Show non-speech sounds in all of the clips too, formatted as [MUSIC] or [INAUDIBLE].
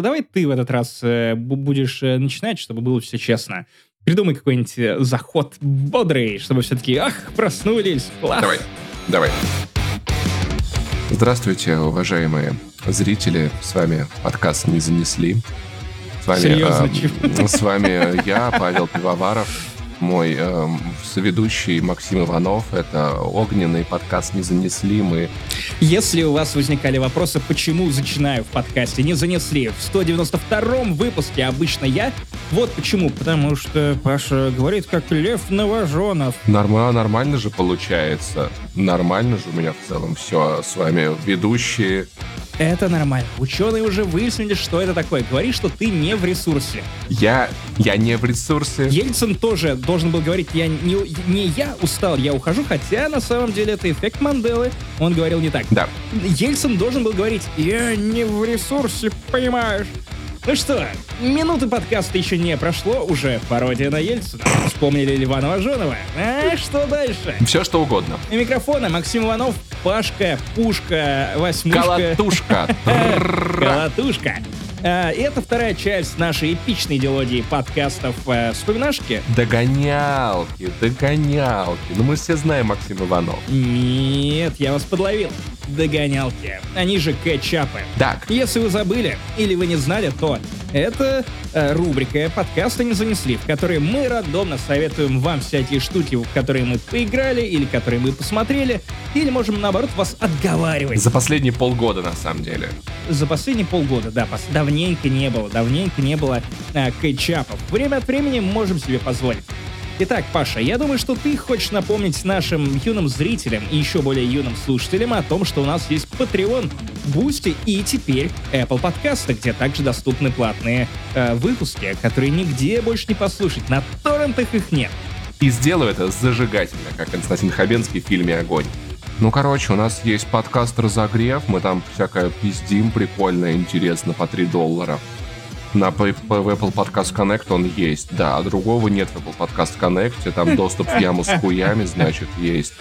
давай ты в этот раз э, будешь э, начинать, чтобы было все честно. Придумай какой-нибудь э, заход бодрый, чтобы все-таки, ах, проснулись, класс. Давай, давай. Здравствуйте, уважаемые зрители. С вами подкаст «Не занесли». С вами, Серьезно, э, с вами я, Павел Пивоваров, мой э, соведущий Максим Иванов. Это огненный подкаст «Не занесли». Мы... Если у вас возникали вопросы, почему зачинаю в подкасте «Не занесли» в 192-м выпуске обычно я, вот почему. Потому что Паша говорит, как Лев Новоженов. Норма, нормально же получается. Нормально же у меня в целом все. С вами ведущие это нормально. Ученые уже выяснили, что это такое. Говори, что ты не в ресурсе. Я, я не в ресурсе. Ельцин тоже должен был говорить, я не, не я устал, я ухожу, хотя на самом деле это эффект Манделы. Он говорил не так. Да. Ельцин должен был говорить, я не в ресурсе, понимаешь? Ну что, минуты подкаста еще не прошло, уже пародия на Ельцина. Вспомнили Льва Новоженова? А что дальше? Все что угодно. У микрофона Максим Иванов, Пашка, Пушка, Восьмушка. Колотушка. [LAUGHS] Колотушка. И это вторая часть нашей эпичной идеологии подкастов э, «Вспоминашки». Догонялки, догонялки. Ну мы все знаем Максим Иванов. Нет, я вас подловил. Догонялки. Они же кетчапы. Так. Если вы забыли или вы не знали, то это э, рубрика подкаста «Не занесли», в которой мы рандомно советуем вам всякие штуки, в которые мы поиграли или которые мы посмотрели, или можем, наоборот, вас отговаривать. За последние полгода, на самом деле. За последние полгода, да. Пос- давненько не было, давненько не было э, кетчапов. Время от времени можем себе позволить. Итак, Паша, я думаю, что ты хочешь напомнить нашим юным зрителям и еще более юным слушателям о том, что у нас есть Patreon, Boosty и теперь Apple подкасты, где также доступны платные э, выпуски, которые нигде больше не послушать. На торрентах их нет. И сделаю это зажигательно, как Константин Хабенский в фильме «Огонь». Ну, короче, у нас есть подкаст «Разогрев», мы там всякое пиздим прикольно, интересно, по 3 доллара. На в Apple Podcast Connect он есть, да, а другого нет в Apple Podcast Connect, там доступ в яму с хуями, значит, есть.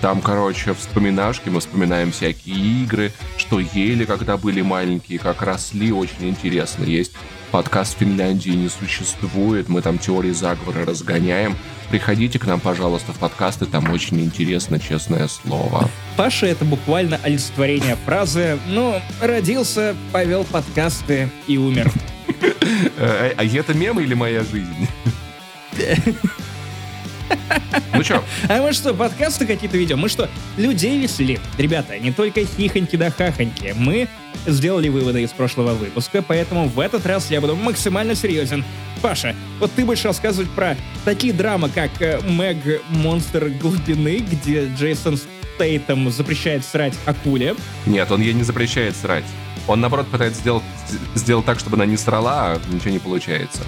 Там, короче, вспоминашки, мы вспоминаем всякие игры, что ели, когда были маленькие, как росли, очень интересно. Есть подкаст Финляндии не существует, мы там теории заговора разгоняем. Приходите к нам, пожалуйста, в подкасты, там очень интересно, честное слово. Паша — это буквально олицетворение фразы «Ну, родился, повел подкасты и умер». А это мем или моя жизнь? [LAUGHS] Ну что? А мы что, подкасты какие-то ведем? Мы что, людей веселим? Ребята, не только хихоньки да хахоньки. Мы сделали выводы из прошлого выпуска, поэтому в этот раз я буду максимально серьезен. Паша, вот ты будешь рассказывать про такие драмы, как э, Мэг Монстр глубины, где Джейсон Стейтом запрещает срать акуле. Нет, он ей не запрещает срать. Он, наоборот, пытается сделать, сделать так, чтобы она не срала, а ничего не получается.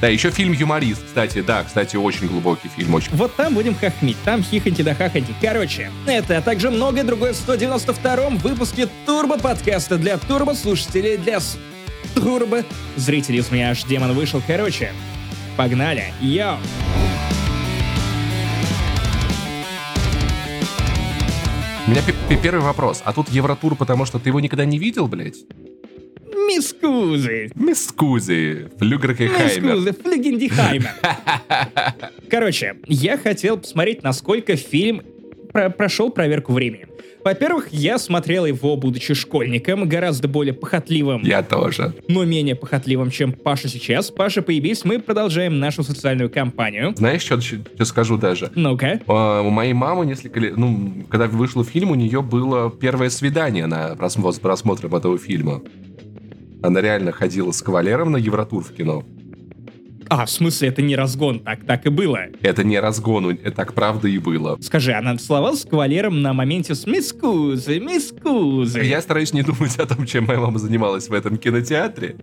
Да, еще фильм «Юморист», кстати, да, кстати, очень глубокий фильм, очень. Вот там будем хохмить, там хихоньки да хахоньки. Короче, это, а также многое другое в 192-м выпуске Турбо-подкаста для турбо-слушателей, для турбо... Зрителей из меня аж демон вышел. Короче, погнали, йоу! У меня первый вопрос. А тут Евротур, потому что ты его никогда не видел, блядь? Мискузы. Мискузи. Флюгеркехаймер. Мискузы. Флюгендихаймер. [LAUGHS] Короче, я хотел посмотреть, насколько фильм про прошел проверку времени. Во-первых, я смотрел его, будучи школьником, гораздо более похотливым. Я тоже. Но менее похотливым, чем Паша сейчас. Паша, поебись, мы продолжаем нашу социальную кампанью. Знаешь, что я скажу даже? Ну-ка. Uh, у моей мамы несколько лет, ну, когда вышел фильм, у нее было первое свидание на просмотр, просмотром этого фильма. Она реально ходила с кавалером на Евротур в кино. А, в смысле, это не разгон, так так и было. Это не разгон, это так правда и было. Скажи, она целовалась с кавалером на моменте с мискузы, мискузы. Я стараюсь не думать о том, чем моя мама занималась в этом кинотеатре.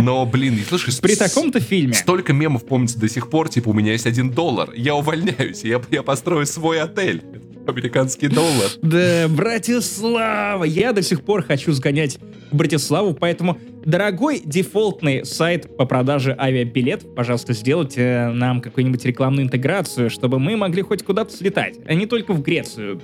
Но, блин, слушай... При таком-то фильме... Столько мемов помнится до сих пор, типа, у меня есть один доллар, я увольняюсь, я, я построю свой отель. Американский доллар. [LAUGHS] Да, Братислава! Я до сих пор хочу сгонять в Братиславу, поэтому, дорогой дефолтный сайт по продаже авиабилетов, пожалуйста, сделайте нам какую-нибудь рекламную интеграцию, чтобы мы могли хоть куда-то слетать, а не только в Грецию.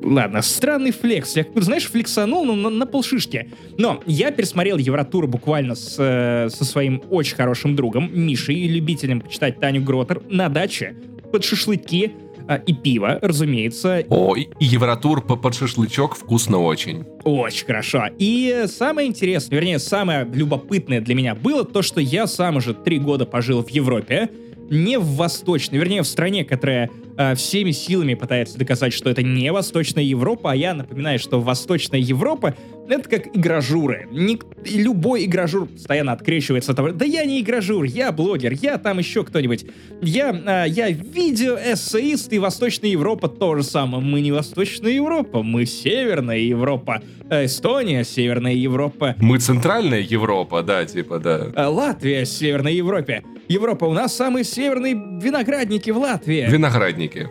Ладно, странный флекс. Я, знаешь, флексанул но на, на полшишки. Но я пересмотрел Евротур буквально с, э, со своим очень хорошим другом Мишей, любителем почитать Таню Гротер, на даче под шашлыки а, и пиво, разумеется. О, и Евротур под шашлычок вкусно очень. Очень хорошо. И самое интересное, вернее, самое любопытное для меня было то, что я сам уже три года пожил в Европе, не в Восточной, вернее, в стране, которая э, всеми силами пытается доказать, что это не Восточная Европа, а я напоминаю, что Восточная Европа — это как игражуры. Ник- любой игражур постоянно открещивается от того, да я не игражур, я блогер, я там еще кто-нибудь. Я, э, я видеоэссеист, и Восточная Европа то же самое. Мы не Восточная Европа, мы Северная Европа. Эстония — Северная Европа. Мы Центральная Европа, да, типа, да. Э, Латвия — Северной Европе. Европа, у нас самые северные виноградники в Латвии. Виноградники.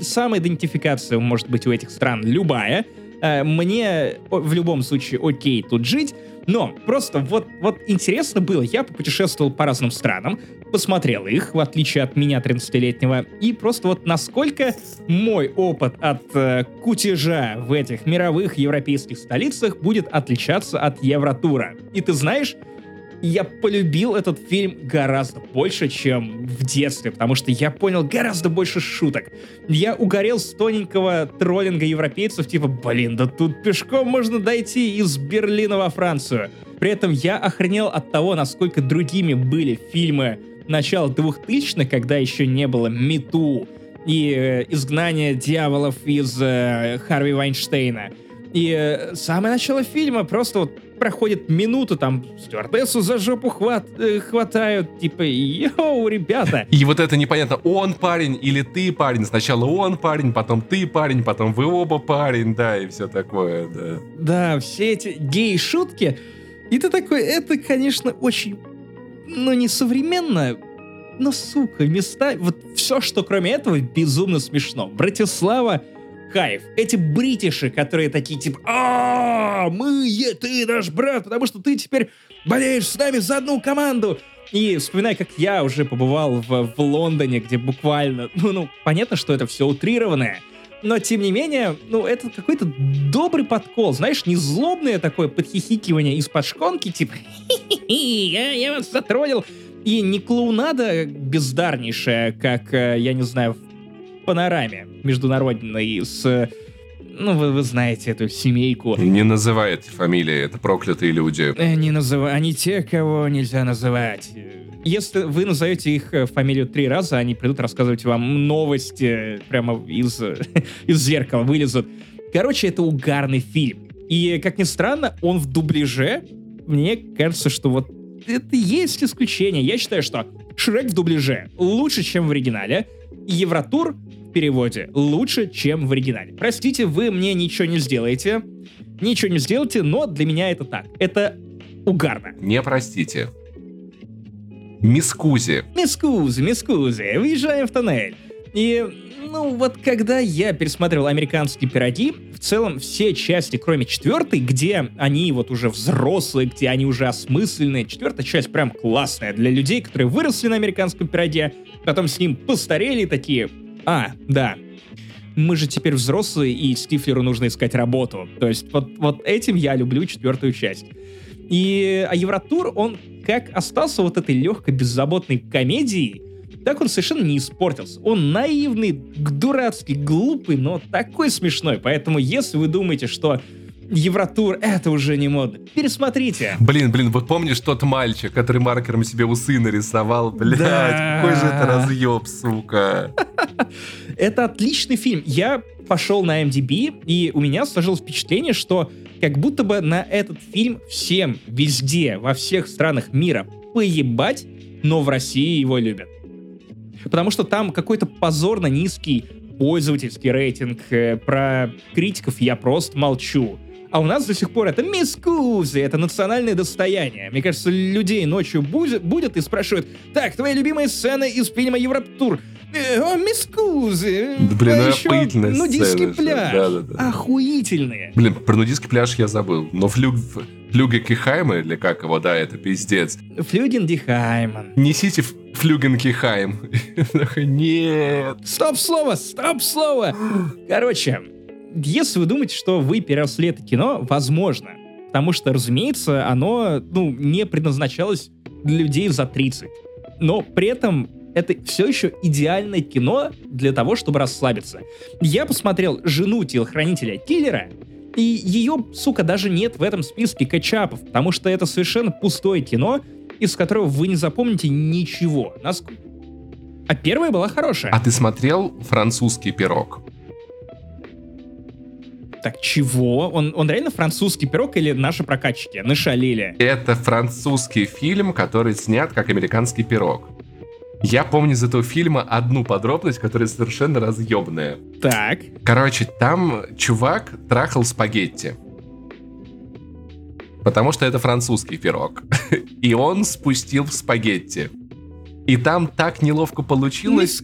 Самая идентификация может быть у этих стран любая. Э, мне в любом случае окей тут жить, но просто вот, вот интересно было, я попутешествовал по разным странам, посмотрел их, в отличие от меня 13-летнего, и просто вот насколько мой опыт от э, кутежа в этих мировых европейских столицах будет отличаться от Евротура. И ты знаешь, я полюбил этот фильм гораздо больше, чем в детстве, потому что я понял гораздо больше шуток. Я угорел с тоненького троллинга европейцев, типа, блин, да тут пешком можно дойти из Берлина во Францию. При этом я охренел от того, насколько другими были фильмы начала 2000-х, когда еще не было Мету и э, изгнание дьяволов из э, Харви Вайнштейна. И э, самое начало фильма просто вот проходит минута, там стюардессу за жопу хват, э, хватают, типа, йоу, ребята. [LAUGHS] И вот это непонятно, он парень или ты парень. Сначала он парень, потом ты парень, потом вы оба парень, да, и все такое, да. Да, все эти гей-шутки. И ты такой, это, конечно, очень, ну, не современно, но, сука, места, вот все, что кроме этого, безумно смешно. Братислава кайф. Эти бритиши, которые такие типа, а мы, ты наш брат, потому что ты теперь болеешь с нами за одну команду. И вспоминай, как я уже побывал в, в Лондоне, где буквально, ну, ну, понятно, что это все утрированное, но тем не менее, ну, это какой-то добрый подкол, знаешь, не злобное такое подхихикивание из-под шконки, типа, я, я вас затроллил, и не клоунада бездарнейшая, как, э, я не знаю, в панораме международной с ну, вы, вы знаете эту семейку. Не называйте фамилии, это проклятые люди. Э, не называй, они те, кого нельзя называть. Если вы назовете их э, фамилию три раза, они придут рассказывать вам новости прямо из, [LAUGHS] из зеркала, вылезут. Короче, это угарный фильм. И, как ни странно, он в дубляже, мне кажется, что вот это есть исключение. Я считаю, что Шрек в дубляже лучше, чем в оригинале. Евротур в переводе лучше, чем в оригинале. Простите, вы мне ничего не сделаете. Ничего не сделаете, но для меня это так. Это угарно. Не простите. Мискузи. Мискузи, мискузи. Выезжаем в тоннель. И, ну, вот когда я пересматривал «Американские пироги», в целом все части, кроме четвертой, где они вот уже взрослые, где они уже осмысленные, четвертая часть прям классная для людей, которые выросли на «Американском пироге», потом с ним постарели такие, а, да, мы же теперь взрослые, и Стифлеру нужно искать работу. То есть вот, вот этим я люблю четвертую часть. И а Евротур, он как остался вот этой легкой, беззаботной комедией, так он совершенно не испортился. Он наивный, дурацкий, глупый, но такой смешной. Поэтому если вы думаете, что Евротур, это уже не модно. Пересмотрите. Блин, блин, вот помнишь тот мальчик, который маркером себе усы нарисовал? Блядь, да. какой же это разъеб, сука. [LAUGHS] Это отличный фильм. Я пошел на MDB, и у меня сложилось впечатление, что как будто бы на этот фильм всем, везде, во всех странах мира поебать, но в России его любят. Потому что там какой-то позорно низкий пользовательский рейтинг. Э, про критиков я просто молчу. А у нас до сих пор это мискузы, это национальное достояние. Мне кажется, людей ночью будет, будет и спрашивают, так, твоя любимая сцена из фильма Европтур. Э, о, мискузы. Да, блин, ну еще нудистский пляж. Да, да, да. Охуительные. Блин, про нудистский пляж я забыл. Но флюг... Флюге Кихайма, или как его, да, это пиздец. Флюген Дихайман. Несите Флюген Кихайм. [LAUGHS] Нет. Стоп слово, стоп слово. Короче, если вы думаете, что вы переросли это кино, возможно. Потому что, разумеется, оно ну, не предназначалось для людей за 30. Но при этом это все еще идеальное кино для того, чтобы расслабиться. Я посмотрел «Жену телохранителя киллера», и ее, сука, даже нет в этом списке кетчапов, потому что это совершенно пустое кино, из которого вы не запомните ничего. А первая была хорошая. А ты смотрел «Французский пирог»? Так чего? Он, он реально французский пирог или наши прокатчики? Нашалили. Это французский фильм, который снят как американский пирог. Я помню из этого фильма одну подробность, которая совершенно разъебная. Так. Короче, там чувак трахал спагетти. Потому что это французский пирог. [LAUGHS] И он спустил в спагетти. И там так неловко получилось,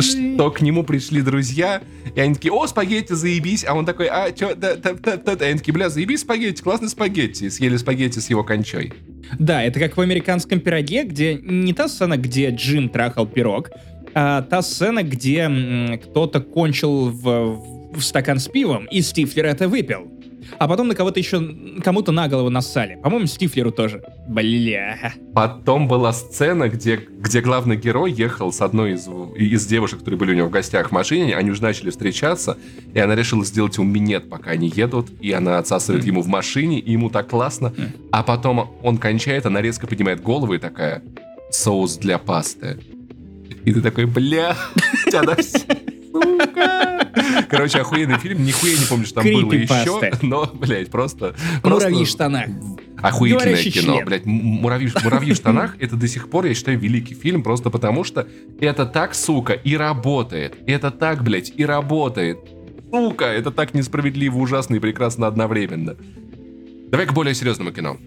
что к нему пришли друзья, и они такие, о, спагетти, заебись, а он такой, а, чё, да, да, да, да, да. И они такие, бля, заебись спагетти, классный спагетти, и съели спагетти с его кончой. Да, это как в американском пироге, где не та сцена, где Джим трахал пирог, а та сцена, где кто-то кончил в, в стакан с пивом, и Стифлер это выпил. А потом на кого-то еще, кому-то на голову нассали. По-моему, Стифлеру тоже. Бля. Потом была сцена, где, где главный герой ехал с одной из, из девушек, которые были у него в гостях в машине. Они уже начали встречаться, и она решила сделать ему минет, пока они едут. И она отсасывает mm. ему в машине, и ему так классно. Mm. А потом он кончает, она резко поднимает голову и такая, соус для пасты. И ты такой, бля, [LAUGHS] тебя сука. Короче, охуенный фильм. Нихуя не помню, что там было еще. Но, блядь, просто... Муравьи в штанах. Охуительное кино, блядь. Муравьи, муравьи в штанах, это до сих пор, я считаю, великий фильм, просто потому что это так, сука, и работает. Это так, блядь, и работает. Сука, это так несправедливо, ужасно и прекрасно одновременно. Давай к более серьезному кино.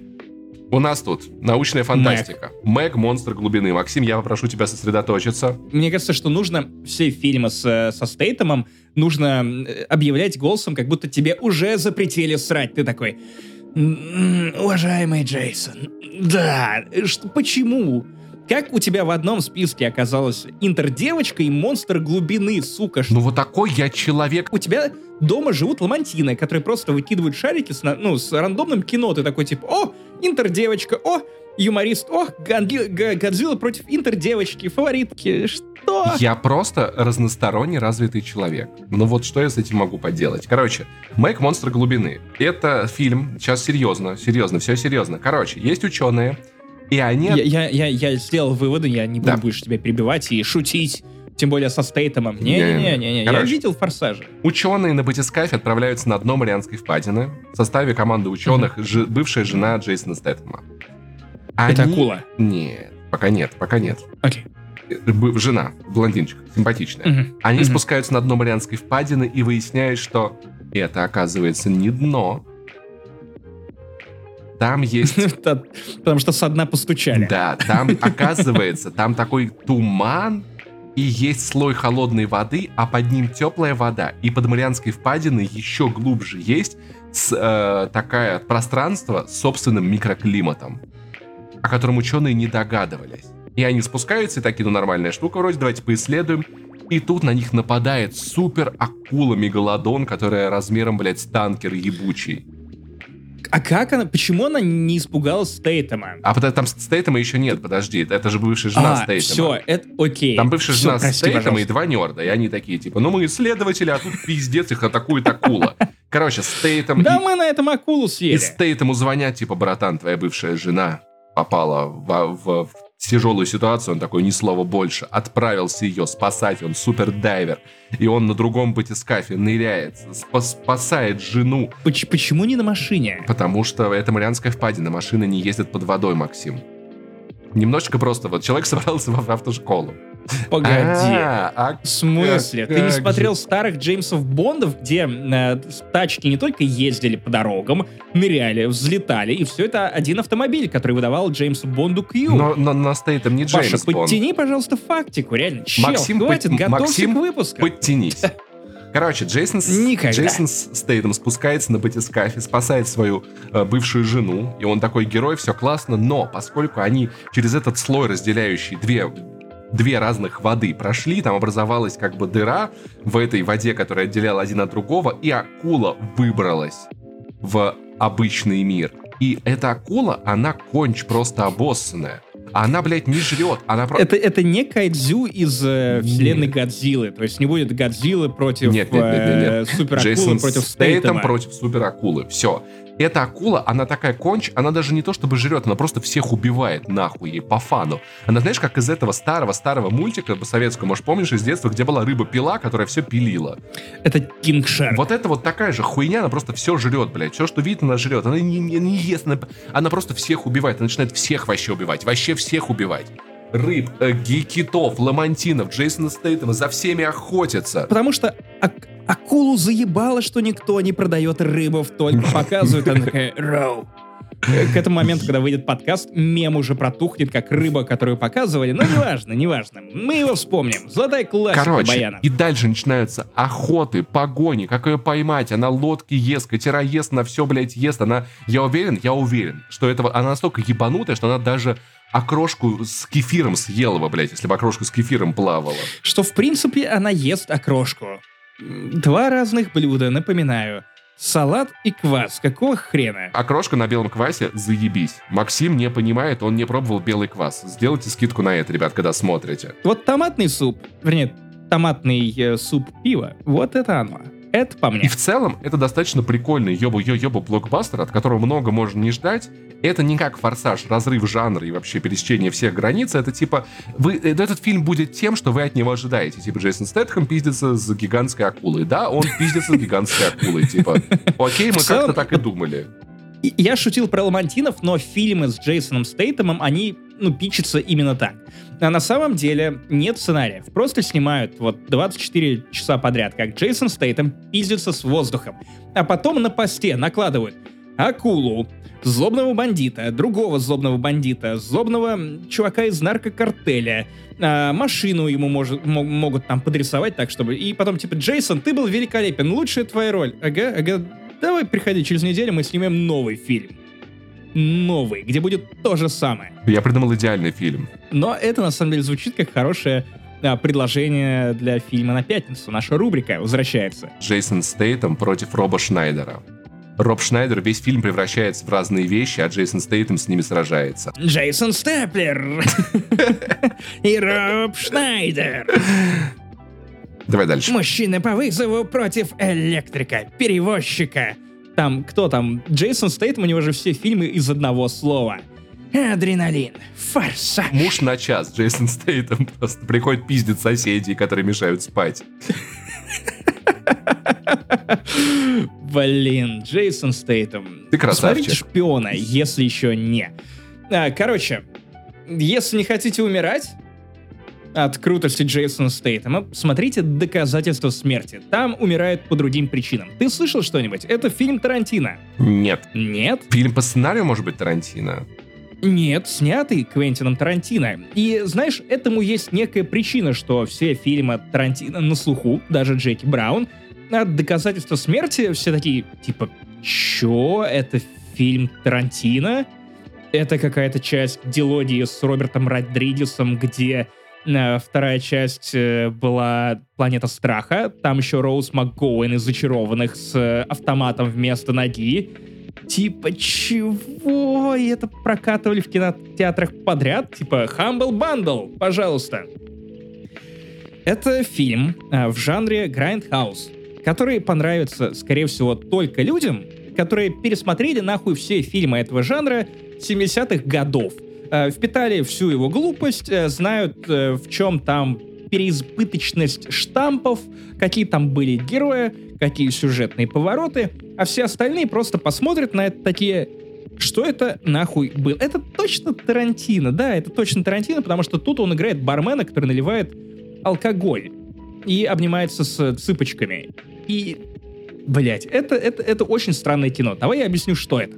У нас тут научная фантастика. Мэг, монстр глубины. Максим, я попрошу тебя сосредоточиться. Мне кажется, что нужно все фильмы с, со Стейтемом нужно объявлять голосом, как будто тебе уже запретили срать. Ты такой, уважаемый Джейсон, да, что, почему? Как у тебя в одном списке оказалась интердевочка и монстр глубины, сука? Ну вот такой я человек. У тебя дома живут ламантины, которые просто выкидывают шарики с, ну, с рандомным кино. Ты такой типа, о, интердевочка, о, юморист, о, Годзилла против интердевочки, фаворитки, что? Я просто разносторонне развитый человек. Ну вот что я с этим могу поделать? Короче, Мэг Монстр глубины. Это фильм, сейчас серьезно, серьезно, все серьезно. Короче, есть ученые, и они... Я, я, я, я сделал выводы, я не буду да. больше тебя перебивать и шутить. Тем более со Стейтемом. Не-не-не, я видел «Форсажи». Ученые на батискафе отправляются на дно Марианской впадины в составе команды ученых, mm-hmm. бывшая жена Джейсона Стэттема. Они... Это акула? Нет, пока нет, пока нет. Окей. Okay. Жена, блондинчик, симпатичная. Mm-hmm. Они mm-hmm. спускаются на дно Марианской впадины и выясняют, что это, оказывается, не дно, там есть... [LAUGHS] Потому что со дна постучали. Да, там, оказывается, там такой туман, и есть слой холодной воды, а под ним теплая вода. И под Марианской впадиной еще глубже есть с, э, такое пространство с собственным микроклиматом, о котором ученые не догадывались. И они спускаются и такие, ну нормальная штука вроде, давайте поисследуем. И тут на них нападает супер акула мегалодон, которая размером, блядь, танкер ебучий. А как она, почему она не испугалась Стейтема? А потому там Стейтема еще нет, подожди, это же бывшая жена а, Стейтема. все, это окей. Там бывшая все, жена прости, Стейтема пожалуйста. и два нерда, и они такие, типа, ну мы исследователи, а тут пиздец, их атакует акула. Короче, Стейтем... Да мы на этом акулу съели. И Стейтему звонят, типа, братан, твоя бывшая жена попала в, в, в тяжелую ситуацию, он такой, ни слова больше, отправился ее спасать, он супер дайвер, и он на другом батискафе ныряет, спа спасает жену. Почему не на машине? Потому что это Марианская впадина, машины не ездят под водой, Максим. Немножечко просто, вот человек [LAUGHS] собрался в автошколу. [LAUGHS] Погоди. А, а в смысле? Ты не смотрел старых Джеймсов Бондов, где э, тачки не только ездили по дорогам, ныряли, взлетали, и все это один автомобиль, который выдавал Джеймсу Бонду Кью. Но, но, стоит там не Джеймс Паша, Бонд. подтяни, пожалуйста, фактику, реально. Чел, Максим, хватит, под... готовься Максим, к выпуску. подтянись. [LAUGHS] Короче, Джейсон, Никогда. Джейсон Стейтем спускается на батискафе, спасает свою э, бывшую жену, и он такой герой, все классно, но поскольку они через этот слой, разделяющий две две разных воды прошли, там образовалась как бы дыра в этой воде, которая отделяла один от другого, и акула выбралась в обычный мир. И эта акула, она конч просто обоссанная. Она, блядь, не жрет. Она про... это, это не кайдзю из э, вселенной Годзиллы. То есть не будет Годзиллы против нет, нет, нет, нет, нет. Э, суперакулы против Стейтема. против суперакулы. Все. Эта акула, она такая конч, она даже не то чтобы жрет, она просто всех убивает нахуй ей по фану. Она, знаешь, как из этого старого-старого мультика по советскому, может, помнишь из детства, где была рыба-пила, которая все пилила? Это Кинг Шарк. Вот это вот такая же хуйня, она просто все жрет, блядь. Все, что видит, она жрет. Она не, не, не ест, она, она просто всех убивает. Она начинает всех вообще убивать. Вообще всех убивать рыб, э, китов, ламантинов, Джейсона Стейтема за всеми охотятся. Потому что ак- акулу заебало, что никто не продает рыбов, только [LAUGHS] показывает, она такая, роу. К этому моменту, когда выйдет подкаст, мем уже протухнет, как рыба, которую показывали. Но неважно, неважно. Мы его вспомним. Золотая классика Короче, Баяна. и дальше начинаются охоты, погони, как ее поймать. Она лодки ест, катера ест, она все, блядь, ест. Она, я уверен, я уверен, что этого, она настолько ебанутая, что она даже окрошку с кефиром съела бы, блядь, если бы окрошку с кефиром плавала. Что, в принципе, она ест окрошку. Два разных блюда, напоминаю. Салат и квас. Какого хрена? Окрошка на белом квасе заебись. Максим не понимает, он не пробовал белый квас. Сделайте скидку на это, ребят, когда смотрите. Вот томатный суп, вернее, томатный э, суп пива, вот это оно. Это по мне. И в целом, это достаточно прикольный ёбу-ё-ёбу блокбастер, от которого много можно не ждать. Это не как форсаж, разрыв жанра и вообще пересечение всех границ. Это типа, вы, э, этот фильм будет тем, что вы от него ожидаете. Типа Джейсон Стэтхэм пиздится с гигантской акулой. Да, он пиздится с гигантской акулой. Типа, окей, мы как-то так и думали. Я шутил про ламантинов, но фильмы с Джейсоном Стейтемом, они, ну, пичатся именно так. А на самом деле нет сценариев. Просто снимают вот 24 часа подряд, как Джейсон Стейтем пиздится с воздухом. А потом на посте накладывают акулу, злобного бандита, другого злобного бандита, злобного чувака из наркокартеля, а, машину ему может, могут там подрисовать так, чтобы... И потом типа, Джейсон, ты был великолепен, лучшая твоя роль. Ага, ага, давай приходи через неделю, мы снимем новый фильм. Новый, где будет то же самое. Я придумал идеальный фильм. Но это на самом деле звучит как хорошее а, предложение для фильма на пятницу. Наша рубрика возвращается. Джейсон Стейтом против Роба Шнайдера. Роб Шнайдер весь фильм превращается в разные вещи, а Джейсон Стейтем с ними сражается. Джейсон Степлер [LAUGHS] и Роб Шнайдер. Давай дальше. Мужчины по вызову против электрика, перевозчика. Там, кто там? Джейсон Стейтем, у него же все фильмы из одного слова. Адреналин, форсаж. Муж на час, Джейсон Стейтем просто приходит пиздить соседей, которые мешают спать. Блин, Джейсон Стейтем. Ты красавчик. Смотрите шпиона, если еще не. А, короче, если не хотите умирать, от крутости Джейсона Стейтема, смотрите «Доказательства смерти». Там умирают по другим причинам. Ты слышал что-нибудь? Это фильм Тарантино. Нет. Нет? Фильм по сценарию, может быть, Тарантино? Нет, снятый Квентином Тарантино. И знаешь, этому есть некая причина, что все фильмы Тарантино на слуху, даже Джеки Браун, от доказательства смерти все такие, типа, чё, это фильм Тарантино? Это какая-то часть дилогии с Робертом Родригесом, где вторая часть э, была «Планета страха». Там еще Роуз МакГоуэн из «Зачарованных» с э, автоматом вместо ноги. Типа, чего? И это прокатывали в кинотеатрах подряд? Типа, Humble Bundle, пожалуйста. Это фильм э, в жанре Grindhouse который понравится, скорее всего, только людям, которые пересмотрели нахуй все фильмы этого жанра 70-х годов, э, впитали всю его глупость, э, знают, э, в чем там переизбыточность штампов, какие там были герои, какие сюжетные повороты, а все остальные просто посмотрят на это такие, что это нахуй был? Это точно Тарантино, да, это точно Тарантино, потому что тут он играет бармена, который наливает алкоголь и обнимается с цыпочками. И, блять, это, это, это очень странное кино. Давай я объясню, что это.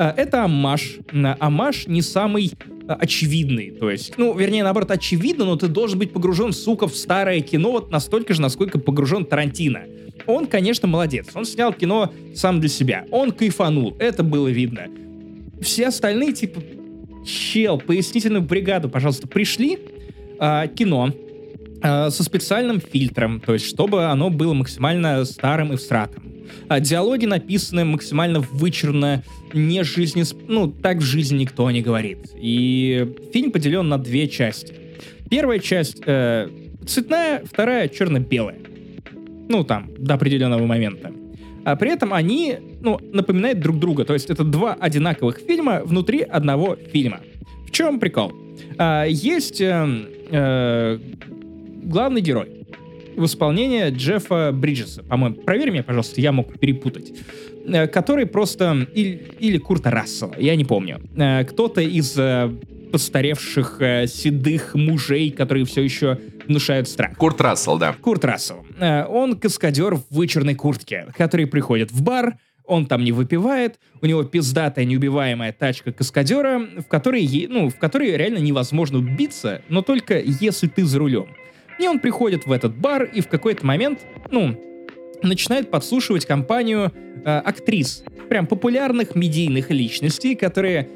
А, это амаш. Амаш не самый а, очевидный. То есть, ну, вернее, наоборот, очевидно, но ты должен быть погружен, сука, в старое кино вот настолько же, насколько погружен Тарантино. Он, конечно, молодец. Он снял кино сам для себя. Он кайфанул. Это было видно. Все остальные, типа, чел, пояснительную бригаду, пожалуйста, пришли, э, кино э, со специальным фильтром, то есть чтобы оно было максимально старым и всратым. А диалоги написаны максимально вычурно, не жизни... Ну, так в жизни никто не говорит. И фильм поделен на две части. Первая часть э, цветная, вторая черно-белая. Ну, там, до определенного момента. А при этом они, ну, напоминают друг друга. То есть это два одинаковых фильма внутри одного фильма. В чем прикол? А, есть э, э, главный герой в исполнении Джеффа Бриджеса. По-моему, проверь меня, пожалуйста, я мог перепутать. Э, который просто... Или, или Курта Рассела, я не помню. Э, кто-то из э, постаревших э, седых мужей, которые все еще внушают страх. Курт Рассел, да. Курт Рассел. Э, он каскадер в вычурной куртке, который приходит в бар, он там не выпивает, у него пиздатая неубиваемая тачка каскадера, в которой, ну, в которой реально невозможно убиться, но только если ты за рулем. И он приходит в этот бар и в какой-то момент, ну, начинает подслушивать компанию э, актрис, прям популярных медийных личностей, которые,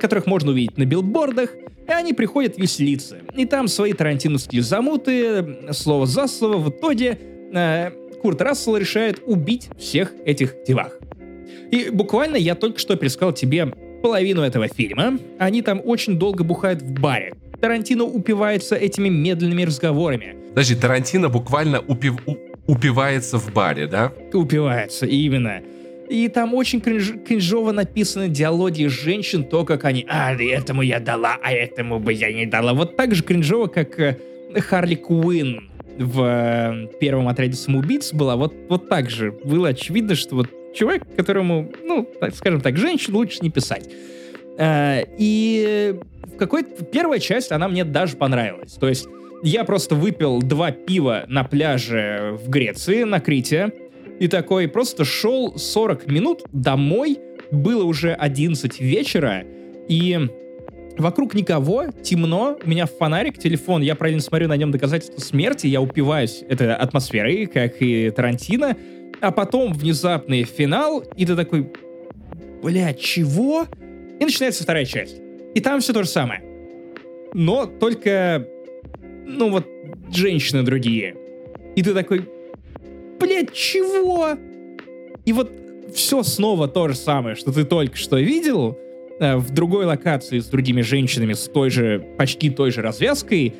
которых можно увидеть на билбордах, и они приходят веселиться. И там свои тарантиновские замуты, слово за слово, в итоге э, Курт Рассел решает убить всех этих девах. И буквально я только что пересказал тебе половину этого фильма. Они там очень долго бухают в баре. Тарантино упивается этими медленными разговорами. Подожди, Тарантино буквально упив... упивается в баре, да? Упивается, именно. И там очень кринж, кринжово написаны диалоги женщин, то, как они «А, этому я дала, а этому бы я не дала». Вот так же кринжово, как э, Харли Куин в э, первом отряде самоубийц была. Вот, вот так же было очевидно, что вот чувак, которому, ну, так, скажем так, женщин лучше не писать. Э, и в какой-то... Первая часть, она мне даже понравилась. То есть я просто выпил два пива на пляже в Греции, на Крите, и такой просто шел 40 минут домой, было уже 11 вечера, и вокруг никого, темно, у меня фонарик, телефон, я правильно смотрю на нем доказательства смерти, я упиваюсь этой атмосферой, как и Тарантино, а потом внезапный финал, и ты такой, бля, чего? И начинается вторая часть. И там все то же самое. Но только, ну вот, женщины другие. И ты такой, блядь, чего? И вот все снова то же самое, что ты только что видел, э, в другой локации с другими женщинами, с той же, почти той же развязкой,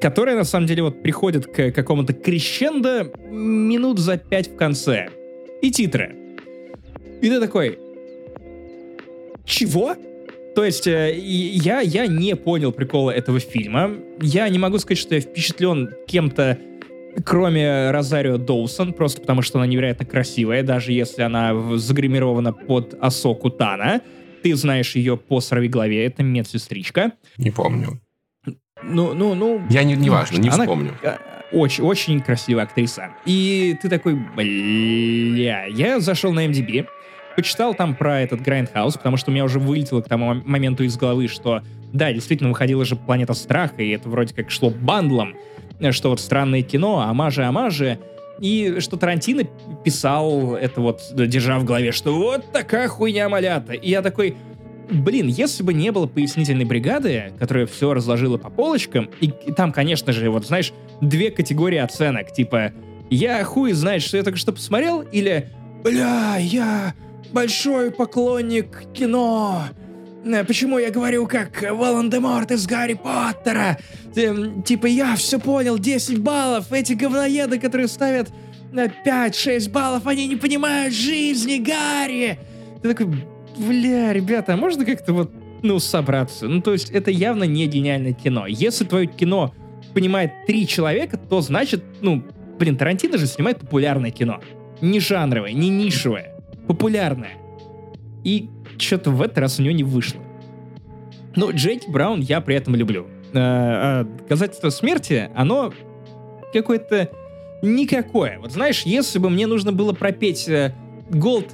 которая на самом деле вот приходит к какому-то крещендо минут за пять в конце. И титры. И ты такой, чего? То есть э, я, я не понял прикола этого фильма. Я не могу сказать, что я впечатлен кем-то кроме Розарио Доусон, просто потому что она невероятно красивая, даже если она загримирована под Асоку Тана. Ты знаешь ее по голове, это медсестричка. Не помню. Ну, ну, ну... Я не, не важно, не она вспомню. Очень, очень красивая актриса. И ты такой, бля, я зашел на IMDb, почитал там про этот Grindhouse, потому что у меня уже вылетело к тому моменту из головы, что да, действительно выходила же «Планета страха», и это вроде как шло бандлом, что вот странное кино, оммажи, оммажи, и что Тарантино писал это вот, держа в голове, что вот такая хуйня малята. И я такой, блин, если бы не было пояснительной бригады, которая все разложила по полочкам, и, и там, конечно же, вот, знаешь, две категории оценок, типа, я хуй знает, что я только что посмотрел, или, бля, я большой поклонник кино, Э, почему я говорю как Волан-де-Морт из Гарри Поттера? Эм, типа, я все понял, 10 баллов. Эти говноеды, которые ставят 5-6 баллов, они не понимают жизни Гарри. Ты такой, бля, ребята, а можно как-то вот, ну, собраться? Ну, то есть, это явно не гениальное кино. Если твое кино понимает три человека, то значит, ну, блин, Тарантино же снимает популярное кино. Не жанровое, не нишевое, популярное. И что-то в этот раз у него не вышло. Но Джеки Браун я при этом люблю. Э, а доказательство смерти, оно какое-то никакое. Вот знаешь, если бы мне нужно было пропеть э, Gold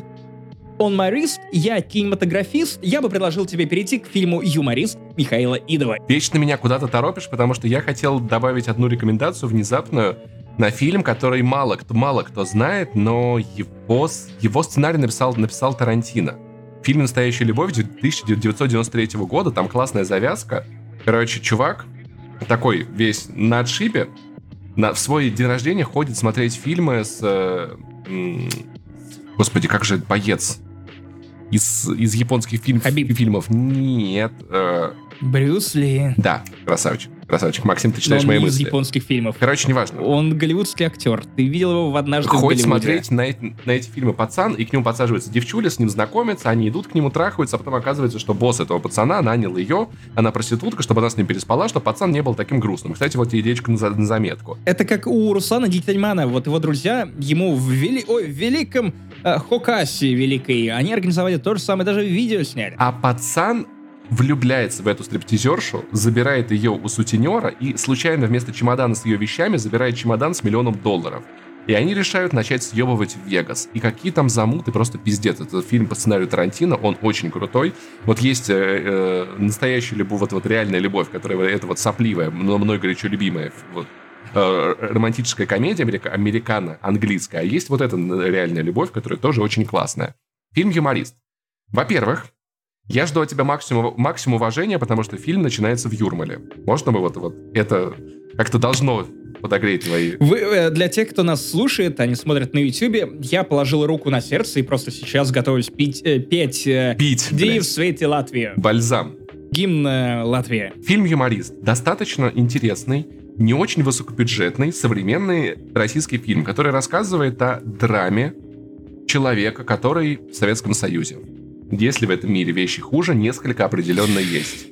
on my wrist, я кинематографист, я бы предложил тебе перейти к фильму «Юморист» Михаила Идова. Вечно меня куда-то торопишь, потому что я хотел добавить одну рекомендацию внезапную на фильм, который мало кто, мало кто знает, но его, его сценарий написал, написал Тарантино. Фильм «Настоящая любовь» 1993 года, там классная завязка. Короче, чувак такой весь на отшибе, на, в свой день рождения ходит смотреть фильмы с... Э, господи, как же боец? Из, из японских фильм, Хабиб. фильмов. Нет. э, Брюс Ли. да, красавчик. Красавчик. Максим, ты Но читаешь он мои не из мысли. японских фильмов. Короче, неважно. Он голливудский актер. Ты видел его в однажды в Ходит Голливуде. смотреть на, эти- на эти фильмы пацан, и к нему подсаживается девчуля, с ним знакомится, они идут к нему, трахаются, а потом оказывается, что босс этого пацана нанял ее, она проститутка, чтобы она с ним переспала, чтобы пацан не был таким грустным. Кстати, вот тебе идеечка на, за- на заметку. Это как у Руслана Дительмана. Вот его друзья ему в, вели... Ой, в великом э, Хокасе великой, они организовали то же самое, даже видео сняли. А пацан влюбляется в эту стриптизершу, забирает ее у сутенера и случайно вместо чемодана с ее вещами забирает чемодан с миллионом долларов. И они решают начать съебывать в Вегас. И какие там замуты, просто пиздец. Это фильм по сценарию Тарантино, он очень крутой. Вот есть э, э, настоящая любовь, вот, вот реальная любовь, которая это вот сопливая, но мной горячо любимая. Вот, э, романтическая комедия америка, американо-английская. А есть вот эта реальная любовь, которая тоже очень классная. Фильм «Юморист». Во-первых, я жду от тебя максимум, максимум уважения, потому что фильм начинается в Юрмале. Можно мы вот, вот это как-то должно подогреть твои... Вы, э, для тех, кто нас слушает, они смотрят на YouTube, я положил руку на сердце и просто сейчас готовлюсь пить, э, петь э, Пить, «Ди в свете Латвии». Бальзам. Гимн э, Латвии. Фильм «Юморист» достаточно интересный, не очень высокобюджетный, современный российский фильм, который рассказывает о драме человека, который в Советском Союзе. Если в этом мире вещи хуже, несколько определенно есть.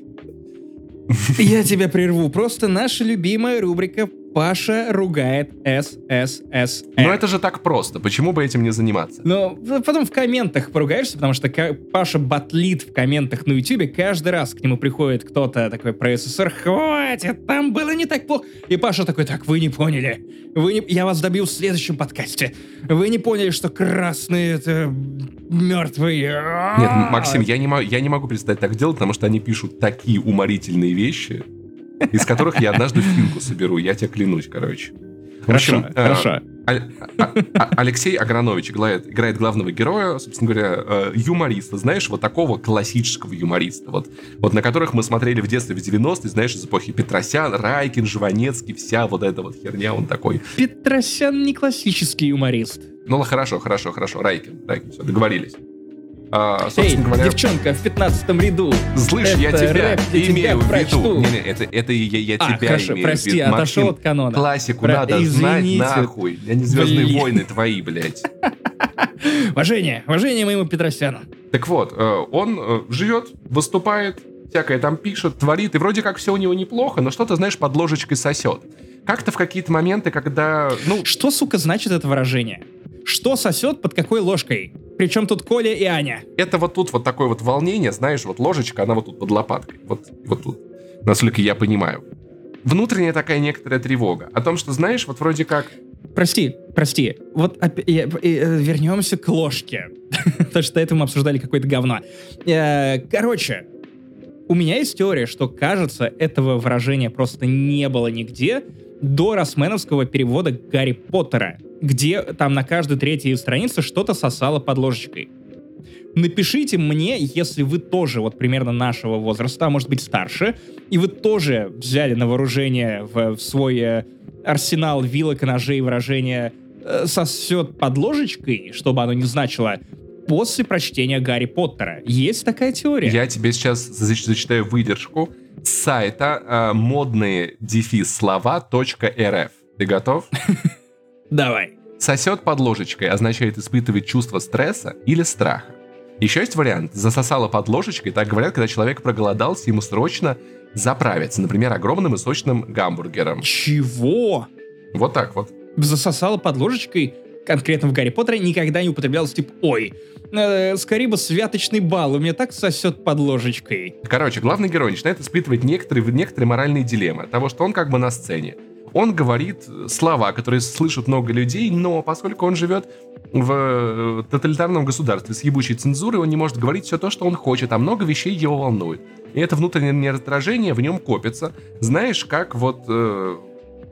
Я тебя прерву. Просто наша любимая рубрика «Паша ругает СССР». Но это же так просто, почему бы этим не заниматься? Но потом в комментах поругаешься, потому что Паша батлит в комментах на Ютубе. Каждый раз к нему приходит кто-то такой про СССР. Хватит, там было не так плохо. И Паша такой, так, вы не поняли. Вы не... Я вас добью в следующем подкасте. Вы не поняли, что красные это мертвые. Нет, Максим, я не, я не могу представить так делать, потому что они пишут такие уморительные вещи, из которых я однажды финку соберу, я тебе клянусь, короче. В Хорошо, общем, э, хорошо. Аль- а- а- Алексей Агранович играет, играет главного героя, собственно говоря, э, юмориста. Знаешь, вот такого классического юмориста. Вот, вот на которых мы смотрели в детстве в 90-е, знаешь, из эпохи Петросян, Райкин, Жванецкий, вся вот эта вот херня, он такой. Петросян не классический юморист. Ну, хорошо, хорошо, хорошо, Райкин, Райкин, все, договорились. А, Эй, говоря, девчонка в пятнадцатом ряду. слышь, я это тебя рэп тебя имею в прочту. виду. Не-не, это, это я, я А, тебя хорошо, имею прости, в виду. отошел Максим, от канона. Классику Про- надо знать извините. нахуй. Я не Звездные Блин. войны твои, блядь. [LAUGHS] Уважение, уважение моему Петросяну. Так вот, э, он э, живет, выступает, всякое там пишет, творит, и вроде как все у него неплохо, но что-то, знаешь, под ложечкой сосет. Как-то в какие-то моменты, когда, ну, Что, сука, значит это выражение? Что сосет под какой ложкой? Причем тут Коля и Аня. это вот тут вот такое вот волнение, знаешь, вот ложечка, она вот тут под лопаткой, вот, вот тут, насколько я понимаю. Внутренняя такая некоторая тревога о том, что, знаешь, вот вроде как, Прости, прости. Вот я- э, вернемся к ложке. [LAUGHS] Потому что этого мы обсуждали какое-то говно. Э, Короче, у меня есть теория, что, кажется, этого выражения просто не было нигде до росменовского перевода Гарри Поттера, где там на каждой третьей странице что-то сосало под ложечкой. Напишите мне, если вы тоже вот примерно нашего возраста, а может быть старше, и вы тоже взяли на вооружение в, в свой э, арсенал вилок и ножей выражение э, «сосет под ложечкой», чтобы оно не значило, после прочтения Гарри Поттера. Есть такая теория? я тебе сейчас зач- зачитаю выдержку с сайта э, модные дефис слова.рф. Ты готов? [LAUGHS] Давай. Сосет под ложечкой означает испытывать чувство стресса или страха. Еще есть вариант. Засосало под ложечкой, так говорят, когда человек проголодался, ему срочно заправиться. Например, огромным и сочным гамбургером. Чего? Вот так вот. Засосала под ложечкой, конкретно в Гарри Поттере, никогда не употреблялось, типа, ой, э, скорее бы святочный бал, у меня так сосет под ложечкой. Короче, главный герой начинает испытывать некоторые, некоторые моральные дилеммы того, что он как бы на сцене. Он говорит слова, которые слышат много людей, но поскольку он живет в э, тоталитарном государстве с ебучей цензурой, он не может говорить все то, что он хочет, а много вещей его волнует. И это внутреннее раздражение в нем копится. Знаешь, как вот э,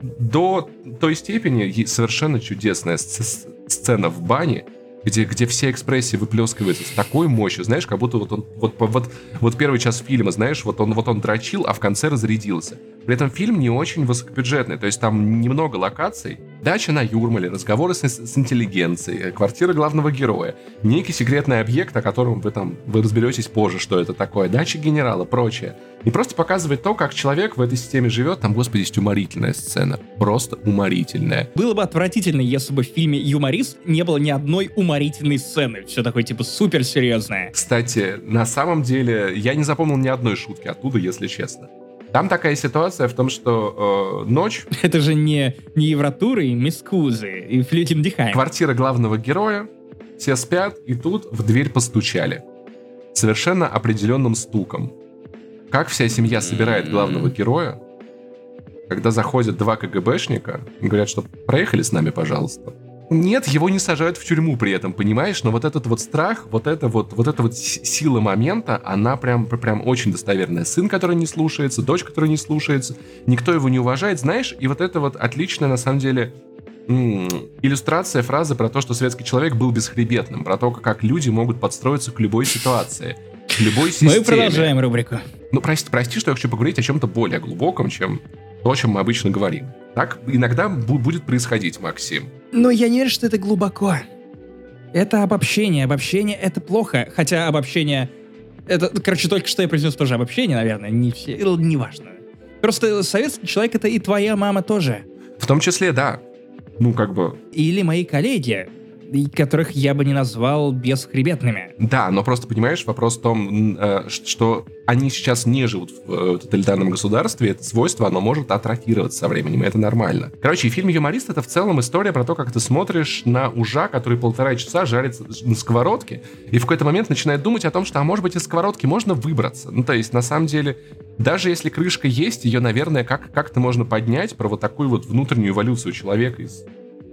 до той степени совершенно чудесная сц- сцена в бане, где, где все экспрессии выплескиваются с такой мощью, знаешь, как будто вот он, вот, вот, вот первый час фильма, знаешь, вот он, вот он дрочил, а в конце разрядился. При этом фильм не очень высокобюджетный, то есть там немного локаций. Дача на Юрмале, разговоры с, с интеллигенцией, квартира главного героя, некий секретный объект, о котором вы там вы разберетесь позже, что это такое, дача генерала, прочее. И просто показывает то, как человек в этой системе живет. Там, господи, есть уморительная сцена. Просто уморительная. Было бы отвратительно, если бы в фильме «Юморист» не было ни одной уморительной сцены. Все такое, типа, супер серьезное. Кстати, на самом деле, я не запомнил ни одной шутки оттуда, если честно. Там такая ситуация в том, что э, ночь... [LAUGHS] Это же не, не Евротуры, Мискузы и Флютим Дихайм. Квартира главного героя, все спят, и тут в дверь постучали. Совершенно определенным стуком. Как вся семья собирает главного героя, когда заходят два КГБшника и говорят, что проехали с нами, пожалуйста. Нет, его не сажают в тюрьму при этом, понимаешь? Но вот этот вот страх, вот это вот, вот эта вот сила момента, она прям, прям очень достоверная. Сын, который не слушается, дочь, которая не слушается, никто его не уважает, знаешь? И вот это вот отличная, на самом деле, иллюстрация фразы про то, что советский человек был бесхребетным, про то, как люди могут подстроиться к любой ситуации, к любой системе. Мы продолжаем рубрику. Ну, прости, прости, что я хочу поговорить о чем-то более глубоком, чем то, о чем мы обычно говорим. Так иногда будет происходить, Максим. Но я не верю, что это глубоко. Это обобщение. Обобщение — это плохо. Хотя обобщение... Это, короче, только что я произнес тоже обобщение, наверное. Не все... Неважно. Просто советский человек — это и твоя мама тоже. В том числе, да. Ну, как бы... Или мои коллеги которых я бы не назвал бесхребетными. Да, но просто понимаешь, вопрос в том, э, что они сейчас не живут в э, тоталитарном государстве, это свойство, оно может атрофироваться со временем, и это нормально. Короче, фильм «Юморист» — это в целом история про то, как ты смотришь на ужа, который полтора часа жарится на сковородке, и в какой-то момент начинает думать о том, что, а может быть, из сковородки можно выбраться. Ну, то есть, на самом деле, даже если крышка есть, ее, наверное, как- как-то можно поднять про вот такую вот внутреннюю эволюцию человека из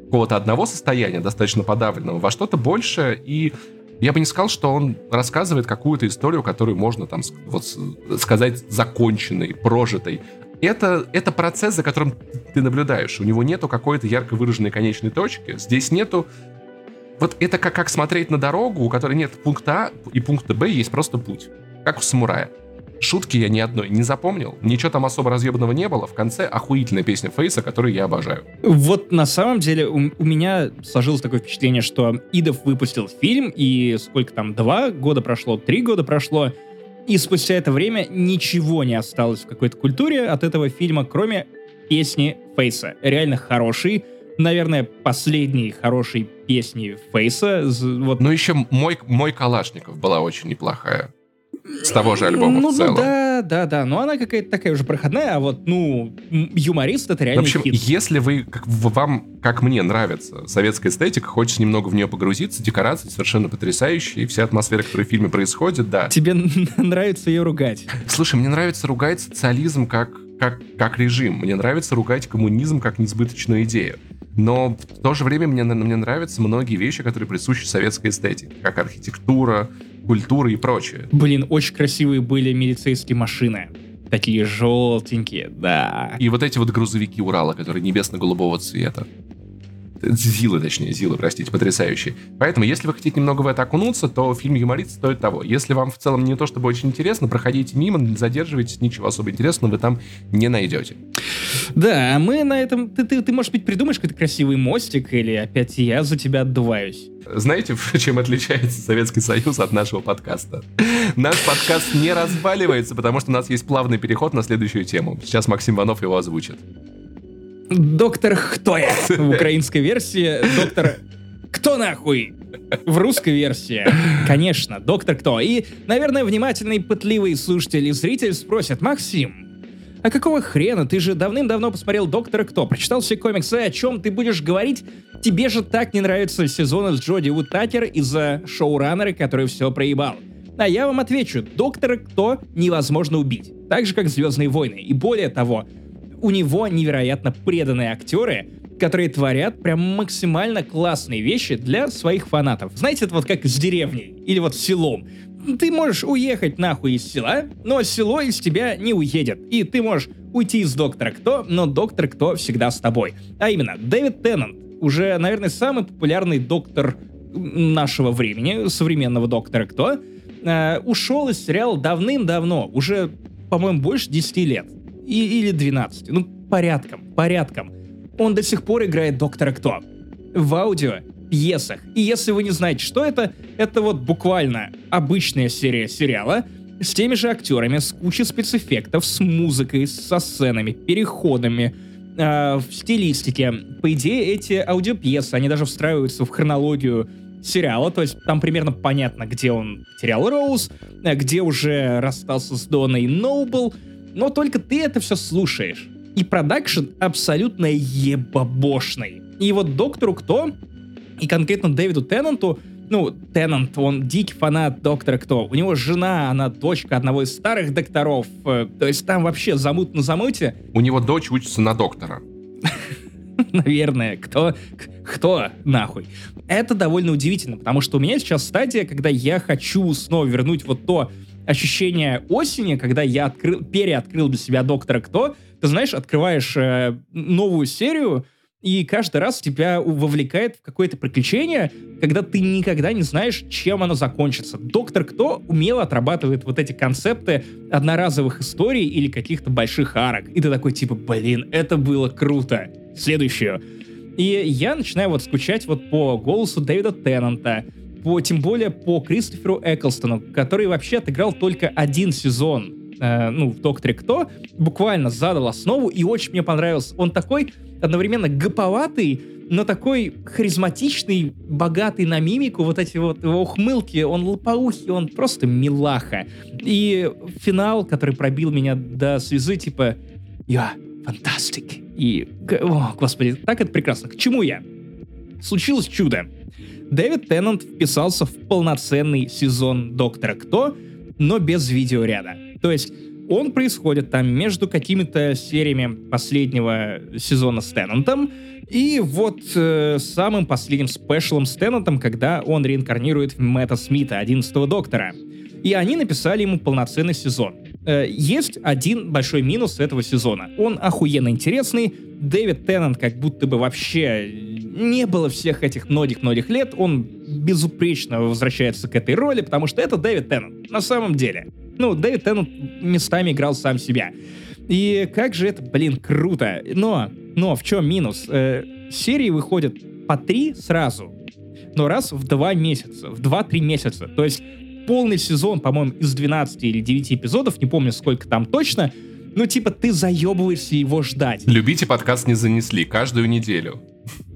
какого-то одного состояния, достаточно подавленного, во что-то большее, и я бы не сказал, что он рассказывает какую-то историю, которую можно там вот сказать законченной, прожитой. Это, это процесс, за которым ты наблюдаешь. У него нету какой-то ярко выраженной конечной точки. Здесь нету... Вот это как, как смотреть на дорогу, у которой нет пункта А и пункта Б, есть просто путь. Как у самурая. Шутки я ни одной не запомнил, ничего там особо разъебанного не было. В конце охуительная песня Фейса, которую я обожаю. Вот на самом деле у, у меня сложилось такое впечатление, что Идов выпустил фильм, и сколько там, два года прошло, три года прошло, и спустя это время ничего не осталось в какой-то культуре от этого фильма, кроме песни Фейса. Реально хороший, наверное, последней хорошей песни Фейса. Вот. Ну еще мой, мой Калашников была очень неплохая с того же альбома ну, в целом. Ну да, да, да. Но она какая-то такая уже проходная, а вот, ну, юморист это реально В общем, хит. если вы, как, вам, как мне нравится советская эстетика, хочется немного в нее погрузиться, декорации совершенно потрясающие, вся атмосфера, которая в фильме происходит, да. Тебе [LAUGHS] нравится ее ругать? Слушай, мне нравится ругать социализм как, как, как режим. Мне нравится ругать коммунизм как несбыточную идею. Но в то же время мне, мне нравятся многие вещи, которые присущи советской эстетике, как архитектура, культура и прочее. Блин, очень красивые были милицейские машины. Такие желтенькие, да. И вот эти вот грузовики Урала, которые небесно-голубого цвета. Зилы, точнее, Зилы, простите, потрясающие. Поэтому, если вы хотите немного в это окунуться, то фильм «Юморист» стоит того. Если вам в целом не то чтобы очень интересно, проходите мимо, не задерживайтесь, ничего особо интересного вы там не найдете. Да, мы на этом... Ты, ты, ты может быть, придумаешь какой-то красивый мостик, или опять я за тебя отдуваюсь? Знаете, [LAUGHS] чем отличается Советский Союз от нашего подкаста? Наш подкаст не разваливается, потому что у нас есть плавный переход на следующую тему. Сейчас Максим Иванов его озвучит. Доктор Кто я? В украинской версии доктор Кто нахуй? В русской версии, конечно, доктор Кто. И, наверное, внимательный, пытливый слушатель и зритель спросят, Максим, а какого хрена? Ты же давным-давно посмотрел Доктора Кто, прочитал все комиксы, о чем ты будешь говорить? Тебе же так не нравится сезон с Джоди Уттакер из-за шоураннера, который все проебал. А я вам отвечу, Доктора Кто невозможно убить. Так же, как Звездные войны. И более того, у него невероятно преданные актеры, которые творят прям максимально классные вещи для своих фанатов. Знаете, это вот как с деревней или вот селом. Ты можешь уехать нахуй из села, но село из тебя не уедет. И ты можешь уйти из Доктора Кто, но Доктор Кто всегда с тобой. А именно, Дэвид Теннант, уже, наверное, самый популярный доктор нашего времени, современного Доктора Кто, э, ушел из сериала давным-давно, уже, по-моему, больше 10 лет и, или 12. Ну, порядком, порядком. Он до сих пор играет Доктора Кто. В аудио, пьесах. И если вы не знаете, что это, это вот буквально обычная серия сериала, с теми же актерами, с кучей спецэффектов, с музыкой, со сценами, переходами, э, в стилистике. По идее, эти аудиопьесы, они даже встраиваются в хронологию сериала, то есть там примерно понятно, где он терял Роуз, э, где уже расстался с Доной Ноубл, но только ты это все слушаешь. И продакшн абсолютно ебабошный. И вот Доктору Кто, и конкретно Дэвиду Теннанту, ну, Теннант, он дикий фанат Доктора Кто. У него жена, она дочка одного из старых докторов. Э, то есть там вообще замут на замуте. У него дочь учится на доктора. [LAUGHS] Наверное, кто, кто нахуй. Это довольно удивительно, потому что у меня сейчас стадия, когда я хочу снова вернуть вот то ощущение осени, когда я открыл, переоткрыл для себя Доктора Кто. Ты знаешь, открываешь э, новую серию, и каждый раз тебя вовлекает в какое-то приключение, когда ты никогда не знаешь, чем оно закончится. Доктор Кто умело отрабатывает вот эти концепты одноразовых историй или каких-то больших арок. И ты такой типа, блин, это было круто. Следующее. И я начинаю вот скучать вот по голосу Дэвида Теннанта, по, тем более по Кристоферу Эклстону, который вообще отыграл только один сезон э, ну, в «Докторе Кто», буквально задал основу, и очень мне понравился. Он такой одновременно гоповатый, но такой харизматичный, богатый на мимику, вот эти вот его ухмылки, он лопоухий, он просто милаха. И финал, который пробил меня до слезы, типа «Я фантастик». И, о, господи, так это прекрасно. К чему я? Случилось чудо. Дэвид Теннант вписался в полноценный сезон «Доктора Кто», но без видеоряда. То есть он происходит там между какими-то сериями последнего сезона с Теннантом и вот э, самым последним спешлом с Теннантом, когда он реинкарнирует Мэтта Смита, 11-го доктора. И они написали ему полноценный сезон. Э, есть один большой минус этого сезона. Он охуенно интересный. Дэвид Теннант как будто бы вообще не было всех этих многих-многих лет. Он безупречно возвращается к этой роли, потому что это Дэвид Теннант на самом деле. Ну, Дэвид Теннант местами играл сам себя. И как же это, блин, круто. Но, но в чем минус? Э, серии выходят по три сразу, но раз в два месяца, в два-три месяца. То есть полный сезон, по-моему, из 12 или 9 эпизодов, не помню сколько там точно, ну, типа, ты заебываешься его ждать. Любите подкаст не занесли каждую неделю.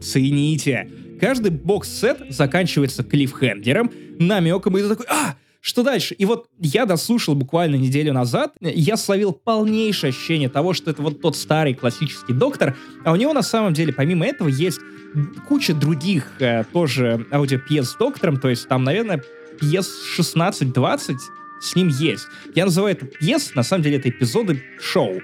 Цените. Каждый бокс-сет заканчивается клиффхендером, намеком, и ты такой, а, что дальше? И вот я дослушал буквально неделю назад, я словил полнейшее ощущение того, что это вот тот старый классический доктор, а у него на самом деле помимо этого есть куча других э, тоже аудиопьес с доктором, то есть там, наверное, пьес 16-20 с ним есть. Я называю это пьес, на самом деле это эпизоды шоу.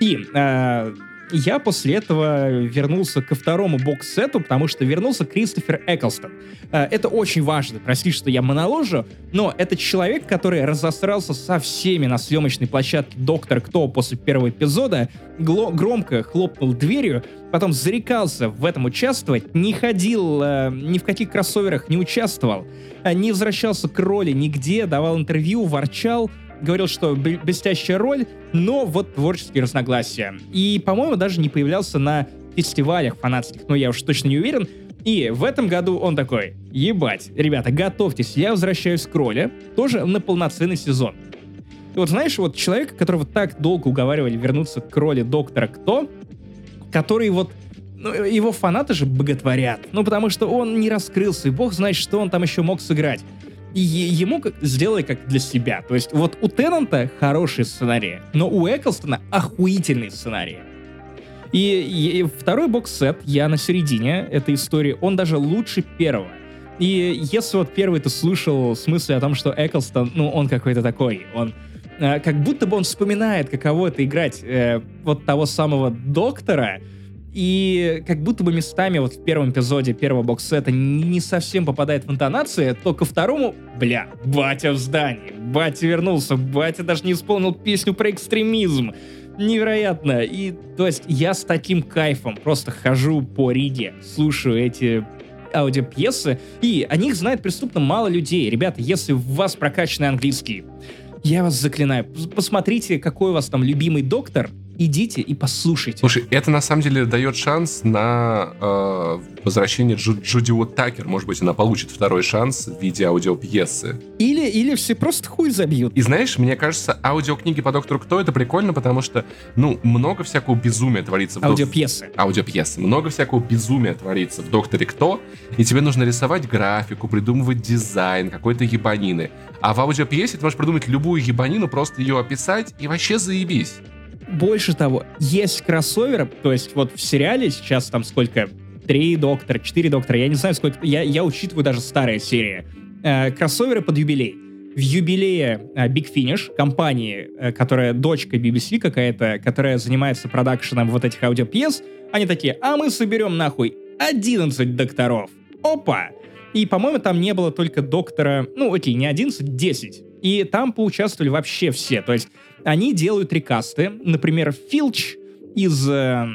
И э, я после этого вернулся ко второму бокс-сету, потому что вернулся Кристофер Эклстон. Э, это очень важно, прости, что я моноложу, но это человек, который разосрался со всеми на съемочной площадке «Доктор Кто» после первого эпизода, громко хлопнул дверью, потом зарекался в этом участвовать, не ходил э, ни в каких кроссоверах, не участвовал, э, не возвращался к роли нигде, давал интервью, ворчал, говорил, что блестящая роль, но вот творческие разногласия. И, по-моему, даже не появлялся на фестивалях фанатских, но я уж точно не уверен. И в этом году он такой, ебать, ребята, готовьтесь, я возвращаюсь к роли, тоже на полноценный сезон. И вот знаешь, вот человека, которого так долго уговаривали вернуться к роли доктора Кто, который вот ну, его фанаты же боготворят. Ну, потому что он не раскрылся, и бог знает, что он там еще мог сыграть и ему сделай как для себя. То есть вот у Теннанта хороший сценарий, но у Эклстона охуительный сценарий. И, и второй бокс-сет, я на середине этой истории, он даже лучше первого. И если вот первый ты слышал в смысле о том, что Эклстон, ну, он какой-то такой, он э, как будто бы он вспоминает, каково это играть э, вот того самого доктора, и как будто бы местами вот в первом эпизоде первого бокс-сета не совсем попадает в интонации, то ко второму, бля, батя в здании, батя вернулся, батя даже не исполнил песню про экстремизм. Невероятно. И, то есть, я с таким кайфом просто хожу по Риге, слушаю эти аудиопьесы, и о них знает преступно мало людей. Ребята, если у вас прокачанный английский, я вас заклинаю, посмотрите, какой у вас там любимый доктор, идите и послушайте. Слушай, это на самом деле дает шанс на э, возвращение Джу Джуди Такер. Может быть, она получит второй шанс в виде аудиопьесы. Или, или все просто хуй забьют. И знаешь, мне кажется, аудиокниги по Доктору Кто это прикольно, потому что, ну, много всякого безумия творится в Аудиопьесы. Док... Аудиопьесы. Много всякого безумия творится в Докторе Кто, и тебе нужно рисовать графику, придумывать дизайн, какой-то ебанины. А в аудиопьесе ты можешь придумать любую ебанину, просто ее описать и вообще заебись. Больше того, есть кроссоверы, то есть вот в сериале сейчас там сколько, три доктора, четыре доктора, я не знаю сколько, я, я учитываю даже старые серии. Э, кроссоверы под юбилей. В юбилее э, Big Finish, компании, э, которая дочка BBC какая-то, которая занимается продакшеном вот этих аудиопьес, они такие, а мы соберем нахуй 11 докторов. Опа! И, по-моему, там не было только доктора, ну, окей, не 11, 10. И там поучаствовали вообще все. То есть они делают рекасты. Например, Филч из э,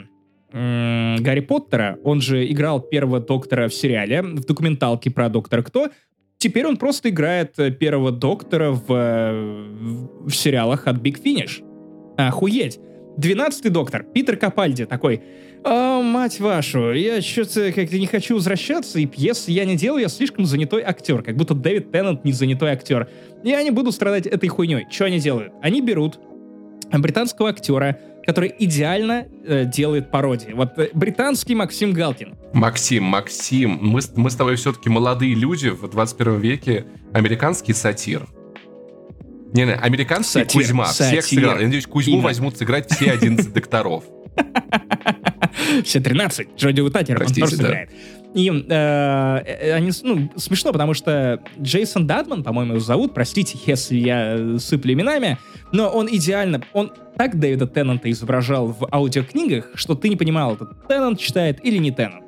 э, Гарри Поттера, он же играл первого доктора в сериале, в документалке про доктора Кто. Теперь он просто играет э, первого доктора в, э, в сериалах от Big Finish. Охуеть. Двенадцатый доктор, Питер Капальди, такой, «О, мать вашу, я что-то как-то не хочу возвращаться, и пьесы я не делаю, я слишком занятой актер, как будто Дэвид Теннант не занятой актер. Я не буду страдать этой хуйней. Что они делают? Они берут британского актера, который идеально э, делает пародии. Вот э, британский Максим Галкин. Максим, Максим, мы, мы с тобой все-таки молодые люди в 21 веке, американский сатир. Не-не, американский сатир, Кузьма. Сатир. Всех сыграл. Я надеюсь, Кузьму Именно. возьмут сыграть все 11 докторов. [LAUGHS] Все 13. Джоди Утатер, он тоже сыграет. И э, э, они, ну, смешно, потому что Джейсон Дадман, по-моему, его зовут, простите, если я сыплю именами, но он идеально, он так Дэвида Теннанта изображал в аудиокнигах, что ты не понимал, это Теннант читает или не Теннант.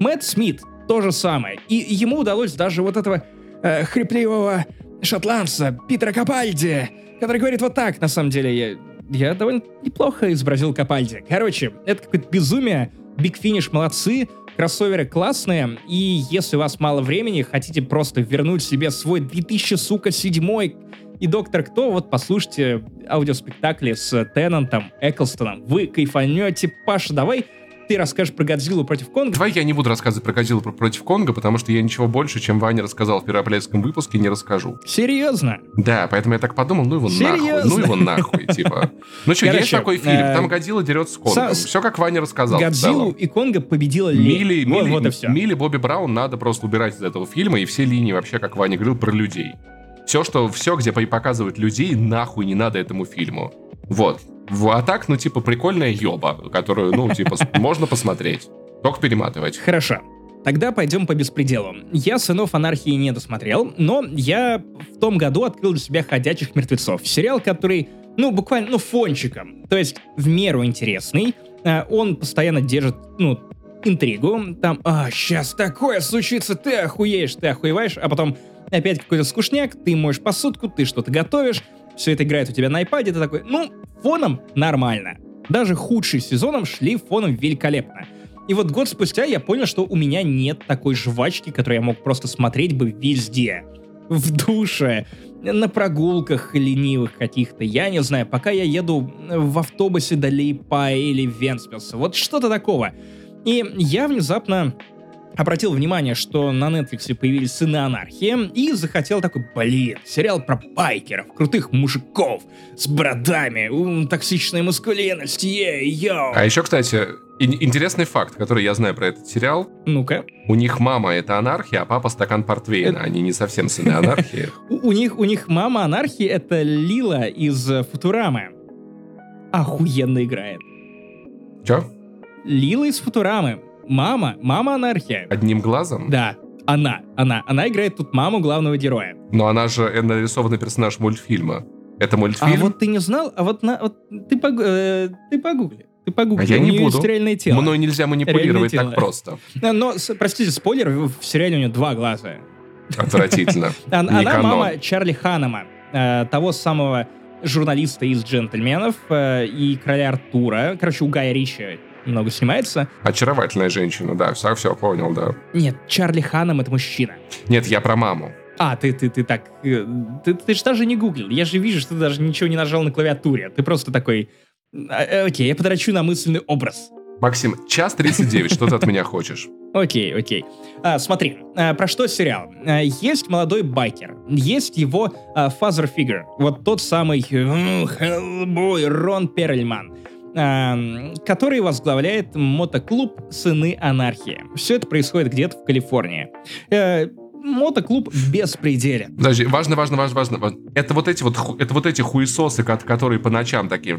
Мэтт Смит то же самое, и ему удалось даже вот этого э, хрипливого шотландца Питера Капальди, который говорит вот так, на самом деле, я, я довольно неплохо изобразил Капальди. Короче, это какое-то безумие, Big Finish молодцы, кроссоверы классные, и если у вас мало времени, хотите просто вернуть себе свой 2000, сука, седьмой и Доктор Кто, вот послушайте аудиоспектакли с Теннантом, Эклстоном. Вы кайфанете. Паша, давай ты расскажешь про Годзиллу против Конга. Давай я не буду рассказывать про Годзиллу против Конга, потому что я ничего больше, чем Ваня рассказал в первоапрельском выпуске, не расскажу. Серьезно? Да, поэтому я так подумал, ну его Серьезно? нахуй, ну его нахуй, типа. Ну что, есть такой фильм, э, там Годзилла дерется с Конгом. Все как Ваня рассказал. Годзиллу и Конга победила Мили. Мили, Бобби Браун надо просто убирать из этого фильма, и все линии вообще, как Ваня говорил, про людей. Все, что, все, где показывают людей, нахуй не надо этому фильму. Вот. А так, ну, типа, прикольная ёба, которую, ну, типа, [LAUGHS] можно посмотреть. Только перематывать. Хорошо. Тогда пойдем по беспределу. Я «Сынов анархии» не досмотрел, но я в том году открыл для себя «Ходячих мертвецов». Сериал, который, ну, буквально, ну, фончиком. То есть в меру интересный. А, он постоянно держит, ну, интригу. Там, а, сейчас такое случится, ты охуеешь, ты охуеваешь, а потом опять какой-то скучняк, ты моешь посудку, ты что-то готовишь, все это играет у тебя на iPad, ты такой, ну, фоном нормально. Даже худшие сезоном шли фоном великолепно. И вот год спустя я понял, что у меня нет такой жвачки, которую я мог просто смотреть бы везде. В душе, на прогулках ленивых каких-то, я не знаю, пока я еду в автобусе до Лейпа или Венспилса, вот что-то такого. И я внезапно обратил внимание, что на Netflix появились «Сыны анархии», и захотел такой, блин, сериал про байкеров, крутых мужиков, с бородами, ум, токсичной маскулинности, ей, йоу. А еще, кстати, интересный факт, который я знаю про этот сериал. Ну-ка. У них мама — это анархия, а папа — стакан портвейна. Они не совсем сыны анархии. [LAUGHS] У них, у них мама анархии — это Лила из Футурамы. Охуенно играет. Че? Лила из Футурамы. Мама, мама анархия. Одним глазом? Да, она, она. Она играет тут маму главного героя. Но она же нарисованный персонаж мультфильма. Это мультфильм? А вот ты не знал? А вот, на, вот ты, пог, э, ты погугли. Ты погугли. А я не буду. Реальное тело. Мной нельзя манипулировать так просто. Но, простите, спойлер, в сериале у нее два глаза. Отвратительно. [LAUGHS] Она мама Чарли Ханама, э, того самого журналиста из «Джентльменов» э, и «Короля Артура». Короче, у Гая Ричи много снимается. Очаровательная женщина, да, все, все понял, да. Нет, Чарли Ханом это мужчина. Нет, я про маму. А, ты, ты, ты так... Э, ты, ты же даже не гуглил. Я же вижу, что ты даже ничего не нажал на клавиатуре. Ты просто такой... А, э, окей, я подрачу на мысленный образ. Максим, час 39, что ты от меня хочешь? [LAUGHS] Окей, окей. А, смотри, а, про что сериал? А, есть молодой байкер, есть его а, father figure, вот тот самый Hellboy Рон Перльман, а, который возглавляет мотоклуб «Сыны анархии». Все это происходит где-то в Калифорнии. А, мотоклуб беспределен. Подожди, важно, важно, важно, важно. важно. Это вот эти вот, это вот эти хуесосы, ко- которые по ночам такие...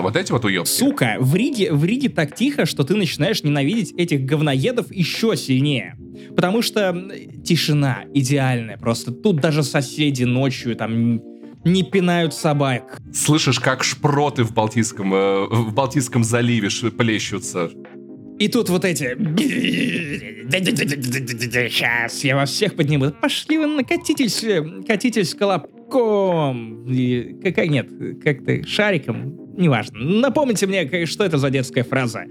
Вот эти вот уебки. Сука, в Риге, в Риге так тихо, что ты начинаешь ненавидеть этих говноедов еще сильнее. Потому что тишина идеальная. Просто тут даже соседи ночью там не пинают собак. Слышишь, как шпроты в Балтийском, э, в Балтийском заливе плещутся. И тут вот эти... Сейчас я вас всех подниму. Пошли вы накатитесь, э, катитесь колобком. И, как, нет, как-то шариком. Неважно. Напомните мне, что это за детская фраза.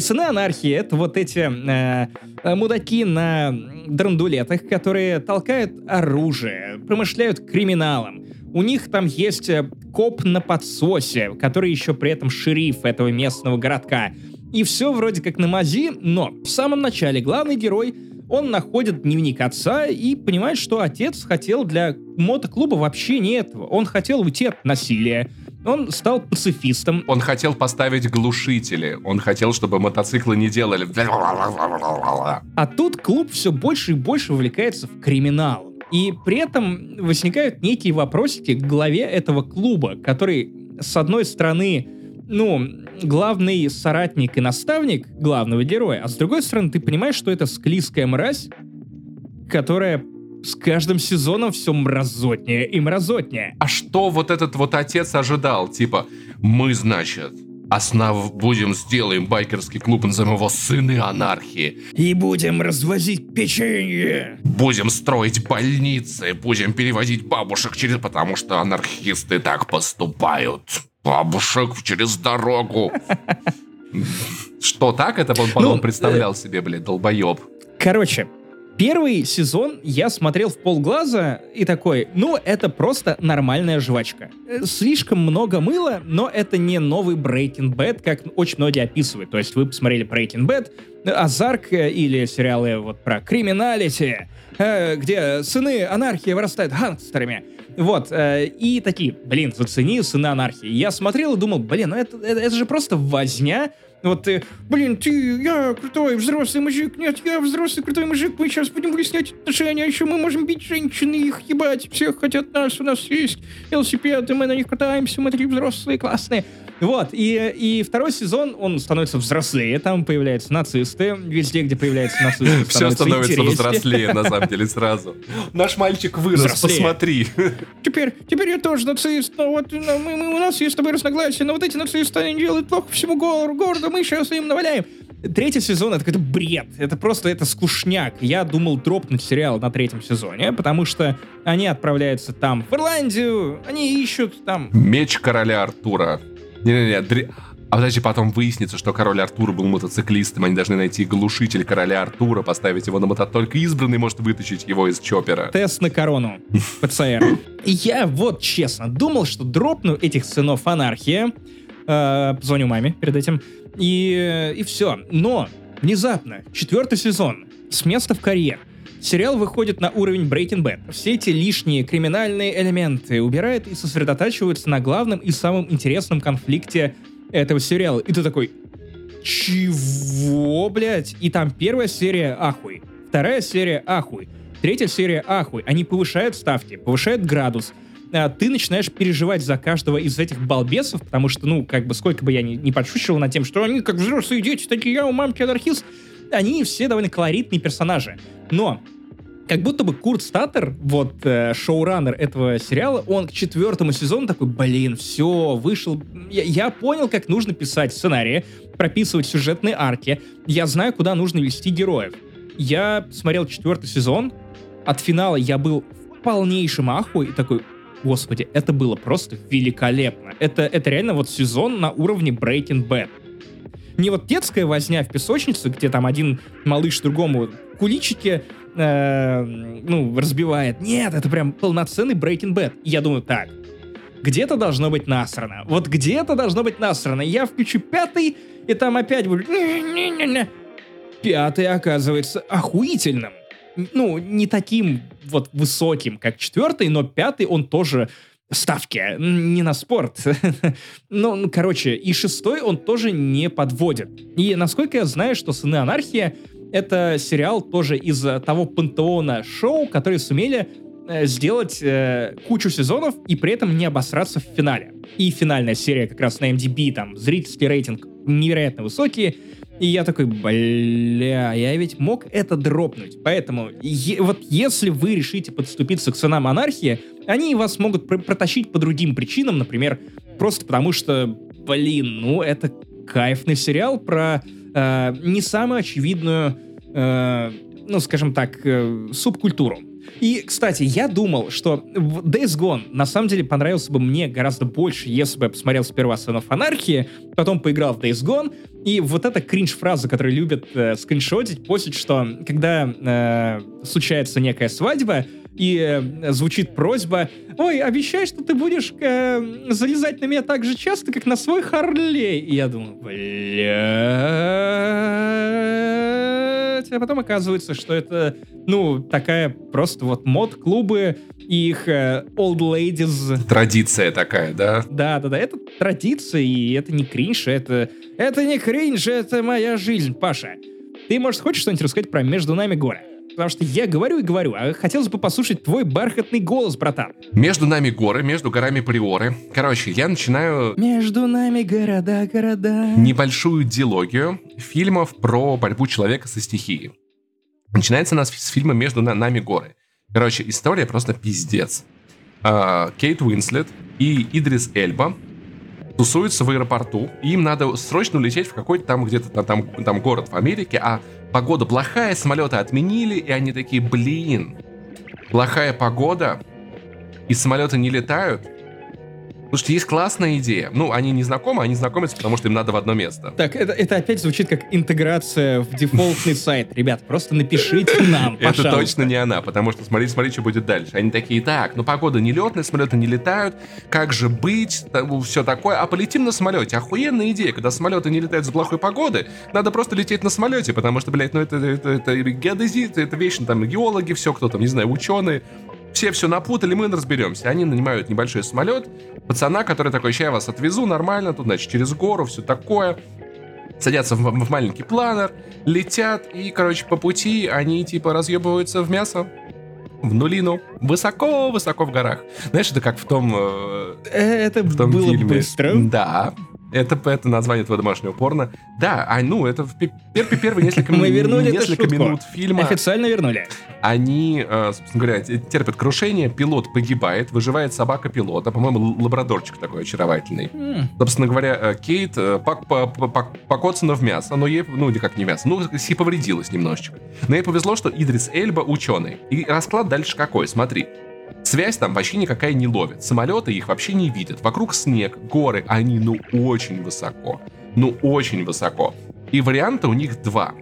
Сыны анархии — это вот эти э, мудаки на драндулетах, которые толкают оружие, промышляют криминалом. У них там есть э, коп на подсосе, который еще при этом шериф этого местного городка. И все вроде как на мази, но в самом начале главный герой, он находит дневник отца и понимает, что отец хотел для мотоклуба вообще не этого. Он хотел уйти от насилия. Он стал пацифистом. Он хотел поставить глушители. Он хотел, чтобы мотоциклы не делали... А тут клуб все больше и больше вовлекается в криминал. И при этом возникают некие вопросики к главе этого клуба, который, с одной стороны, ну, главный соратник и наставник главного героя, а с другой стороны, ты понимаешь, что это склизкая мразь, которая с каждым сезоном все мразотнее и мразотнее. А что вот этот вот отец ожидал? Типа, мы, значит, основ будем, сделаем байкерский клуб, назовем его «Сыны анархии». И будем развозить печенье. Будем строить больницы, будем перевозить бабушек через... Потому что анархисты так поступают. Бабушек через дорогу. [LAUGHS] Что, так это он, Ну, он представлял себе, блядь, долбоеб? Короче, первый сезон я смотрел в полглаза и такой, ну, это просто нормальная жвачка. Э, Слишком много мыла, но это не новый Breaking Bad, как очень многие описывают. То есть вы посмотрели Breaking Bad, Азарк э, или сериалы вот про криминалити, э, где сыны анархии вырастают гангстерами. Вот, э, и такие, блин, зацени сыны анархии. Я смотрел и думал, блин, ну это, это, это же просто возня. Вот ты, блин, ты, я крутой взрослый мужик, нет, я взрослый крутой мужик, мы сейчас будем выяснять отношения, а еще мы можем бить женщин и их ебать, всех хотят нас, у нас есть велосипеды, мы на них катаемся, мы такие взрослые, классные. Вот, и, и второй сезон, он становится взрослее, там появляются нацисты, везде, где появляются нацисты, Все становится интереснее. взрослее, на самом деле, сразу. Наш мальчик вырос, Взрослее. посмотри. Теперь, теперь я тоже нацист, но вот мы, мы- у нас есть с тобой разногласия, но вот эти нацисты, они делают плохо всему городу, городу, мы сейчас им наваляем. Третий сезон это какой-то бред, это просто это скучняк. Я думал дропнуть сериал на третьем сезоне, потому что они отправляются там в Ирландию, они ищут там... Меч короля Артура. Не-не-не, дре- А подожди, потом выяснится, что король Артур был мотоциклистом. Они должны найти глушитель короля Артура, поставить его на мото. Только избранный может вытащить его из чопера. Тест на корону. [LAUGHS] ПЦР. Я вот честно думал, что дропну этих сынов анархии. Э, позвоню маме перед этим. И, и все. Но внезапно, четвертый сезон, с места в карьер. Сериал выходит на уровень Breaking Bad. Все эти лишние криминальные элементы убирает и сосредотачиваются на главном и самом интересном конфликте этого сериала. И ты такой, чего, блядь? И там первая серия ахуй, вторая серия ахуй, третья серия ахуй. Они повышают ставки, повышают градус. А, Ты начинаешь переживать за каждого из этих балбесов, потому что, ну, как бы, сколько бы я ни, ни подшучивал над тем, что они как взрослые дети, такие, я у мамки анархист, они все довольно колоритные персонажи. Но как будто бы Курт Статтер, вот э, шоураннер этого сериала, он к четвертому сезону такой, блин, все, вышел. Я, я понял, как нужно писать сценарии, прописывать сюжетные арки. Я знаю, куда нужно вести героев. Я смотрел четвертый сезон, от финала я был в полнейшем ахуе и такой, господи, это было просто великолепно. Это, это реально вот сезон на уровне Breaking Bad. Не вот детская возня в песочнице, где там один малыш другому куличики э, ну, разбивает. Нет, это прям полноценный Breaking Bad. И я думаю, так, где-то должно быть насрано. Вот где-то должно быть насрано. Я включу пятый, и там опять будет... Пятый оказывается охуительным. Ну, не таким вот высоким, как четвертый, но пятый он тоже ставки, не на спорт. [LAUGHS] ну, короче, и шестой он тоже не подводит. И насколько я знаю, что «Сыны анархии» — это сериал тоже из того пантеона шоу, которые сумели э, сделать э, кучу сезонов и при этом не обосраться в финале. И финальная серия как раз на MDB, там, зрительский рейтинг невероятно высокий, и я такой, бля, я ведь мог это дропнуть. Поэтому е- вот если вы решите подступиться к сынам монархии, они вас могут пр- протащить по другим причинам, например, просто потому что, блин, ну это кайфный сериал про э, не самую очевидную, э, ну скажем так, э, субкультуру. И, кстати, я думал, что Days Gone на самом деле понравился бы мне гораздо больше, если бы я посмотрел сперва of Anarchy, потом поиграл в Days Gone, и вот эта кринж-фраза, которую любят э, скриншотить, постить, что когда э, случается некая свадьба, и э, звучит просьба, ой, обещай, что ты будешь э, залезать на меня так же часто, как на свой Харлей. И я думаю, блядь. А потом оказывается, что это, ну, такая просто вот мод-клубы и их э, old ladies. Традиция такая, да? Да, да, да, это традиция, и это не кринж, это, это не кринж, это моя жизнь, Паша. Ты, может, хочешь что-нибудь рассказать про «Между нами горы»? Потому что я говорю и говорю, а хотелось бы послушать твой бархатный голос, братан. Между нами горы, между горами Приоры. Короче, я начинаю... Между нами города, города. Небольшую диалогию фильмов про борьбу человека со стихией. Начинается у нас с фильма «Между нами горы». Короче, история просто пиздец. А, Кейт Уинслет и Идрис Эльба тусуются в аэропорту, и им надо срочно улететь в какой-то там где-то там, там город в Америке, а погода плохая, самолеты отменили, и они такие, блин, плохая погода, и самолеты не летают, Слушайте, есть классная идея. Ну, они не знакомы, они знакомятся, потому что им надо в одно место. Так, это, это опять звучит как интеграция в дефолтный [LAUGHS] сайт. Ребят, просто напишите нам, Это точно не она, потому что смотри, смотри, что будет дальше. Они такие, так, ну погода нелетная, самолеты не летают, как же быть, все такое, а полетим на самолете. Охуенная идея, когда самолеты не летают за плохой погоды, надо просто лететь на самолете, потому что, блядь, ну это, это, это, это геодезит, это вечно там геологи, все, кто там, не знаю, ученые, все все напутали, мы разберемся. Они нанимают небольшой самолет, пацана, который такой, сейчас я вас отвезу нормально, тут, значит, через гору, все такое. Садятся в, в маленький планер, летят, и, короче, по пути они, типа, разъебываются в мясо, в нулину, высоко-высоко в горах. Знаешь, это как в том... Э, это в том было фильме. быстро. Да, это, это название твоего домашнего порно. Да, а ну, это в первые, первые несколько, Мы вернули несколько минут фильма. Официально вернули. Они, э, собственно говоря, терпят крушение, пилот погибает, выживает собака пилота, по-моему, лабрадорчик такой очаровательный. Mm. Собственно говоря, э, Кейт э, покоцана в мясо, но ей, ну, как не мясо, ну, си повредилась немножечко. Но ей повезло, что Идрис Эльба ученый. И расклад дальше какой? Смотри. Связь там вообще никакая не ловит. Самолеты их вообще не видят. Вокруг снег, горы, они ну очень высоко. Ну очень высоко. И варианта у них два.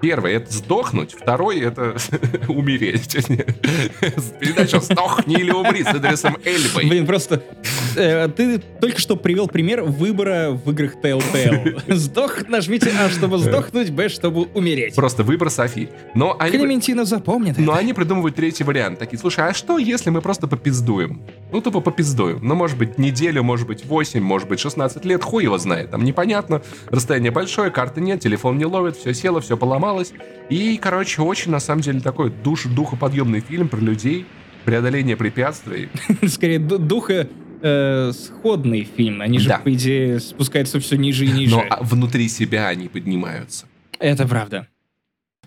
Первый — это сдохнуть, второй — это [LAUGHS] умереть. Передача «Сдохни или умри» с адресом Эльбой. Блин, просто э, ты только что привел пример выбора в играх Telltale. [LAUGHS] Сдох, нажмите А, чтобы сдохнуть, Б, чтобы умереть. Просто выбор Софи. Но они... Клементина запомнит Но они придумывают третий вариант. Такие, слушай, а что, если мы просто попиздуем? Ну, тупо попиздуем. Ну, может быть, неделю, может быть, 8, может быть, 16 лет, хуй его знает. Там непонятно, расстояние большое, карты нет, телефон не ловит, все село, все поломало сломалась. И, короче, очень, на самом деле, такой душ, духоподъемный фильм про людей, преодоление препятствий. [LAUGHS] Скорее, духа э, сходный фильм. Они же, да. по идее, спускаются все ниже и ниже. Но а, внутри себя они поднимаются. Это правда.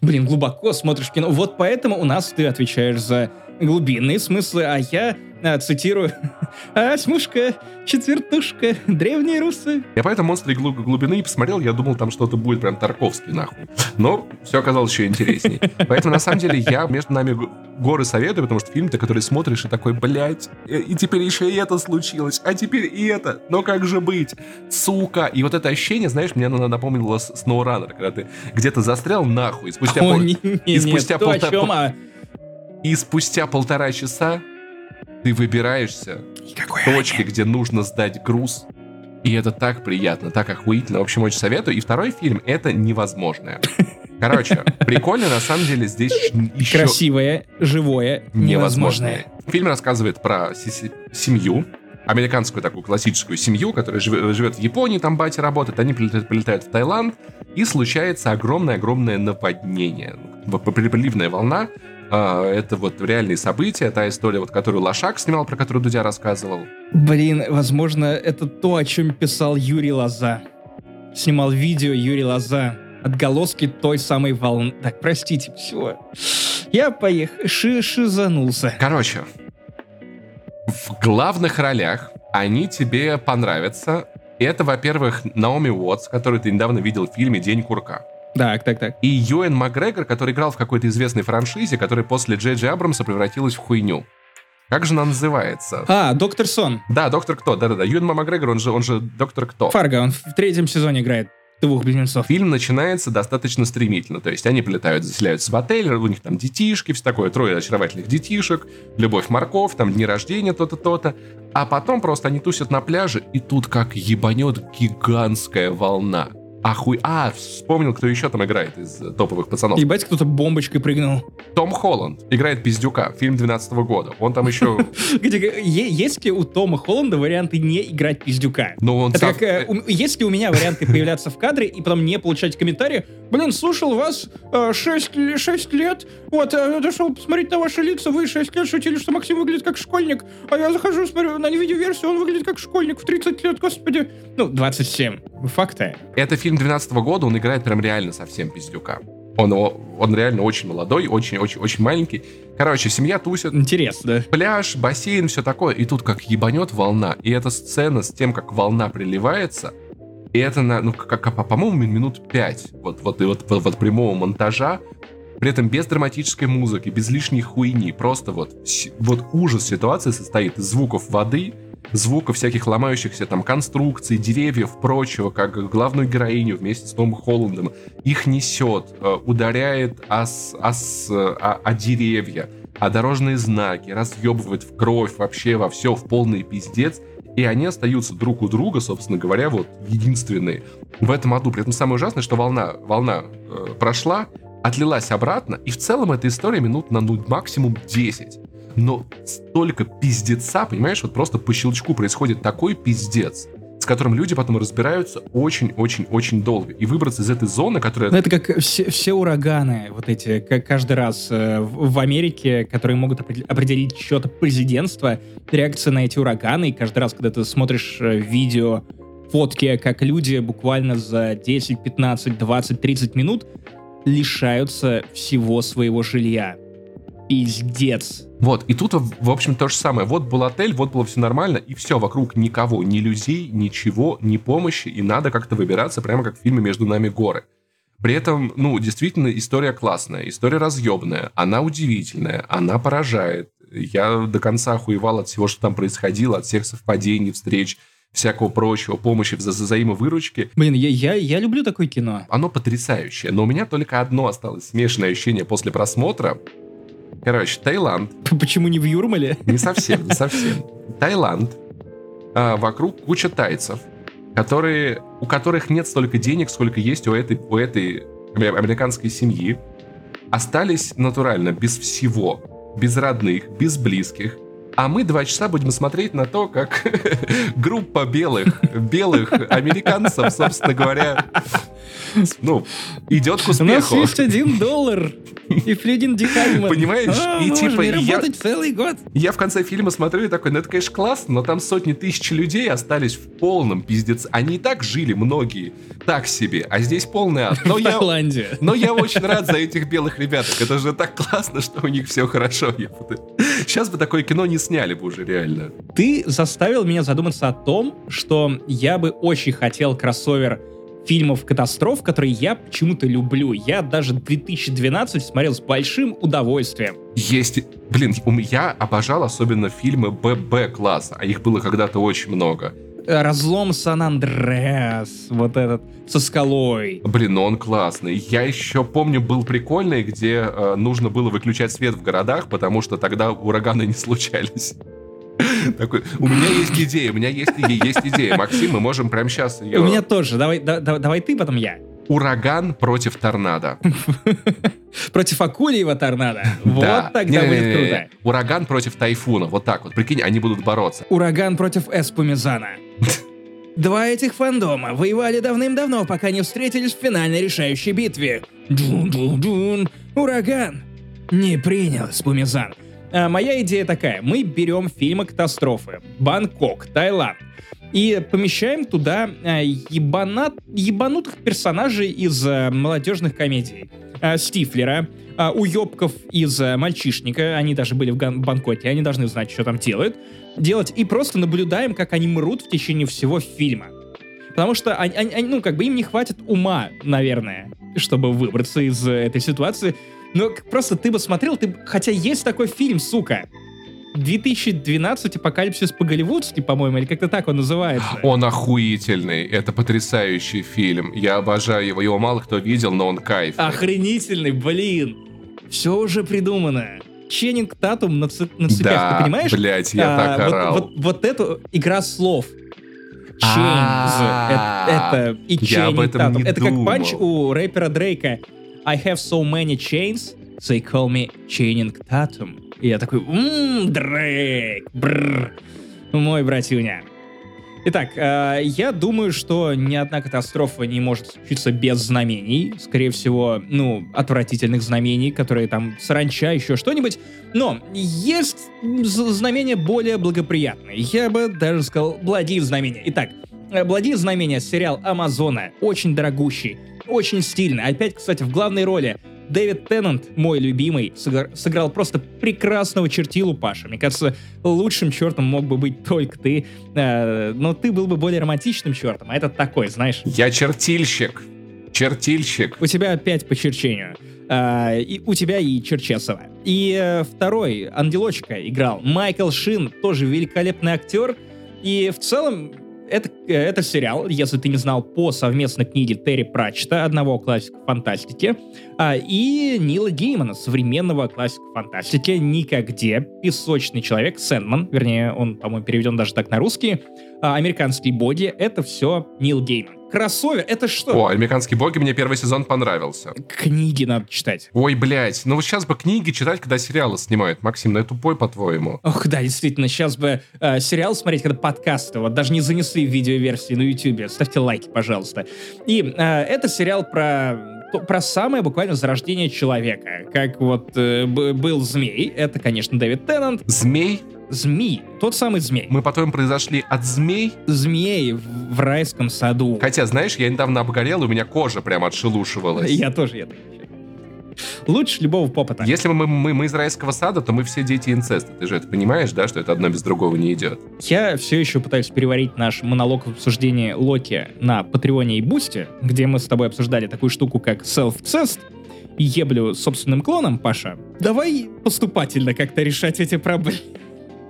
Блин, глубоко смотришь кино. Вот поэтому у нас ты отвечаешь за глубинные смыслы, а я а, цитирую, [LAUGHS] «Осьмушка, четвертушка, древние русы». Я поэтому «Монстры глубины» и посмотрел, я думал, там что-то будет прям Тарковский, нахуй. Но все оказалось еще интереснее. Поэтому, на самом деле, я между нами горы советую, потому что фильм ты, который смотришь и такой, блядь, э, и теперь еще и это случилось, а теперь и это, но как же быть, сука. И вот это ощущение, знаешь, мне оно напомнило SnowRunner, когда ты где-то застрял нахуй, и спустя, О, пол... не, не, и спустя нет, полтора... И спустя полтора часа ты выбираешься Никакой точке, где нужно сдать груз, и это так приятно, так охуительно. В общем, очень советую. И второй фильм — это невозможное. Короче, [LAUGHS] прикольно, на самом деле, здесь еще Красивое, живое, невозможное. Фильм рассказывает про семью, американскую такую классическую семью, которая живе- живет в Японии, там батя работает, они прилетают, прилетают в Таиланд, и случается огромное-огромное наводнение. Приливная волна, а, это вот реальные события, та история, вот, которую Лошак снимал, про которую Дудя рассказывал. Блин, возможно, это то, о чем писал Юрий Лоза. Снимал видео Юрий Лоза. Отголоски той самой волны. Так, простите, все. Я поехал. Ши шизанулся. Короче, в главных ролях они тебе понравятся. Это, во-первых, Наоми Уотс, которую ты недавно видел в фильме «День курка». Так, так, так. И Юэн Макгрегор, который играл в какой-то известной франшизе, которая после Джей Джей Абрамса превратилась в хуйню. Как же она называется? А, Доктор Сон. Да, доктор кто? Да-да-да. Юэн Макгрегор, он же, он же доктор кто? Фарго, он в третьем сезоне играет двух близнецов. Фильм начинается достаточно стремительно. То есть они прилетают, заселяются в отель, у них там детишки, все такое, трое очаровательных детишек, любовь, морковь, там дни рождения, то-то, то-то. А потом просто они тусят на пляже, и тут как ебанет гигантская волна. Ахуй... А, вспомнил, кто еще там играет из э, топовых пацанов. Ебать, кто-то бомбочкой прыгнул. Том Холланд играет пиздюка, фильм 12 года. Он там еще... [LAUGHS] Есть ли у Тома Холланда варианты не играть пиздюка? Ну, он Это как, э, у- есть ли у меня варианты появляться в кадре и потом не получать комментарии? Блин, слушал вас 6, лет, вот, э, дошел посмотреть на ваши лица, вы 6 лет шутили, что Максим выглядит как школьник, а я захожу, смотрю на видеоверсию, он выглядит как школьник в 30 лет, господи. Ну, 27. Факты. Это фильм 12 года, он играет прям реально совсем пиздюка. Он, он реально очень молодой, очень-очень-очень маленький. Короче, семья тусит, Интересно. пляж, бассейн, все такое. И тут как ебанет волна. И эта сцена с тем, как волна приливается, и это, на, ну, как, по-моему, минут пять. Вот, вот, и вот, вот, вот прямого монтажа. При этом без драматической музыки, без лишней хуйни. Просто вот, вот ужас ситуации состоит из звуков воды, звуков всяких ломающихся там конструкций, деревьев, прочего, как главную героиню вместе с Томом Холландом. Их несет, э, ударяет о, о о- о деревья, о дорожные знаки, разъебывает в кровь, вообще во все, в полный пиздец. И они остаются друг у друга, собственно говоря, вот единственные в этом аду. При этом самое ужасное, что волна, волна э, прошла, отлилась обратно, и в целом эта история минут на ну, максимум 10. Но столько пиздеца, понимаешь, вот просто по щелчку происходит такой пиздец, с которым люди потом разбираются очень-очень-очень долго. И выбраться из этой зоны, которая... Ну, это как все, все ураганы, вот эти, как каждый раз э, в, Америке, которые могут определ- определить что-то президентство, реакция на эти ураганы, и каждый раз, когда ты смотришь э, видео, фотки, как люди буквально за 10, 15, 20, 30 минут лишаются всего своего жилья. Пиздец. Вот, и тут, в общем, то же самое. Вот был отель, вот было все нормально, и все, вокруг никого, ни людей, ничего, ни помощи, и надо как-то выбираться, прямо как в фильме «Между нами горы». При этом, ну, действительно, история классная, история разъебная, она удивительная, она поражает. Я до конца охуевал от всего, что там происходило, от всех совпадений, встреч, всякого прочего, помощи, вза- взаимовыручки. Блин, я, я, я люблю такое кино. Оно потрясающее, но у меня только одно осталось смешанное ощущение после просмотра. Короче, Таиланд, [LAUGHS] Почему не в Юрмале? не совсем, не совсем. Таиланд. А, вокруг куча тайцев, которые, у которых нет столько денег, сколько есть у этой, у этой аме- американской семьи. Остались натурально без всего. Без родных, без близких. А мы два часа будем смотреть на то, как [LAUGHS] группа белых, белых американцев, собственно говоря, [LAUGHS] ну, идет к У нас успеху. есть один доллар. И Флюдин Дихайман. Понимаешь? А, И типа я- работать целый год. Я в конце фильма смотрю и такой, ну это, конечно, классно, но там сотни тысяч людей остались в полном пиздец. Они и так жили, многие, так себе, а здесь полный ад. Но В я, Таиланде. но я очень рад за этих белых ребяток. Это же так классно, что у них все хорошо. Сейчас бы такое кино не сняли бы уже реально. Ты заставил меня задуматься о том, что я бы очень хотел кроссовер фильмов катастроф, которые я почему-то люблю. Я даже 2012 смотрел с большим удовольствием. Есть, блин, у меня- я обожал особенно фильмы ББ класса, а их было когда-то очень много. Э, Разлом Сан-Андреас, вот этот, со скалой. Блин, ну он классный. Я еще помню, был прикольный, где э, нужно было выключать свет в городах, потому что тогда ураганы не случались. Такой, у меня есть идея, у меня есть, есть идея. Максим, мы можем прямо сейчас ее... У меня тоже. Давай, да, да- давай ты, потом я. Ураган против торнадо. [LAUGHS] Против акульего торнадо. Вот Да. тогда будет круто. Ураган против тайфуна. Вот так вот. Прикинь, они будут бороться. Ураган против Эспумизана. [LAUGHS] Два этих фандома воевали давным-давно, пока не встретились в финальной решающей битве. Дун-дун-дун. Ураган не принял Эспумизан. А моя идея такая. Мы берем фильмы катастрофы. Бангкок, Таиланд. И помещаем туда а, ебанат, ебанутых персонажей из а, молодежных комедий. А, Стифлера, а, уебков из а, «Мальчишника», они даже были в Ган- Бангкоке, они должны знать, что там делают, делать, и просто наблюдаем, как они мрут в течение всего фильма. Потому что, они, они- они, ну, как бы им не хватит ума, наверное, чтобы выбраться из э, этой ситуации. Но к- просто ты бы смотрел, ты... хотя есть такой фильм, сука, 2012 «Апокалипсис по-голливудски», по-моему, или как-то так он называется. Он охуительный. Это потрясающий фильм. Я обожаю его. Его мало кто видел, но он кайф. Охренительный, блин. Все уже придумано. Ченнинг Татум на, ц- на цепях, да, ты понимаешь? блядь, я А, так вот, орал. Вот, вот эту игра слов. Chains. А, Это, это и Tatum. не Это как панч у рэпера Дрейка. I have so many chains, they call me Channing Tatum. И я такой, ммм, Дрейк, бррр. Мой братюня. Итак, э, я думаю, что ни одна катастрофа не может случиться без знамений. Скорее всего, ну, отвратительных знамений, которые там саранча, еще что-нибудь. Но есть знамения более благоприятные. Я бы даже сказал, благие знамения. Итак, э, благие знамения сериал Амазона. Очень дорогущий, очень стильный. Опять, кстати, в главной роли Дэвид Теннант, мой любимый, сыгр- сыграл просто прекрасного чертилу Паша. Мне кажется, лучшим чертом мог бы быть только ты. Э, но ты был бы более романтичным чертом, а этот такой, знаешь. Я чертильщик. Чертильщик. У тебя опять по черчению. А, и у тебя и Черчесова. И э, второй, ангелочка, играл Майкл Шин, тоже великолепный актер. И в целом, это, э, это сериал, если ты не знал, по совместной книге Терри Пратчета, одного классика фантастики, а, и Нила Геймана, современного классика фантастики «Никогде», «Песочный человек», «Сэндман», вернее, он, по-моему, переведен даже так на русский, а, «Американские боги» — это все Нил Гейман. Кроссовер — это что? О, «Американские боги» мне первый сезон понравился. Книги надо читать. Ой, блядь, ну вот сейчас бы книги читать, когда сериалы снимают. Максим, ну я тупой, по-твоему. Ох, да, действительно, сейчас бы э, сериал смотреть, когда подкасты, вот даже не занесли в видеоверсии на YouTube. Ставьте лайки, пожалуйста. И э, это сериал про про самое буквально зарождение человека. Как вот э, был змей, это, конечно, Дэвид Теннант. Змей? Змей, тот самый змей. Мы потом произошли от змей. Змей в, в райском саду. Хотя, знаешь, я недавно обгорел, и у меня кожа прям отшелушивалась. Я тоже, я так. Лучше любого попыта. Если мы, мы, мы из райского сада, то мы все дети инцеста. Ты же это понимаешь, да, что это одно без другого не идет? Я все еще пытаюсь переварить наш монолог в обсуждении Локи на Патреоне и Бусте, где мы с тобой обсуждали такую штуку, как self-cest, и еблю собственным клоном, Паша. Давай поступательно как-то решать эти проблемы.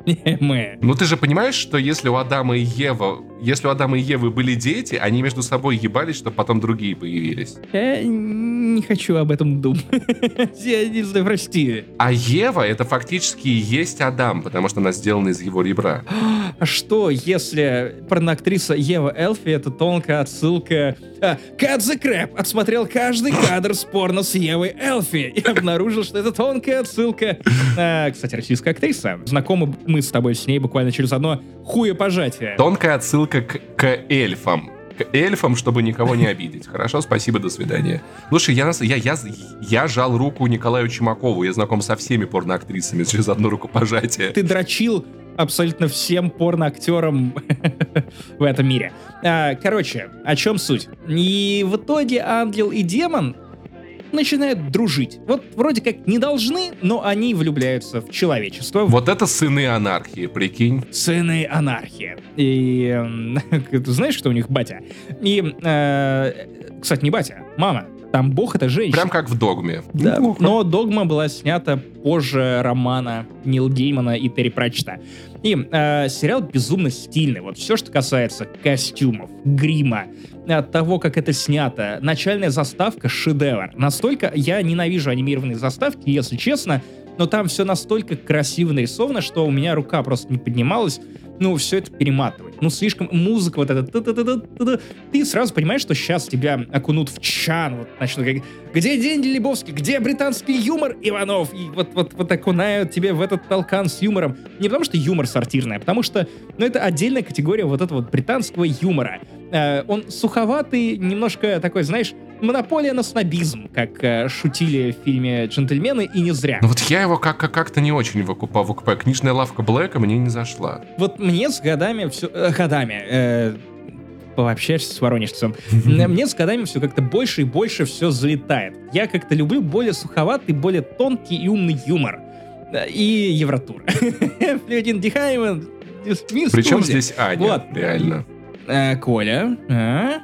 [LAUGHS] Мы. Ну ты же понимаешь, что если у Адама и Ева, если у Адама и Евы были дети, они между собой ебались, чтобы потом другие появились. Я не хочу об этом думать. [LAUGHS] Я не знаю, прости. А Ева это фактически и есть Адам, потому что она сделана из его ребра. А что, если порноактриса Ева Элфи это тонкая отсылка... А, Cut the Crap отсмотрел каждый кадр с порно с Евой Элфи и обнаружил, что это тонкая отсылка... А, кстати, российская актриса. Знакомы мы с тобой с ней буквально через одно хуепожатие. Тонкая отсылка к, к эльфам. К эльфам, чтобы никого не обидеть. Хорошо, спасибо, до свидания. Слушай, я, я, я, я жал руку Николаю Чумакову. Я знаком со всеми порноактрисами через одно рукопожатие. Ты дрочил абсолютно всем порноактерам [LAUGHS] в этом мире. А, короче, о чем суть? И в итоге ангел и демон начинают дружить. Вот вроде как не должны, но они влюбляются в человечество. Вот это сыны анархии, прикинь. Сыны анархии. И эм, [LAUGHS] ты знаешь, что у них батя? И, э, кстати, не батя, мама. Там бог это женщина. Прям как в догме. Да, но «Догма» была снята позже романа Нил Геймана и Терри Пратчета. И э, сериал безумно стильный. Вот все, что касается костюмов, грима, э, того, как это снято. Начальная заставка — шедевр. Настолько я ненавижу анимированные заставки, если честно, но там все настолько красиво нарисовано, что у меня рука просто не поднималась, ну, все это перематывать. Ну, слишком музыка вот эта, ты сразу понимаешь, что сейчас тебя окунут в чан, вот начнут как, где День Лебовский, где британский юмор Иванов, и вот, вот, вот окунают тебе в этот толкан с юмором. Не потому что юмор сортирный, а потому что, ну, это отдельная категория вот этого вот британского юмора. Э, он суховатый, немножко такой, знаешь, монополия на снобизм, как э, шутили в фильме «Джентльмены», и не зря. Ну вот я его как- как-то не очень выкупал. выкупаю. Книжная лавка Блэка мне не зашла. Вот мне с годами все... Э, годами... Э, пообщаешься с воронежцем. [LAUGHS] Мне с годами все как-то больше и больше все залетает. Я как-то люблю более суховатый, более тонкий и умный юмор. Э, и Евротур. Флюдин Дихаймен. Причем здесь Аня, вот. реально. Э, Коля, а?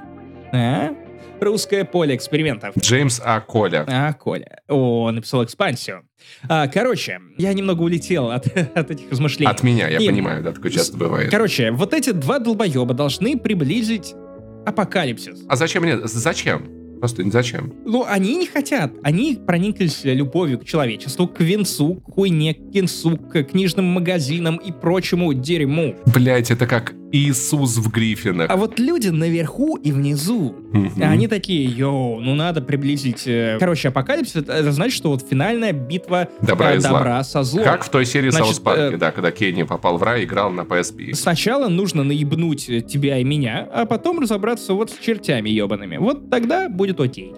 А? Русское поле экспериментов. Джеймс А. Коля. А. Коля. О, написал экспансию. А, короче, я немного улетел от, [LAUGHS] от этих размышлений. От меня, я И, понимаю, да, такое часто бывает. Короче, вот эти два долбоеба должны приблизить апокалипсис. А зачем мне? Зачем? Просто зачем? Ну, они не хотят. Они прониклись любовью к человечеству, к венцу, к хуйне, к кинцу, к книжным магазинам и прочему дерьму. Блять, это как Иисус в Гриффинах. А вот люди наверху и внизу, угу. они такие, йоу, ну надо приблизить... Э, короче, апокалипсис, это значит, что вот финальная битва добра, и добра со злом. Как в той серии Саус Парке, э... да, когда Кенни попал в рай и играл на PSP. Сначала нужно наебнуть тебя и меня, а потом разобраться вот с чертями ебаными. Вот тогда будет окей.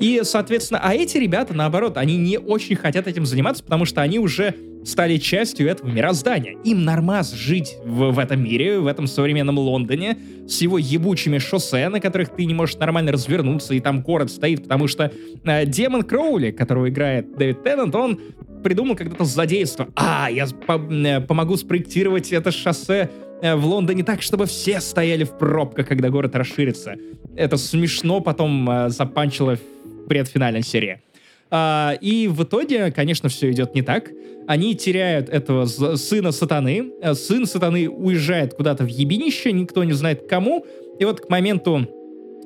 И, соответственно, а эти ребята, наоборот, они не очень хотят этим заниматься, потому что они уже стали частью этого мироздания. Им нормас жить в, в этом мире, в этом современном Лондоне, с его ебучими шоссе, на которых ты не можешь нормально развернуться, и там город стоит, потому что э, демон Кроули, которого играет Дэвид Теннант, он придумал когда-то злодейство. А, я по э, помогу спроектировать это шоссе э, в Лондоне так, чтобы все стояли в пробках, когда город расширится. Это смешно потом э, запанчило предфинальной серии. А, и в итоге, конечно, все идет не так. Они теряют этого сына сатаны. Э, сын сатаны уезжает куда-то в ебенище, никто не знает кому. И вот к моменту,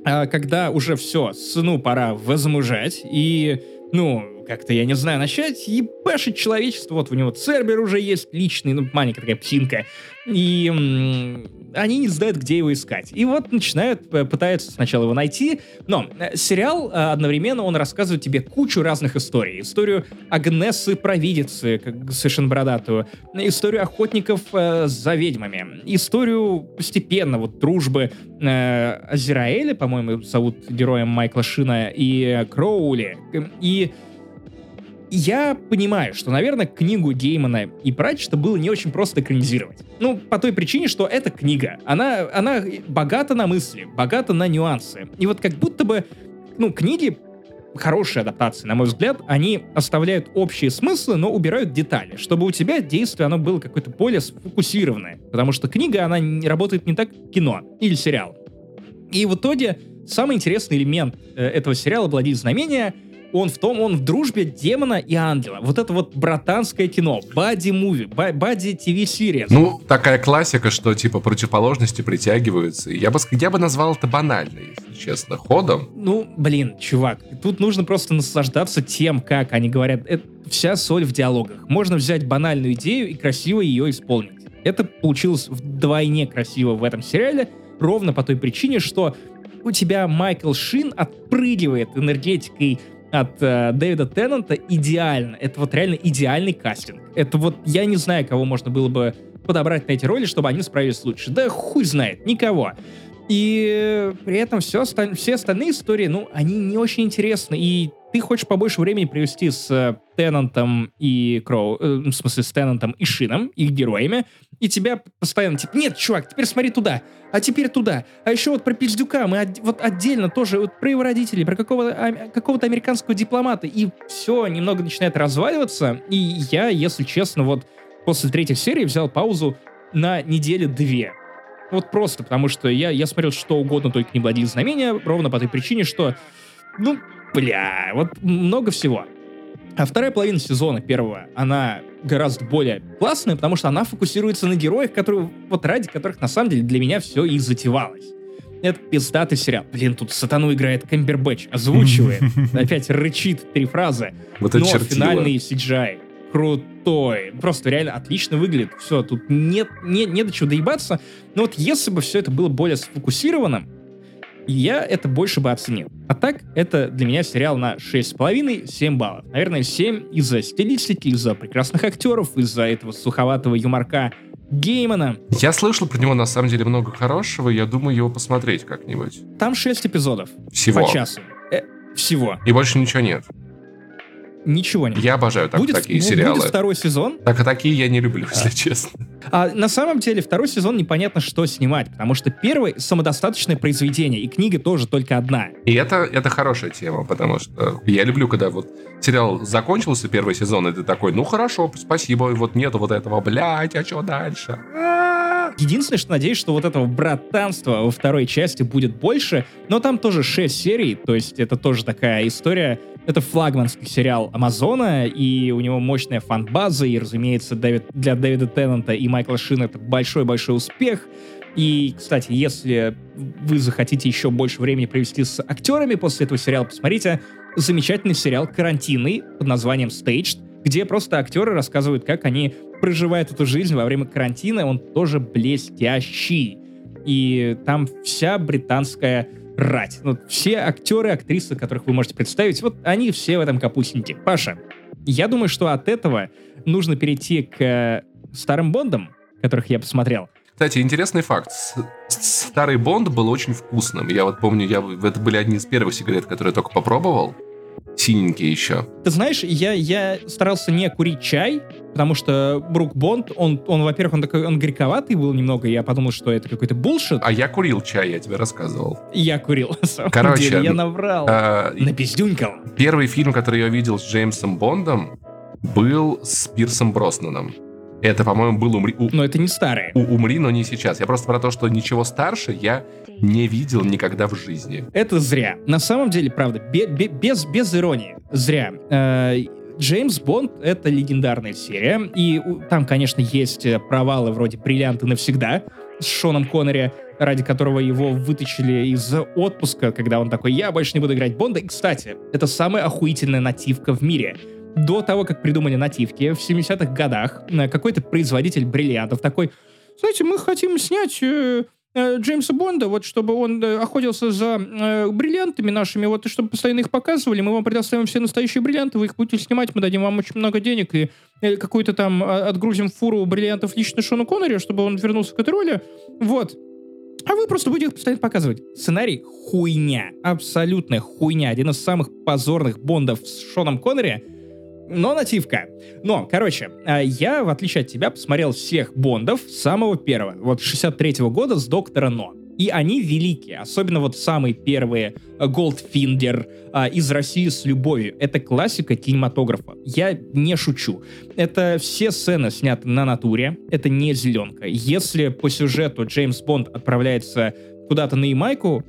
а, когда уже все, сыну пора возмужать, и, ну, как-то, я не знаю, начать ебашить человечество. Вот у него Цербер уже есть личный, ну, маленькая такая псинка. И они не знают, где его искать. И вот начинают, пытаются сначала его найти. Но э, сериал э, одновременно, он рассказывает тебе кучу разных историй. Историю Агнесы Провидицы, как совершенно бородатую. Историю охотников э, за ведьмами. Историю постепенно вот дружбы э, Азираэля, по-моему, зовут героем Майкла Шина, и Кроули. И я понимаю, что, наверное, книгу Геймана и Пратчета было не очень просто экранизировать. Ну, по той причине, что эта книга, она, она богата на мысли, богата на нюансы. И вот как будто бы, ну, книги хорошие адаптации, на мой взгляд, они оставляют общие смыслы, но убирают детали, чтобы у тебя действие, оно было какое-то более сфокусированное. Потому что книга, она не работает не так, как кино или сериал. И в итоге самый интересный элемент э, этого сериала «Владеть знамения» он в том, он в дружбе демона и ангела. Вот это вот братанское кино, бади-муви, бади-ТВ-серия. Ну, такая классика, что типа противоположности притягиваются. Я бы, я бы назвал это банально, если честно, ходом. Ну, блин, чувак, тут нужно просто наслаждаться тем, как они говорят. Это вся соль в диалогах. Можно взять банальную идею и красиво ее исполнить. Это получилось вдвойне красиво в этом сериале, ровно по той причине, что у тебя Майкл Шин отпрыгивает энергетикой от э, Дэвида Теннанта идеально. Это вот реально идеальный кастинг. Это вот я не знаю, кого можно было бы подобрать на эти роли, чтобы они справились лучше. Да хуй знает, никого. И при этом все, все остальные истории, ну, они не очень интересны. И ты хочешь побольше времени провести с Теннантом и Кроу, э, в смысле, с Теннантом и Шином, их героями, и тебя постоянно, типа, нет, чувак, теперь смотри туда, а теперь туда. А еще вот про Пиздюка мы от, вот отдельно тоже, вот про его родителей, про какого-то, а, какого-то американского дипломата, и все немного начинает разваливаться, и я, если честно, вот после третьей серии взял паузу на неделю две. Вот просто, потому что я, я смотрел что угодно, только не «Владелец знамения», ровно по той причине, что, ну, бля, вот много всего. А вторая половина сезона первого, она гораздо более классная, потому что она фокусируется на героях, которые, вот ради которых на самом деле для меня все и затевалось. Это пиздатый сериал. Блин, тут сатану играет Камбербэтч, озвучивает. [LAUGHS] Опять рычит три фразы. Вот это Но финальный CGI крутой. Просто реально отлично выглядит. Все, тут нет, нет, нет до чего доебаться. Но вот если бы все это было более сфокусированным, я это больше бы оценил. А так, это для меня сериал на 6,5-7 баллов. Наверное, 7 из-за стилистики, из-за прекрасных актеров, из-за этого суховатого юморка Геймана. Я слышал про него на самом деле много хорошего, я думаю его посмотреть как-нибудь. Там 6 эпизодов. Всего. По часу. Э, всего. И больше ничего нет. Ничего нет. Я обожаю так, будет, такие бу- сериалы. Будет второй сезон. Так, а такие я не люблю, если честно. А на самом деле второй сезон непонятно, что снимать, потому что первый самодостаточное произведение, и книга тоже только одна. И это, это хорошая тема, потому что я люблю, когда вот сериал закончился, первый сезон, и ты такой, ну хорошо, спасибо, и вот нету вот этого, блядь, а что дальше? А-а-а. Единственное, что надеюсь, что вот этого братанства во второй части будет больше, но там тоже 6 серий, то есть это тоже такая история. Это флагманский сериал Амазона, и у него мощная фан-база, и, разумеется, Дэвид, для Дэвида Теннанта и Майкла Шина это большой-большой успех. И, кстати, если вы захотите еще больше времени провести с актерами после этого сериала, посмотрите замечательный сериал «Карантинный» под названием «Staged», где просто актеры рассказывают, как они проживают эту жизнь во время карантина. Он тоже блестящий. И там вся британская рать. Ну, все актеры, актрисы, которых вы можете представить, вот они все в этом капустнике. Паша, я думаю, что от этого нужно перейти к э, старым Бондам, которых я посмотрел. Кстати, интересный факт. Старый Бонд был очень вкусным. Я вот помню, я, это были одни из первых сигарет, которые я только попробовал. Синенькие еще. Ты знаешь, я, я старался не курить чай, потому что Брук Бонд, он, он во-первых, он такой, он горьковатый был немного, я подумал, что это какой-то булшит. А я курил чай, я тебе рассказывал. Я курил, [LAUGHS] на самом Короче, деле, я наврал. А, и Напиздюнькал. Первый фильм, который я видел с Джеймсом Бондом, был с Пирсом Броснаном. Это, по-моему, был «Умри, у- Но это не старые. у- «Умри, но не сейчас». Я просто про то, что ничего старше я не видел никогда в жизни. Это зря. На самом деле, правда, бе- бе- без, без иронии, зря. Э, Джеймс Бонд — это легендарная серия, и там, конечно, есть э, провалы вроде «Бриллианты навсегда» с Шоном Коннери, ради которого его вытащили из отпуска, когда он такой «Я больше не буду играть Бонда». И, кстати, это самая охуительная нативка в мире. До того, как придумали нативки, в 70-х годах э, какой-то производитель бриллиантов такой «Знаете, мы хотим снять э, э, Джеймса Бонда, вот чтобы он э, охотился за э, бриллиантами нашими, вот и чтобы постоянно их показывали, мы вам предоставим все настоящие бриллианты, вы их будете снимать, мы дадим вам очень много денег и э, какую-то там э, отгрузим фуру бриллиантов лично Шону Коннери, чтобы он вернулся к этой роли. Вот. А вы просто будете их постоянно показывать. Сценарий — хуйня. Абсолютная хуйня. Один из самых позорных Бондов с Шоном Коннери — но нативка. Но, короче, э, я, в отличие от тебя, посмотрел всех Бондов самого первого, вот 63-го года с Доктора Но. И они великие, особенно вот самые первые э, Голдфиндер э, из России с любовью. Это классика кинематографа. Я не шучу. Это все сцены сняты на натуре, это не зеленка. Если по сюжету Джеймс Бонд отправляется куда-то на Ямайку,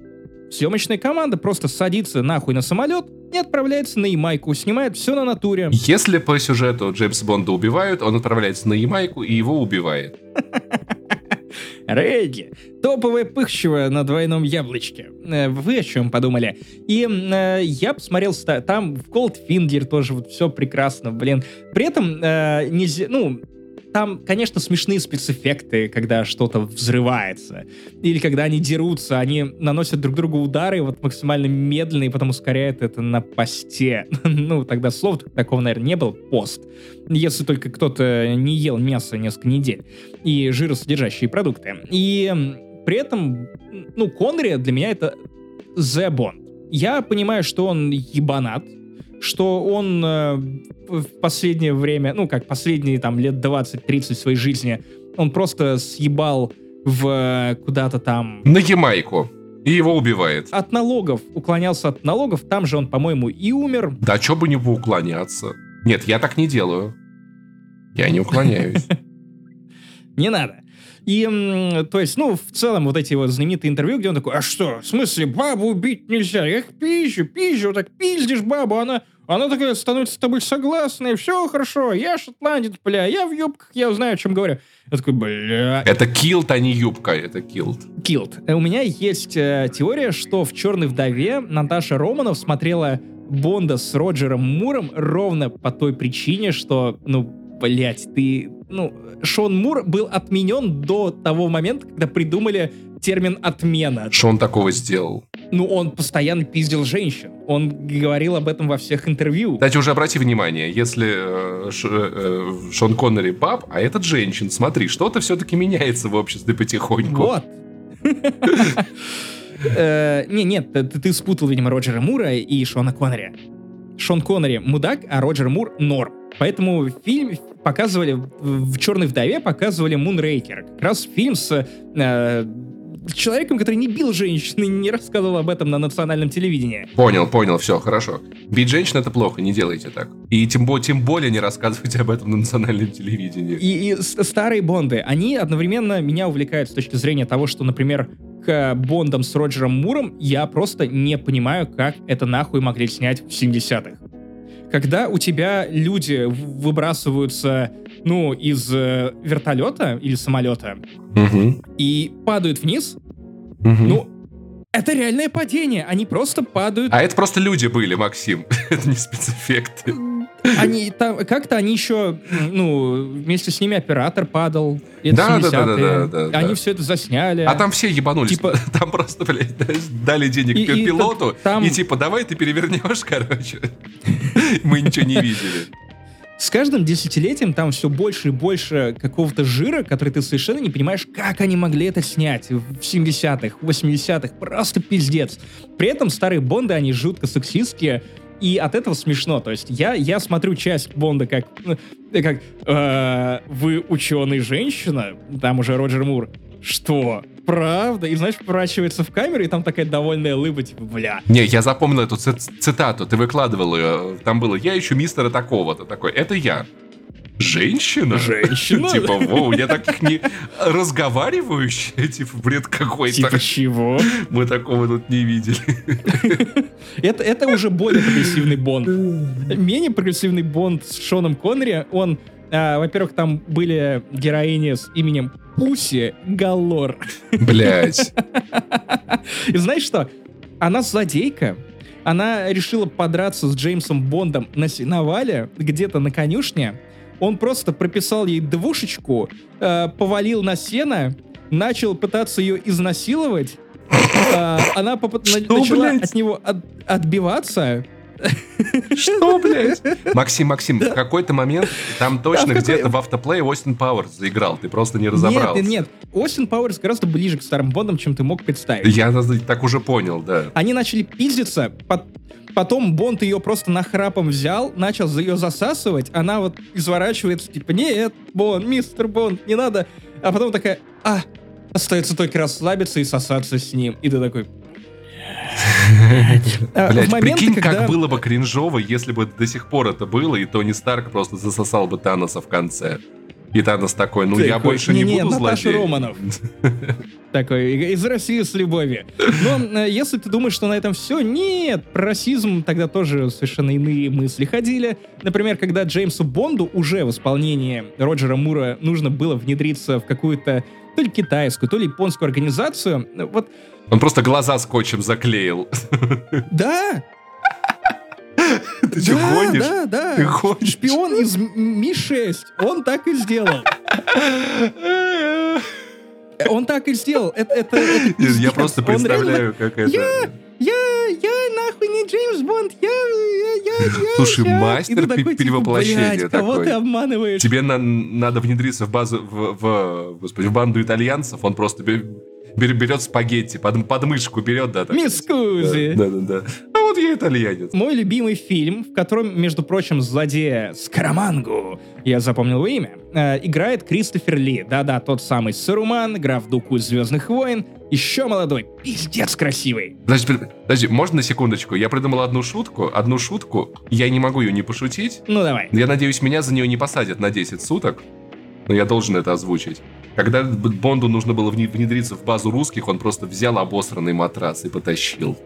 съемочная команда просто садится нахуй на самолет и отправляется на Ямайку, снимает все на натуре. Если по сюжету Джеймса Бонда убивают, он отправляется на Ямайку и его убивает. [LAUGHS] Регги, топовое пыхчево на двойном яблочке. Э, Вы о чем подумали? И э, я посмотрел, там в Goldfinger тоже вот все прекрасно, блин. При этом, э, нельзя, ну, там, конечно, смешные спецэффекты, когда что-то взрывается. Или когда они дерутся, они наносят друг другу удары вот максимально медленно, и потом ускоряют это на посте. [LAUGHS] ну, тогда слов такого, наверное, не было. Пост. Если только кто-то не ел мясо несколько недель. И жиросодержащие продукты. И при этом, ну, Коннери для меня это The Bond. Я понимаю, что он ебанат, что он э, в последнее время, ну, как последние там лет 20-30 своей жизни, он просто съебал в э, куда-то там На Ямайку. И его убивает. от налогов, уклонялся от налогов, там же он, по-моему, и умер. Да чё бы не уклоняться? Нет, я так не делаю. Я не уклоняюсь. [LAUGHS] Не надо. И, то есть, ну, в целом, вот эти вот знаменитые интервью, где он такой, а что, в смысле, бабу убить нельзя? Я их пизжу, пизжу, вот так пиздишь бабу, она, она такая становится с тобой согласна, и все хорошо, я шотландец, бля, я в юбках, я знаю, о чем говорю. Я такой, бля, Это килт, а не юбка, это килт. Килд. У меня есть э, теория, что в «Черной вдове» Наташа Романов смотрела Бонда с Роджером Муром ровно по той причине, что, ну, блять, ты... Ну, Шон Мур был отменен до того момента, когда придумали термин «отмена». Что он такого сделал? Ну, он постоянно пиздил женщин. Он говорил об этом во всех интервью. Кстати, уже обрати внимание, если э, Ш, э, Шон Коннери баб, а этот женщин, смотри, что-то все-таки меняется в обществе потихоньку. Вот. [LAUGHS] Э, не, нет, ты, ты спутал, видимо, Роджера Мура и Шона Коннери. Шон Коннери мудак, а Роджер Мур норм. Поэтому фильм показывали, в «Черной вдове» показывали Мунрейкер. Как раз фильм с э, человеком, который не бил женщин и не рассказывал об этом на национальном телевидении. Понял, понял, все, хорошо. Бить женщин это плохо, не делайте так. И тем, тем более не рассказывайте об этом на национальном телевидении. И, и старые Бонды, они одновременно меня увлекают с точки зрения того, что, например, к Бондам с Роджером Муром я просто не понимаю, как это нахуй могли снять в 70-х когда у тебя люди выбрасываются, ну, из э, вертолета или самолета угу. и падают вниз, угу. ну, это реальное падение, они просто падают. А это просто люди были, Максим, [LAUGHS] это не спецэффекты. Они там, как-то они еще, ну, вместе с ними оператор падал. Да, да, да, да, да, да. Они все это засняли. А там все ебанулись. Типа... [LAUGHS] Там просто, блядь, дали денег и, пилоту, и, там... и типа, давай ты перевернешь, [LAUGHS] короче. Мы ничего не видели. С каждым десятилетием там все больше и больше какого-то жира, который ты совершенно не понимаешь, как они могли это снять в 70-х, 80-х. Просто пиздец. При этом старые Бонды, они жутко сексистские, и от этого смешно. То есть я, я смотрю часть Бонда как, э, как э, вы ученый женщина, там уже Роджер Мур. Что? Правда? И, знаешь, поворачивается в камеру, и там такая довольная улыбка, типа, бля. Не, я запомнил эту цитату, ты выкладывал ее. Там было «Я ищу мистера такого-то». Такой, это я. Женщина? Женщина? Типа, воу, я таких не разговаривающая, типа, бред какой-то. Типа чего? Мы такого тут не видели. Это, это уже более прогрессивный Бонд. Менее прогрессивный Бонд с Шоном Коннери, он, а, во-первых, там были героини с именем Пуси Галор. Блять. [LAUGHS] И знаешь что? Она злодейка, она решила подраться с Джеймсом Бондом на сеновале, где-то на конюшне, он просто прописал ей двушечку, э, повалил на сено, начал пытаться ее изнасиловать. Э, она поп- Что, начала блядь? от него от- отбиваться. Что, блядь? Максим, Максим, в какой-то момент там точно да, где-то в автоплее Остин Пауэрс заиграл, ты просто не разобрался. Нет, нет, нет. Остин Пауэрс гораздо ближе к старым Бондам, чем ты мог представить. Я так уже понял, да. Они начали пиздиться, под, Потом Бонд ее просто нахрапом взял, начал ее засасывать, она вот изворачивается, типа, нет, Бонд, мистер Бонд, не надо. А потом такая, а, остается только расслабиться и сосаться с ним. И ты такой, а, Блять, прикинь, как было бы кринжово, если бы до сих пор это было, и Тони Старк просто засосал бы Таноса в конце. И Танос такой, ну я больше не, буду злодей. Романов. [LAUGHS] Такой, из России с любовью. Но э, если ты думаешь, что на этом все, нет, про расизм тогда тоже совершенно иные мысли ходили. Например, когда Джеймсу Бонду уже в исполнении Роджера Мура нужно было внедриться в какую-то то ли китайскую, то ли японскую организацию, вот... Он просто глаза скотчем заклеил. Да, [LAUGHS] Ты что, гонишь? Да, да, Ты гонишь? Шпион из Ми-6. Он так и сделал. [LAUGHS] Он так и сделал. Это, это, это Я просто представляю, как это... Я, я, я нахуй не Джеймс Бонд, я, я, я, Слушай, я, мастер такой, типа, перевоплощения типа, такой. кого ты обманываешь? Тебе на, надо внедриться в базу, в, в, господи, в банду итальянцев, он просто берет спагетти, под, подмышку берет, да. Мискузи. Да, да, да. А вот я итальянец. Мой любимый фильм, в котором, между прочим, злодея Скарамангу, я запомнил его имя, э, играет Кристофер Ли. Да-да, тот самый Саруман, граф Дуку из «Звездных войн», еще молодой, пиздец красивый. Подожди, подожди, можно на секундочку? Я придумал одну шутку, одну шутку, я не могу ее не пошутить. Ну давай. Я надеюсь, меня за нее не посадят на 10 суток, но я должен это озвучить. Когда Бонду нужно было внедриться в базу русских, он просто взял обосранный матрас и потащил.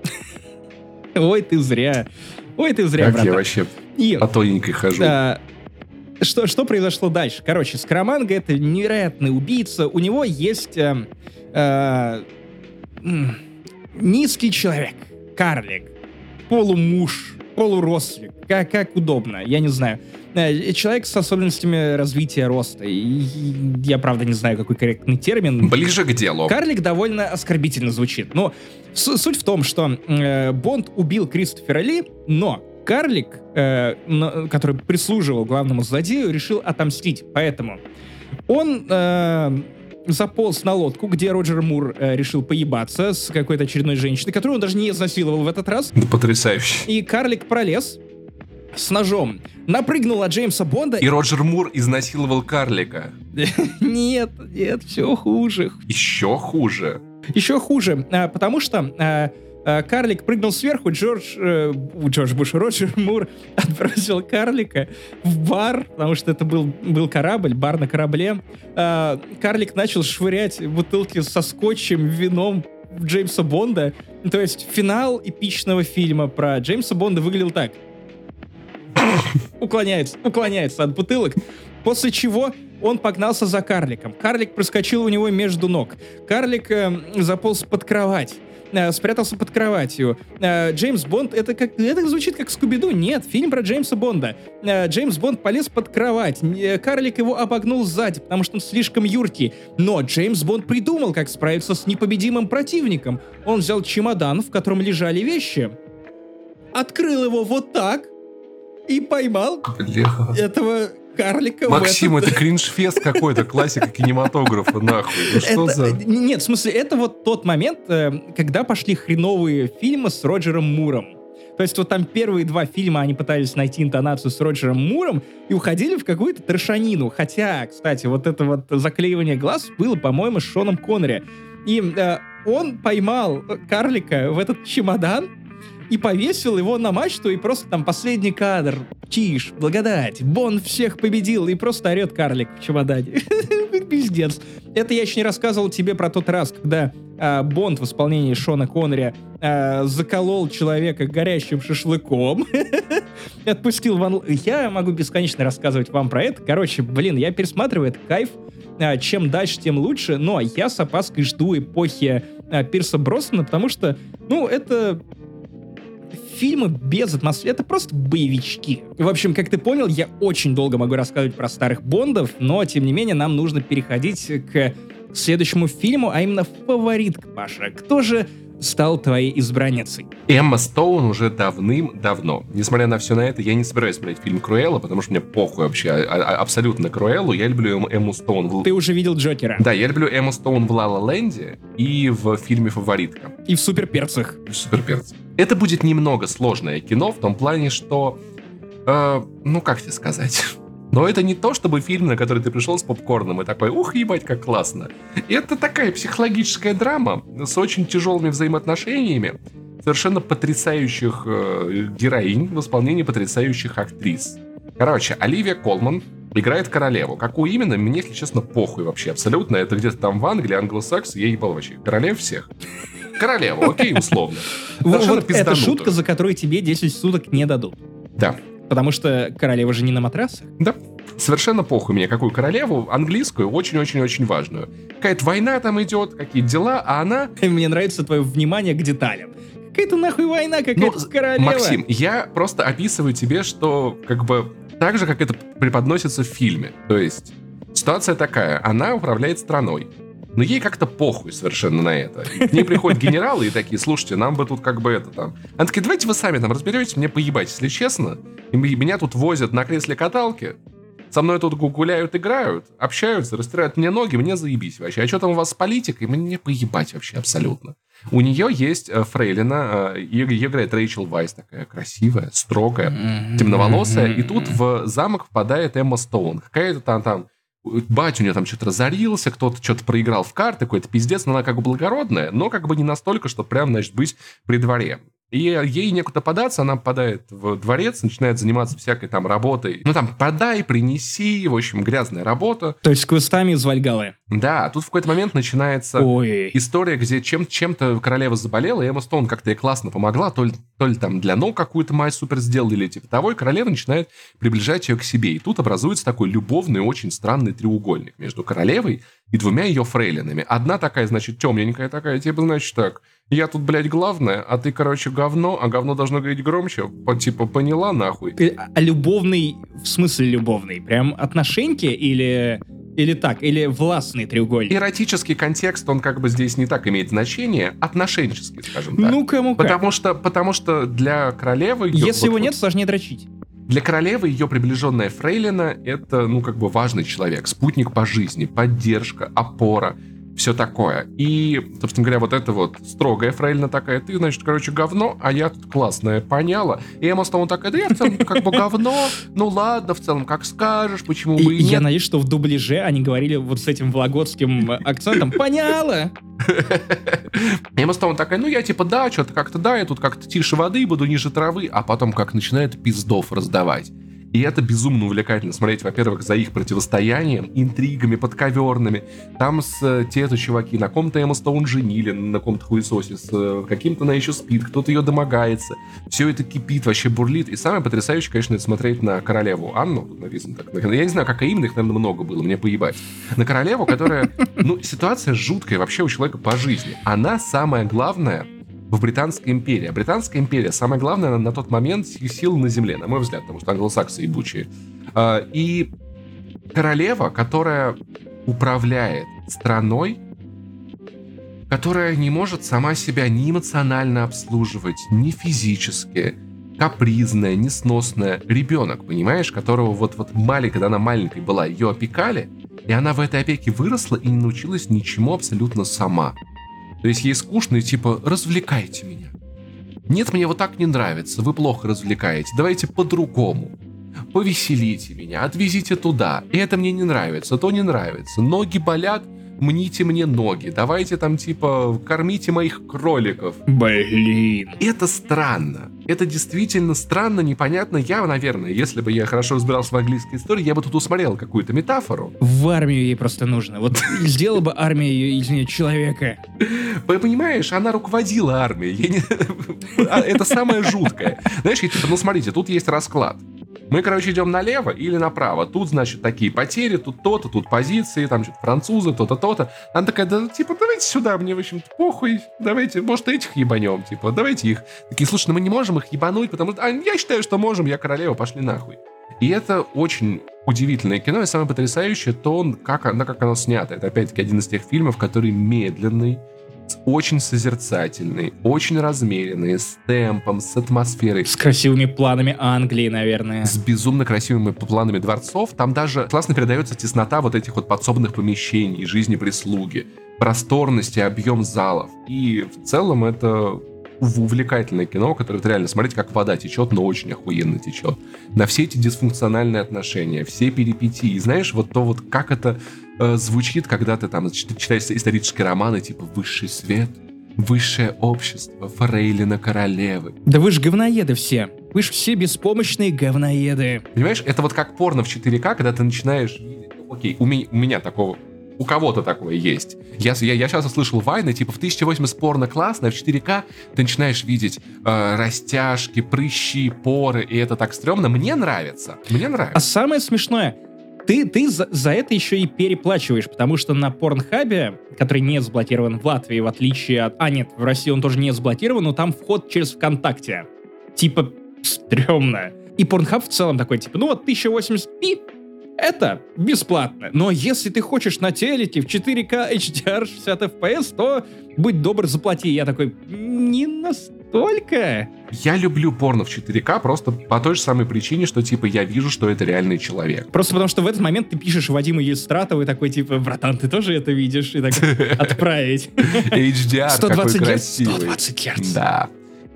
[LAUGHS] Ой, ты зря. Ой, ты зря, Как братан. я вообще и, по тоненькой хожу. А, что, что произошло дальше? Короче, Скараманга — это невероятный убийца. У него есть э, э, низкий человек, карлик, полумуж, полурослик, как, как удобно, я не знаю. Э, человек с особенностями развития роста. И я, правда, не знаю, какой корректный термин. Ближе к делу. Карлик довольно оскорбительно звучит. Но суть в том, что э, Бонд убил Кристофера Ли, но карлик, э, на, который прислуживал главному злодею, решил отомстить. Поэтому он э, заполз на лодку, где Роджер Мур э, решил поебаться с какой-то очередной женщиной, которую он даже не изнасиловал в этот раз. Потрясающе. И карлик пролез с ножом, напрыгнул от Джеймса Бонда. И Роджер Мур изнасиловал карлика. [LAUGHS] Нет, нет, все хуже. Еще хуже. Еще хуже, а, потому что а, карлик прыгнул сверху, Джордж, э, Джордж Буш, Роджер Мур [LAUGHS] отбросил карлика в бар, потому что это был, был корабль, бар на корабле. карлик начал швырять бутылки со скотчем, вином Джеймса Бонда. То есть финал эпичного фильма про Джеймса Бонда выглядел так [LAUGHS] — уклоняется, уклоняется от бутылок, после чего он погнался за карликом. Карлик проскочил у него между ног. Карлик э, заполз под кровать э, спрятался под кроватью. Э, Джеймс Бонд, это как это звучит как Скуби-Ду. Нет, фильм про Джеймса Бонда. Э, Джеймс Бонд полез под кровать. Э, Карлик его обогнул сзади, потому что он слишком юркий. Но Джеймс Бонд придумал, как справиться с непобедимым противником. Он взял чемодан, в котором лежали вещи, открыл его вот так, и поймал Бля. этого карлика. Максим, этот... это кринж-фест какой-то, классика кинематографа, нахуй. Ну что это, за... Нет, в смысле, это вот тот момент, э, когда пошли хреновые фильмы с Роджером Муром. То есть вот там первые два фильма они пытались найти интонацию с Роджером Муром и уходили в какую-то трешанину. Хотя, кстати, вот это вот заклеивание глаз было, по-моему, с Шоном Коннери. И э, он поймал карлика в этот чемодан, и повесил его на мачту, и просто там последний кадр. Тишь, благодать, Бон всех победил, и просто орет карлик в чемодане. [LAUGHS] Пиздец. Это я еще не рассказывал тебе про тот раз, когда а, Бонд в исполнении Шона Коннери а, заколол человека горящим шашлыком. [LAUGHS] Отпустил Ван... Я могу бесконечно рассказывать вам про это. Короче, блин, я пересматриваю, это кайф. А, чем дальше, тем лучше. Но я с опаской жду эпохи а, Пирса Броснана, потому что, ну, это фильмы без атмосферы. Это просто боевички. В общем, как ты понял, я очень долго могу рассказывать про старых Бондов, но, тем не менее, нам нужно переходить к следующему фильму, а именно фаворитка, Паша. Кто же стал твоей избранницей? Эмма Стоун уже давным-давно. Несмотря на все на это, я не собираюсь смотреть фильм Круэлла, потому что мне похуй вообще а, а, абсолютно Круэллу. Я люблю Эмму, Эмму Стоун. Ты уже видел Джокера? Да, я люблю Эмму Стоун в Ла Ленде и в фильме «Фаворитка». И в «Суперперцах». И в «Суперперцах». Это будет немного сложное кино в том плане, что... Э, ну, как тебе сказать... Но это не то, чтобы фильм, на который ты пришел с попкорном и такой, ух, ебать, как классно. Это такая психологическая драма с очень тяжелыми взаимоотношениями, совершенно потрясающих э, героинь в исполнении потрясающих актрис. Короче, Оливия Колман играет королеву. Какую именно, мне, если честно, похуй вообще абсолютно. Это где-то там в Англии, англосакс, я ебал вообще. Королев всех. Королеву, окей, условно. [LAUGHS] Вот это шутка, за которую тебе 10 суток не дадут. Да, Потому что королева же не на матрасах. Да. Совершенно похуй мне, какую королеву, английскую, очень-очень-очень важную. Какая-то война там идет, какие дела, а она... [LAUGHS] Мне нравится твое внимание к деталям. Какая-то нахуй война, какая-то ну, королева. Максим, я просто описываю тебе, что как бы так же, как это преподносится в фильме. То есть ситуация такая, она управляет страной. Но ей как-то похуй совершенно на это. К ней приходят генералы и такие, слушайте, нам бы тут как бы это там... Она такая, давайте вы сами там разберетесь, мне поебать, если честно. И меня тут возят на кресле каталки, со мной тут гуляют, играют, общаются, растирают мне ноги, мне заебись вообще. А что там у вас с политикой? Мне поебать вообще абсолютно. У нее есть э, Фрейлина, э, ее играет Рэйчел Вайс, такая красивая, строгая, темноволосая. И тут в замок впадает Эмма Стоун. Какая-то там, там батя у нее там что-то разорился, кто-то что-то проиграл в карты, какой-то пиздец, но она как бы благородная, но как бы не настолько, чтобы прям, значит, быть при дворе. И ей некуда податься, она попадает в дворец, начинает заниматься всякой там работой. Ну там, подай, принеси, в общем, грязная работа. То есть с квестами из Вальгалы. Да, тут в какой-то момент начинается Ой. история, где чем- чем-то королева заболела, и Эмма Стоун как-то ей классно помогла, то ли, то ли там для ног какую-то мазь супер сделал, или типа того, и королева начинает приближать ее к себе. И тут образуется такой любовный, очень странный треугольник между королевой и двумя ее фрейлинами. Одна такая, значит, темненькая такая, типа, значит, так, я тут, блядь, главная, а ты, короче, говно, а говно должно говорить громче, по, типа, поняла нахуй. А, а любовный, в смысле любовный? Прям отношеньки или или так, или властный треугольник. Эротический контекст, он как бы здесь не так имеет значение, отношенческий, скажем так. Ну, кому как. Потому что, потому что для королевы... Если вот, его нет, сложнее дрочить. Для королевы ее приближенная фрейлина — это, ну, как бы важный человек, спутник по жизни, поддержка, опора — все такое. И, собственно говоря, вот это вот строгая фрейлина такая, ты, значит, короче, говно, а я тут классная, поняла. И Эмма Стоун такая, да я в целом как бы говно, ну ладно, в целом, как скажешь, почему бы и нет. Я надеюсь, что в дубляже они говорили вот с этим вологодским акцентом, поняла. Эмма Стоун такая, ну я типа, да, что-то как-то, да, я тут как-то тише воды буду, ниже травы, а потом как начинает пиздов раздавать. И это безумно увлекательно смотреть, во-первых, за их противостоянием, интригами подковерными. Там с э, те-то чуваки на ком-то Эмма Стоун женили, на ком-то хуесосе, с э, каким-то она еще спит, кто-то ее домогается. Все это кипит, вообще бурлит. И самое потрясающее, конечно, это смотреть на королеву Анну, написано так. Я не знаю, как именно, их, наверное, много было, мне поебать. На королеву, которая, ну, ситуация жуткая вообще у человека по жизни. Она самая главная в Британской империи. А Британская империя, самое главное, на тот момент сила на земле, на мой взгляд, потому что англосаксы ебучие. А, и королева, которая управляет страной, которая не может сама себя ни эмоционально обслуживать, ни физически, капризная, несносная ребенок, понимаешь, которого вот, вот маленькая, когда она маленькой была, ее опекали, и она в этой опеке выросла и не научилась ничему абсолютно сама. То есть ей скучно и типа «развлекайте меня». Нет, мне вот так не нравится, вы плохо развлекаете, давайте по-другому. Повеселите меня, отвезите туда. И это мне не нравится, то не нравится. Ноги болят, мните мне ноги, давайте там типа кормите моих кроликов. Блин. Это странно. Это действительно странно, непонятно. Я, наверное, если бы я хорошо разбирался в английской истории, я бы тут усмотрел какую-то метафору. В армию ей просто нужно. Вот [LAUGHS] сделала бы армия из нее человека. Понимаешь, она руководила армией. [LAUGHS] А, это самое жуткое. Знаешь, я типа, ну смотрите, тут есть расклад. Мы, короче, идем налево или направо. Тут, значит, такие потери, тут то-то, тут позиции, там что-то французы, то-то, то-то. Она такая, да, типа, давайте сюда, мне, в общем похуй. Давайте, может, этих ебанем, типа, давайте их. Такие, слушай, ну мы не можем их ебануть, потому что... А, я считаю, что можем, я королева, пошли нахуй. И это очень удивительное кино, и самое потрясающее то, как, оно, как оно снято. Это, опять-таки, один из тех фильмов, который медленный, очень созерцательный, очень размеренный, с темпом, с атмосферой. С красивыми планами Англии, наверное. С безумно красивыми планами дворцов. Там даже классно передается теснота вот этих вот подсобных помещений, жизни прислуги, просторность и объем залов. И в целом это увлекательное кино, которое вот реально смотреть, как вода течет, но очень охуенно течет. На все эти дисфункциональные отношения, все перипетии. И знаешь, вот то вот, как это э, звучит, когда ты там читаешь исторические романы, типа «Высший свет», «Высшее общество», «Фрейлина королевы». Да вы же говноеды все. Вы же все беспомощные говноеды. Понимаешь, это вот как порно в 4К, когда ты начинаешь окей, у меня, у меня такого у кого-то такое есть. Я, я, я сейчас услышал вайны, типа в 1080 порно классно, в 4К ты начинаешь видеть э, растяжки, прыщи, поры, и это так стрёмно. Мне нравится. Мне нравится. А самое смешное, ты, ты за, за это еще и переплачиваешь, потому что на Порнхабе, который не заблокирован в Латвии, в отличие от... А, нет, в России он тоже не заблокирован, но там вход через ВКонтакте. Типа, стрёмно. И Порнхаб в целом такой, типа, ну вот 1080p, это бесплатно. Но если ты хочешь на телеке в 4К HDR 60 FPS, то будь добр, заплати. Я такой, не настолько. Я люблю порно в 4К просто по той же самой причине, что, типа, я вижу, что это реальный человек. Просто потому, что в этот момент ты пишешь Вадиму Естратову и такой, типа, братан, ты тоже это видишь? И так [LAUGHS] отправить. HDR 120 какой красивый. 120 Гц. Да.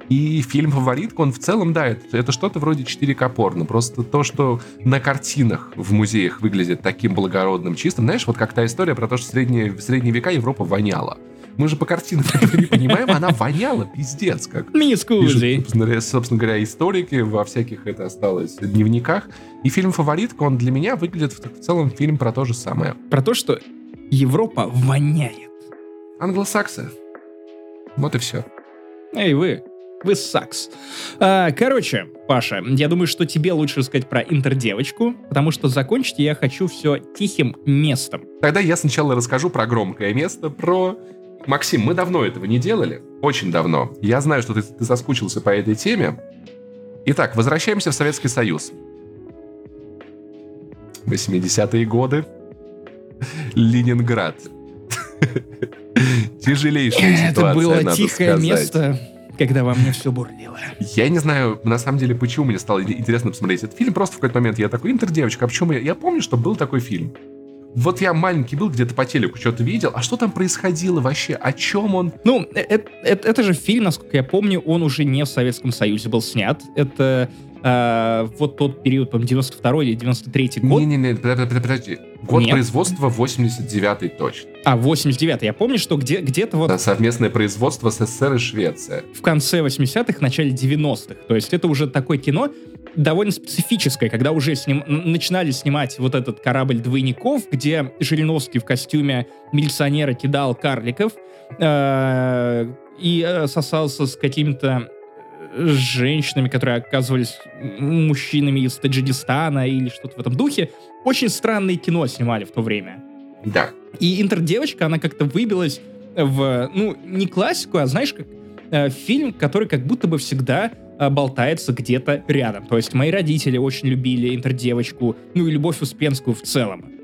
И фильм «Фаворитка», он в целом, да, это, это что-то вроде 4К порно. Просто то, что на картинах в музеях выглядит таким благородным, чистым. Знаешь, вот как та история про то, что в средние, в средние века Европа воняла. Мы же по картинам [LAUGHS] не понимаем, она воняла, пиздец как. Мискузи. Собственно, собственно говоря, историки во всяких это осталось дневниках. И фильм «Фаворитка», он для меня выглядит в целом фильм про то же самое. Про то, что Европа воняет. Англосаксы. Вот и все. Эй, вы, Вы сакс. А, короче, Паша, я думаю, что тебе лучше рассказать про интердевочку, потому что закончить я хочу все тихим местом. Тогда я сначала расскажу про громкое место, про... Максим, мы давно этого не делали, очень давно. Я знаю, что ты, ты соскучился по этой теме. Итак, возвращаемся в Советский Союз. 80-е годы. Ленинград. [LAUGHS] Тяжелейшая Это было тихое место, когда во мне все бурлило. Я не знаю, на самом деле, почему мне стало интересно посмотреть этот фильм. Просто в какой-то момент я такой, интердевочка, а почему я... Я помню, что был такой фильм. Вот я маленький был, где-то по телеку что-то видел, а что там происходило вообще, о чем он? Ну, это, это, это же фильм, насколько я помню, он уже не в Советском Союзе был снят. Это э, вот тот период, по 92 или 93 год. Не-не-не, подожди, подожди. Год Нет. производства 89-й точно. А, 89-й. Я помню, что где, где-то вот... Да, совместное производство СССР и Швеция. В конце 80-х, начале 90-х. То есть это уже такое кино довольно специфическое, когда уже сним... начинали снимать вот этот корабль двойников, где Жириновский в костюме милиционера кидал карликов э, и э, сосался с какими-то женщинами, которые оказывались мужчинами из Таджикистана или что-то в этом духе. Очень странное кино снимали в то время. Да. И интердевочка, она как-то выбилась в, ну, не классику, а знаешь, как э, фильм, который как будто бы всегда э, болтается где-то рядом. То есть мои родители очень любили интердевочку, ну и Любовь Успенскую в целом.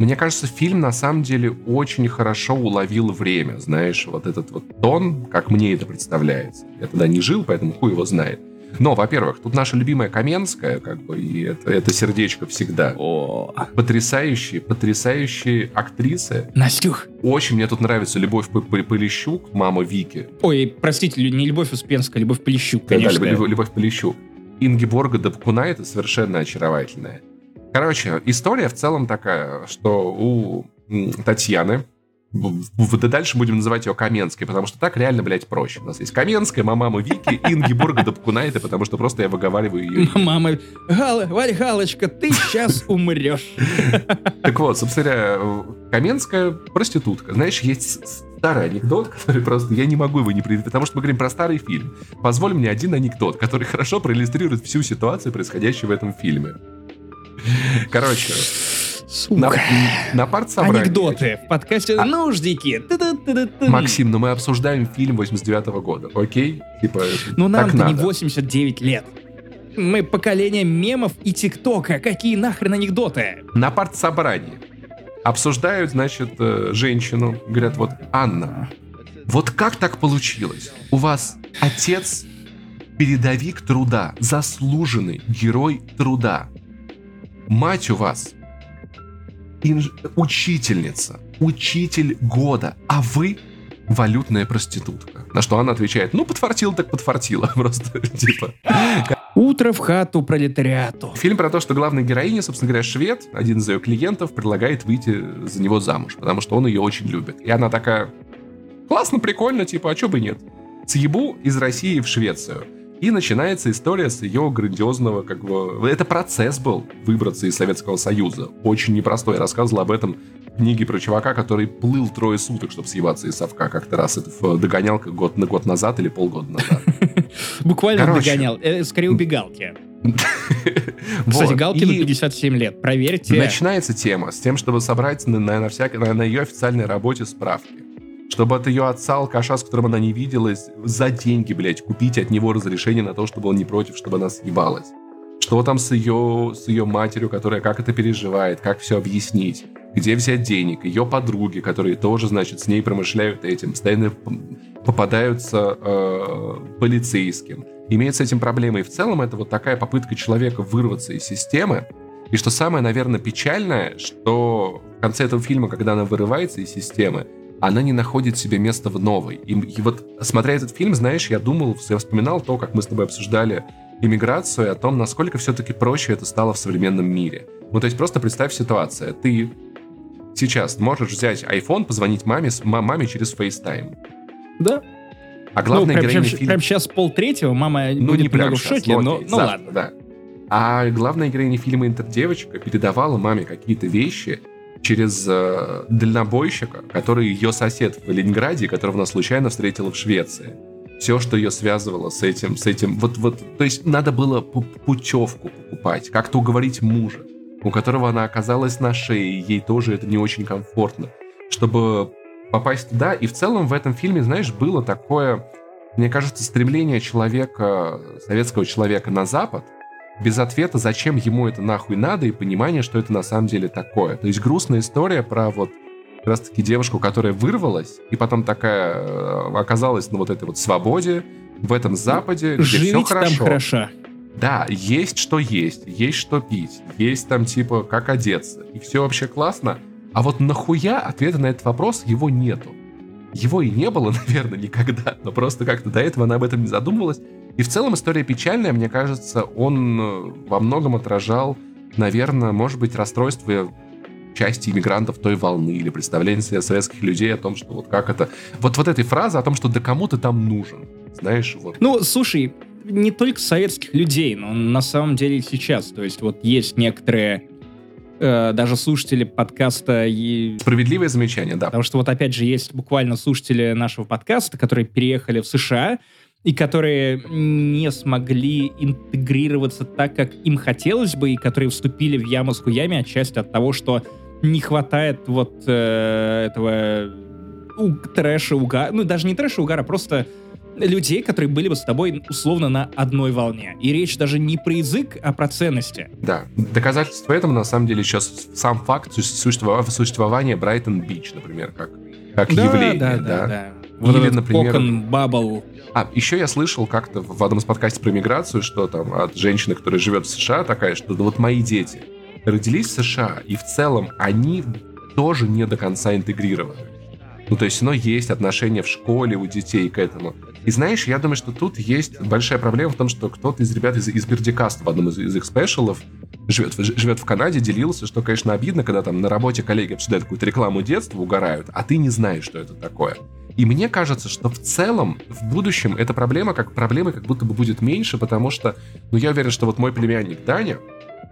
Мне кажется, фильм на самом деле очень хорошо уловил время, знаешь, вот этот вот тон, как мне это представляется. Я тогда не жил, поэтому хуй его знает. Но, во-первых, тут наша любимая Каменская, как бы, и это, это сердечко всегда. О. Потрясающие, потрясающие актрисы. Настюх. Очень мне тут нравится Любовь Полищук, мама Вики. Ой, простите, не Любовь Успенская, Любовь Полищук, конечно. Да, да Любовь, Полищук. Ингеборга Dabкуна это совершенно очаровательная. Короче, история в целом такая, что у Татьяны, да дальше будем называть ее Каменской, потому что так реально, блядь, проще. У нас есть Каменская, мама Вики, Ингеборга Дапкунайта, потому что просто я выговариваю ее. Мама, Гала, Валь Галочка, ты сейчас умрешь. Так вот, собственно Каменская проститутка. Знаешь, есть старый анекдот, который просто я не могу его не привести, потому что мы говорим про старый фильм. Позволь мне один анекдот, который хорошо проиллюстрирует всю ситуацию, происходящую в этом фильме. Короче, Сука. На, на партсобрании. Анекдоты в подкасте а... «Нуждики». Максим, ну мы обсуждаем фильм 89 -го года, окей? Типа, Ну нам-то не 89 лет. Мы поколение мемов и тиктока. Какие нахрен анекдоты? На партсобрании обсуждают, значит, э, женщину. Говорят, вот, Анна, вот как так получилось? У вас отец передовик труда, заслуженный герой труда. Мать у вас инж... учительница, учитель года, а вы валютная проститутка. На что она отвечает, ну, подфартил так подфартила. [LAUGHS] Просто, типа... Утро в хату пролетариату. Фильм про то, что главная героиня, собственно говоря, швед, один из ее клиентов, предлагает выйти за него замуж, потому что он ее очень любит. И она такая, классно, прикольно, типа, а чё бы нет? Съебу из России в Швецию. И начинается история с ее грандиозного, как бы... Это процесс был выбраться из Советского Союза. Очень непростой. Я рассказывал об этом в книге про чувака, который плыл трое суток, чтобы съебаться из совка. Как-то раз это догонялка год на год назад или полгода назад. [LAUGHS] Буквально догонял. Э, скорее убегалки. [LAUGHS] Кстати, Галкину 57 лет, проверьте. Начинается тема с тем, чтобы собрать на, на, на, на ее официальной работе справки чтобы от ее отца, алкаша, с которым она не виделась, за деньги, блядь, купить от него разрешение на то, чтобы он не против, чтобы она съебалась. Что там с ее, с ее матерью, которая как это переживает, как все объяснить, где взять денег, ее подруги, которые тоже, значит, с ней промышляют этим, постоянно попадаются э, полицейским, имеют с этим проблемы. И в целом это вот такая попытка человека вырваться из системы. И что самое, наверное, печальное, что в конце этого фильма, когда она вырывается из системы, она не находит себе места в новой. И, и вот, смотря этот фильм, знаешь, я думал, я вспоминал то, как мы с тобой обсуждали иммиграцию, и о том, насколько все-таки проще это стало в современном мире. Ну, то есть просто представь ситуацию. Ты сейчас можешь взять iPhone, позвонить маме, с маме через FaceTime. Да. А главная ну, героиня прям, фильма... Прям сейчас полтретьего, мама ну, будет не прям в шоке, но, но, ну завтра, ладно. Да. А главная героиня фильма «Интердевочка» передавала маме какие-то вещи, через э, дальнобойщика, который ее сосед в Ленинграде, которого она случайно встретила в Швеции. все, что ее связывало с этим, с этим, вот, вот, то есть надо было путевку покупать, как-то уговорить мужа, у которого она оказалась на шее, ей тоже это не очень комфортно, чтобы попасть туда. И в целом в этом фильме, знаешь, было такое, мне кажется, стремление человека, советского человека на Запад, без ответа, зачем ему это нахуй надо, и понимание, что это на самом деле такое. То есть грустная история про вот как раз таки девушку, которая вырвалась, и потом такая э, оказалась на вот этой вот свободе, в этом Западе, где Жить все хорошо. там хорошо. Да, есть что есть, есть что пить, есть там типа как одеться, и все вообще классно. А вот нахуя ответа на этот вопрос его нету. Его и не было, [LAUGHS] наверное, никогда, но просто как-то до этого она об этом не задумывалась. И в целом история печальная, мне кажется, он э, во многом отражал, наверное, может быть, расстройство части иммигрантов той волны или представление советских людей о том, что вот как это... Вот, вот этой фразы о том, что да кому ты там нужен, знаешь, вот. Ну, слушай, не только советских людей, но на самом деле сейчас. То есть вот есть некоторые э, даже слушатели подкаста... И... Справедливое замечание, да. Потому что вот опять же есть буквально слушатели нашего подкаста, которые переехали в США, и которые не смогли интегрироваться так, как им хотелось бы, и которые вступили в яму с хуями отчасти от того, что не хватает вот э, этого у, трэша, угара, ну даже не трэша, угара, просто людей, которые были бы с тобой условно на одной волне. И речь даже не про язык, а про ценности. Да. Доказательство этому, на самом деле, сейчас сам факт существования Брайтон-Бич, например, как, как да, явление. Да, да, да. да. Вот Или, например... Кокон, бабл. А, еще я слышал как-то в одном из подкастов про миграцию, что там от женщины, которая живет в США, такая, что вот мои дети родились в США, и в целом они тоже не до конца интегрированы. Ну, то есть, но есть отношения в школе у детей к этому. И знаешь, я думаю, что тут есть большая проблема в том, что кто-то из ребят из, из Бердикаста в одном из, из их спешалов живет, живет в Канаде, делился, что, конечно, обидно, когда там на работе коллеги обсуждают какую-то рекламу детства, угорают, а ты не знаешь, что это такое. И мне кажется, что в целом в будущем эта проблема как проблемы как будто бы будет меньше, потому что, ну, я уверен, что вот мой племянник Даня,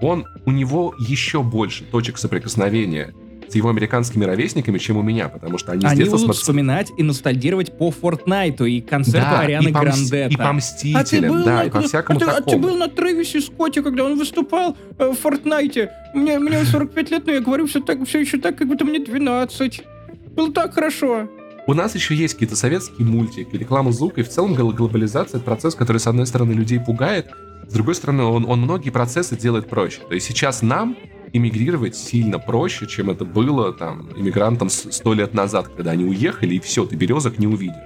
он, у него еще больше точек соприкосновения с его американскими ровесниками, чем у меня, потому что они, они с будут вспоминать и ностальгировать по Фортнайту и концерту да, Арианы и по Грандетта. И по Мстителям, а да, на, и по всякому а ты, такому. А ты был на Трэвисе Скотте, когда он выступал э, в Фортнайте? Мне, мне 45 лет, но я говорю все, так, все еще так, как будто мне 12. Было так хорошо. У нас еще есть какие-то советские мультики, реклама звука, и в целом глобализация — это процесс, который, с одной стороны, людей пугает, с другой стороны, он, он многие процессы делает проще. То есть сейчас нам иммигрировать сильно проще, чем это было там иммигрантам сто лет назад, когда они уехали, и все, ты березок не увидишь.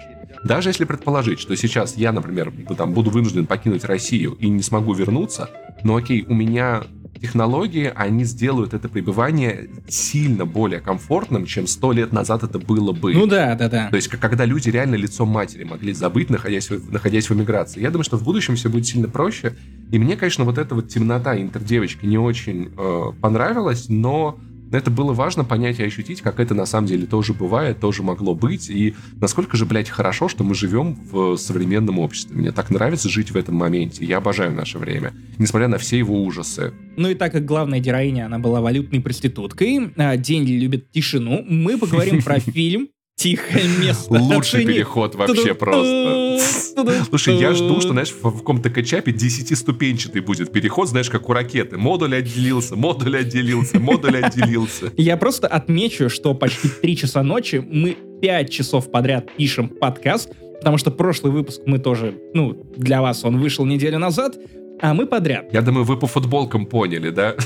Даже если предположить, что сейчас я, например, там, буду вынужден покинуть Россию и не смогу вернуться, но окей, у меня технологии, они сделают это пребывание сильно более комфортным, чем сто лет назад это было бы. Ну да, да, да. То есть, когда люди реально лицо матери могли забыть, находясь в, находясь в эмиграции. Я думаю, что в будущем все будет сильно проще. И мне, конечно, вот эта вот темнота интердевочки не очень э, понравилась, но это было важно понять и ощутить, как это на самом деле тоже бывает, тоже могло быть, и насколько же, блядь, хорошо, что мы живем в современном обществе. Мне так нравится жить в этом моменте. Я обожаю наше время, несмотря на все его ужасы. Ну и так как главная героиня, она была валютной проституткой, а деньги любят тишину, мы поговорим про [LAUGHS] фильм Тихое место. Лучший переход вообще просто. Слушай, я жду, что, знаешь, в каком-то качапе 10-ступенчатый будет переход, знаешь, как у ракеты. Модуль отделился, модуль отделился, модуль отделился. Я просто отмечу, что почти 3 часа ночи мы 5 часов подряд пишем подкаст, потому что прошлый выпуск мы тоже, ну, для вас он вышел неделю назад, а мы подряд. Я думаю, вы по футболкам поняли, да?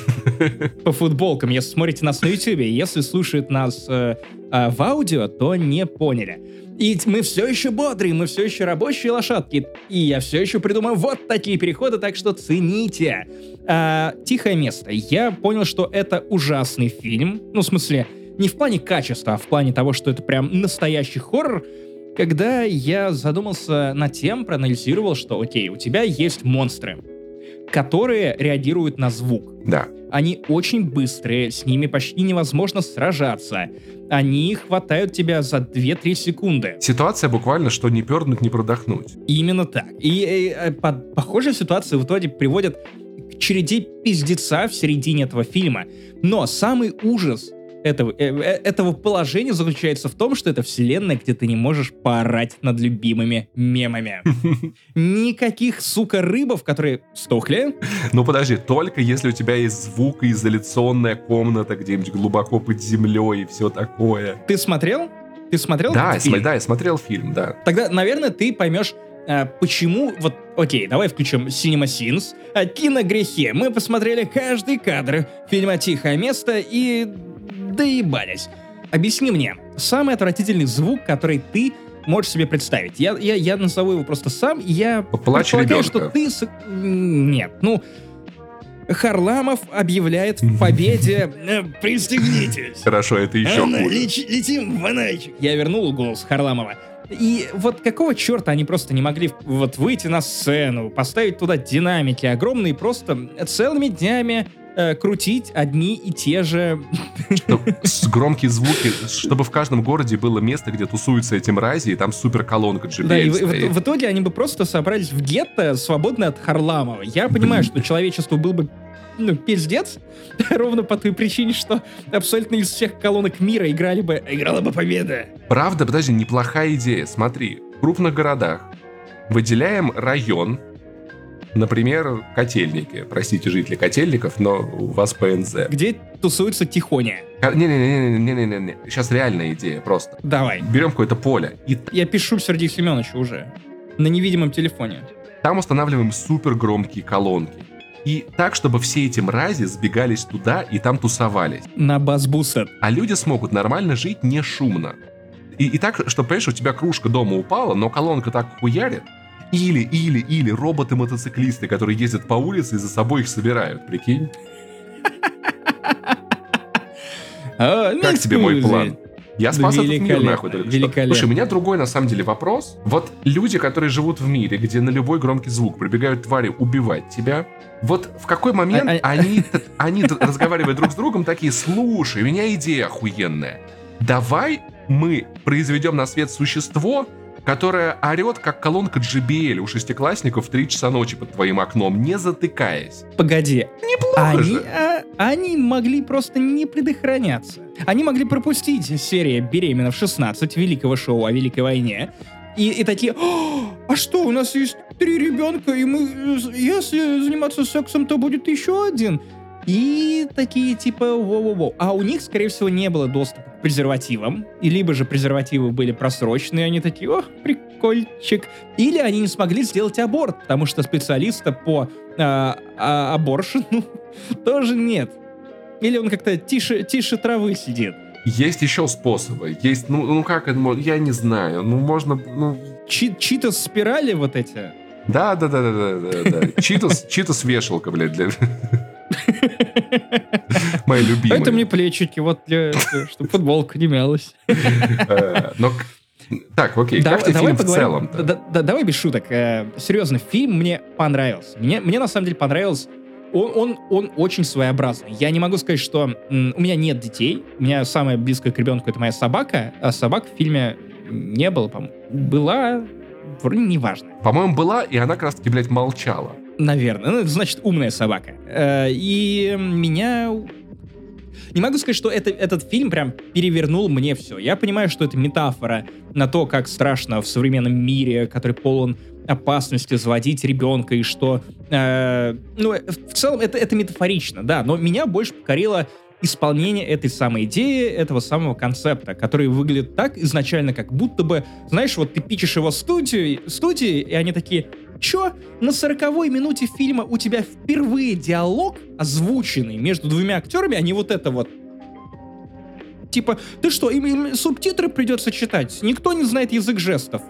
По футболкам, если смотрите нас на YouTube. Если слушают нас э, э, в аудио, то не поняли. И мы все еще бодрые, мы все еще рабочие лошадки. И я все еще придумаю вот такие переходы, так что цените. А, «Тихое место». Я понял, что это ужасный фильм. Ну, в смысле, не в плане качества, а в плане того, что это прям настоящий хоррор. Когда я задумался над тем, проанализировал, что, окей, у тебя есть монстры которые реагируют на звук. Да. Они очень быстрые, с ними почти невозможно сражаться. Они хватают тебя за 2-3 секунды. Ситуация буквально, что не пернуть, не продохнуть. Именно так. И, и э, по, похожая ситуация в итоге приводит к череде пиздеца в середине этого фильма. Но самый ужас этого, э, э, этого положения заключается в том, что это вселенная, где ты не можешь поорать над любимыми мемами. [LAUGHS] Никаких, сука, рыбов, которые стухли. Ну подожди, только если у тебя есть звукоизоляционная комната где-нибудь глубоко под землей и все такое. Ты смотрел? Ты смотрел Да, этот фильм? да, я смотрел фильм, да. Тогда, наверное, ты поймешь, а, почему... Вот, окей, давай включим Cinema Sins. А, Киногрехи. Мы посмотрели каждый кадр фильма «Тихое место» и доебались. Объясни мне, самый отвратительный звук, который ты можешь себе представить. Я, я, я назову его просто сам, и я Плач предполагаю, ребенка. что ты... с- Нет, ну... Харламов объявляет в победе [LAUGHS] э, «Пристегнитесь!» Хорошо, это еще Анна, хуже. леч- летим в Анайчик. Я вернул голос Харламова. И вот какого черта они просто не могли вот выйти на сцену, поставить туда динамики огромные, просто целыми днями э, крутить одни и те же... Чтоб [LAUGHS] громкие звуки, чтобы в каждом городе было место, где тусуются эти мрази, и там супер колонка JBL Да, и в- в итоге они бы просто собрались в гетто, свободно от Харламова. Я понимаю, что человечеству был бы ну, пиздец, [LAUGHS] ровно по той причине, что абсолютно из всех колонок мира играли бы, играла бы победа. Правда, подожди, неплохая идея. Смотри, в крупных городах выделяем район, например, Котельники. Простите, жители Котельников, но у вас ПНЗ. Где тусуются тихоня. Не-не-не-не-не-не-не. Сейчас реальная идея просто. Давай. Берем какое-то поле, и Я пишу Сергею Семеновичу уже. На невидимом телефоне. там устанавливаем супер громкие колонки. И так, чтобы все эти мрази сбегались туда и там тусовались. На бас-бустер. А люди смогут нормально жить не шумно. И, и так, что, понимаешь, у тебя кружка дома упала, но колонка так хуярит. Или, или, или роботы-мотоциклисты, которые ездят по улице и за собой их собирают, прикинь? [LAUGHS] А, ну, Как тебе мой план? Я спас этот мир, нахуй, только что. великолепно. Слушай, у меня другой, на самом деле, вопрос. Вот люди, которые живут в мире, где на любой громкий звук прибегают твари убивать тебя, вот в какой момент А- а- они, [LAUGHS] они т- разговаривая друг с другом, такие, слушай, у меня идея охуенная. Давай мы произведем на свет существо, которое орет, как колонка JBL у шестиклассников в 3 часа ночи под твоим окном, не затыкаясь. Погоди. Неплохо Они, же. а, они могли просто не предохраняться. Они могли пропустить серия «Беременна в 16» великого шоу о Великой войне. И, и такие, «О, а что, у нас есть три ребенка, и мы, э, если заниматься сексом, то будет еще один. И такие типа воу-воу-воу. А у них, скорее всего, не было доступа к презервативам. И либо же презервативы были просрочены, и они такие, о, прикольчик. Или они не смогли сделать аборт, потому что специалиста по а, а, аборшину [LAUGHS] тоже нет. Или он как-то тише, тише травы сидит. Есть еще способы. Есть, ну, ну как это, мо- я не знаю. Ну, можно, ну, Чи- чьи-то спирали вот эти. Да, да, да, да, да, да. Читос, читос вешалка, блядь, для... [LAUGHS] [LAUGHS] Мои любимые. Это мне плечики, вот для, чтобы футболка не мялась. [LAUGHS] Э, Но так, окей, Да- как тебе давай фильм в поговорим. целом? Да- да- давай без шуток. Э, серьезно, фильм мне понравился. Мне, мне на самом деле понравился. Он, он, он очень своеобразный. Я не могу сказать, что у меня нет детей. У меня самое близкое к ребенку это моя собака, а собак в фильме не было, по-моему. Была, вроде неважно. По-моему, была, и она как раз-таки, блядь, молчала. Наверное. Ну, значит, умная собака. Э, И меня... Не могу сказать, что это, этот фильм прям перевернул мне все. Я понимаю, что это метафора на то, как страшно в современном мире, который полон опасности заводить ребенка, и что... э, ну, в целом, это, это метафорично, да, но меня больше покорило исполнение этой самой идеи, этого самого концепта, который выглядит так изначально, как будто бы, знаешь, вот ты пичешь его студию, студии, и они такие, чё, на сороковой минуте фильма у тебя впервые диалог озвученный между двумя актерами, а не вот это вот. Типа, ты что, им, им субтитры придется читать? Никто не знает язык жестов.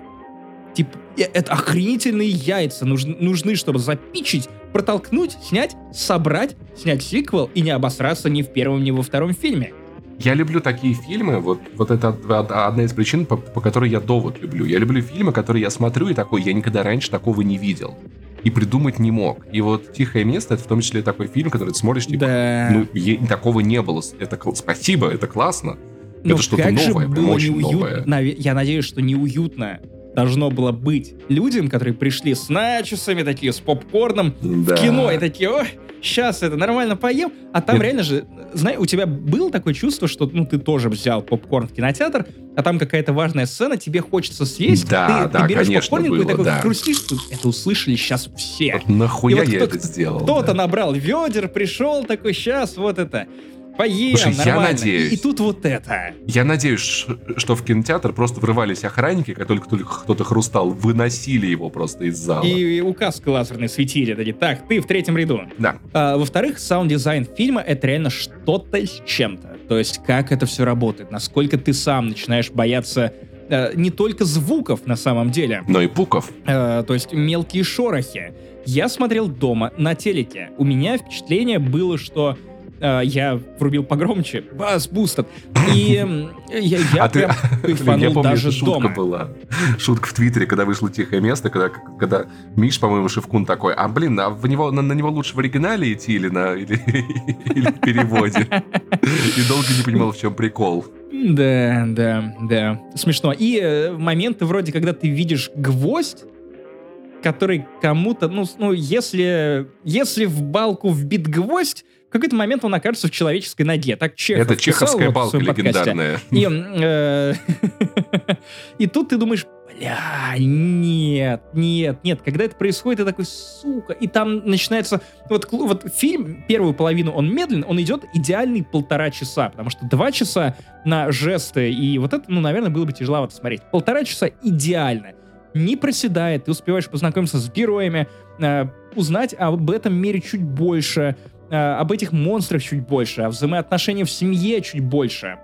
Типа, это охренительные яйца нужны, нужны, чтобы запичить, протолкнуть, снять, собрать, снять сиквел и не обосраться ни в первом, ни во втором фильме. Я люблю такие фильмы, вот, вот это од- одна из причин, по, по которой я довод люблю. Я люблю фильмы, которые я смотрю и такой, я никогда раньше такого не видел. И придумать не мог. И вот «Тихое место» — это в том числе такой фильм, который ты смотришь, типа, Да. ну, е- такого не было. Это спасибо, это классно. Ну, это что-то новое, прям очень неуютно. новое. Я надеюсь, что неуютно должно было быть людям, которые пришли с начесами, такие, с попкорном, Да. в кино, и такие, о, сейчас это нормально поем, а там Нет. реально же знаешь, у тебя было такое чувство, что ну, ты тоже взял попкорн в кинотеатр, а там какая-то важная сцена, тебе хочется съесть, да, ты, да, ты берешь конечно, попкорненьку было, и такой да. хрустишь, это услышали сейчас все. Вот нахуя И вот я кто- это сделал? Кто-то да. набрал ведер, пришел такой, сейчас вот это, поем, Слушай, я нормально. надеюсь. И, и тут вот это. Я надеюсь, что в кинотеатр просто врывались охранники, как только, только кто-то хрустал, выносили его просто из зала. И указка лазерной светили. Такие, так, ты в третьем ряду. Да. А, во-вторых, саунд-дизайн фильма — это реально что-то с чем-то. То есть, как это все работает, насколько ты сам начинаешь бояться э, не только звуков на самом деле, Но и Пуков. э, то есть мелкие шорохи. Я смотрел дома на телеке. У меня впечатление было, что э, я врубил погромче, bass booster, и я, я а ты, прям [LAUGHS] Блин, кайфанул я помню, даже шутка дома. была. Шутка в Твиттере, когда вышло «Тихое место», когда, когда Миш, по-моему, Шевкун такой, а, блин, а в него, на, на него лучше в оригинале идти или, на, или, [LAUGHS] или в переводе? И долго не понимал, в чем прикол. Да, да, да. Смешно. И э, моменты вроде, когда ты видишь гвоздь, который кому-то, ну, ну если, если в балку вбит гвоздь, в какой-то момент он окажется в человеческой ноге. Так Чехов Это писал чеховская в балка легендарная. И, э, [LAUGHS] и тут ты думаешь, бля, нет, нет, нет. Когда это происходит, ты такой, сука. И там начинается... Вот, вот фильм, первую половину, он медленно, он идет идеальный полтора часа, потому что два часа на жесты, и вот это, ну, наверное, было бы тяжеловато смотреть. Полтора часа идеально. Не проседает, ты успеваешь познакомиться с героями, э, узнать об этом мире чуть больше, э, об этих монстрах чуть больше, о взаимоотношениях в семье чуть больше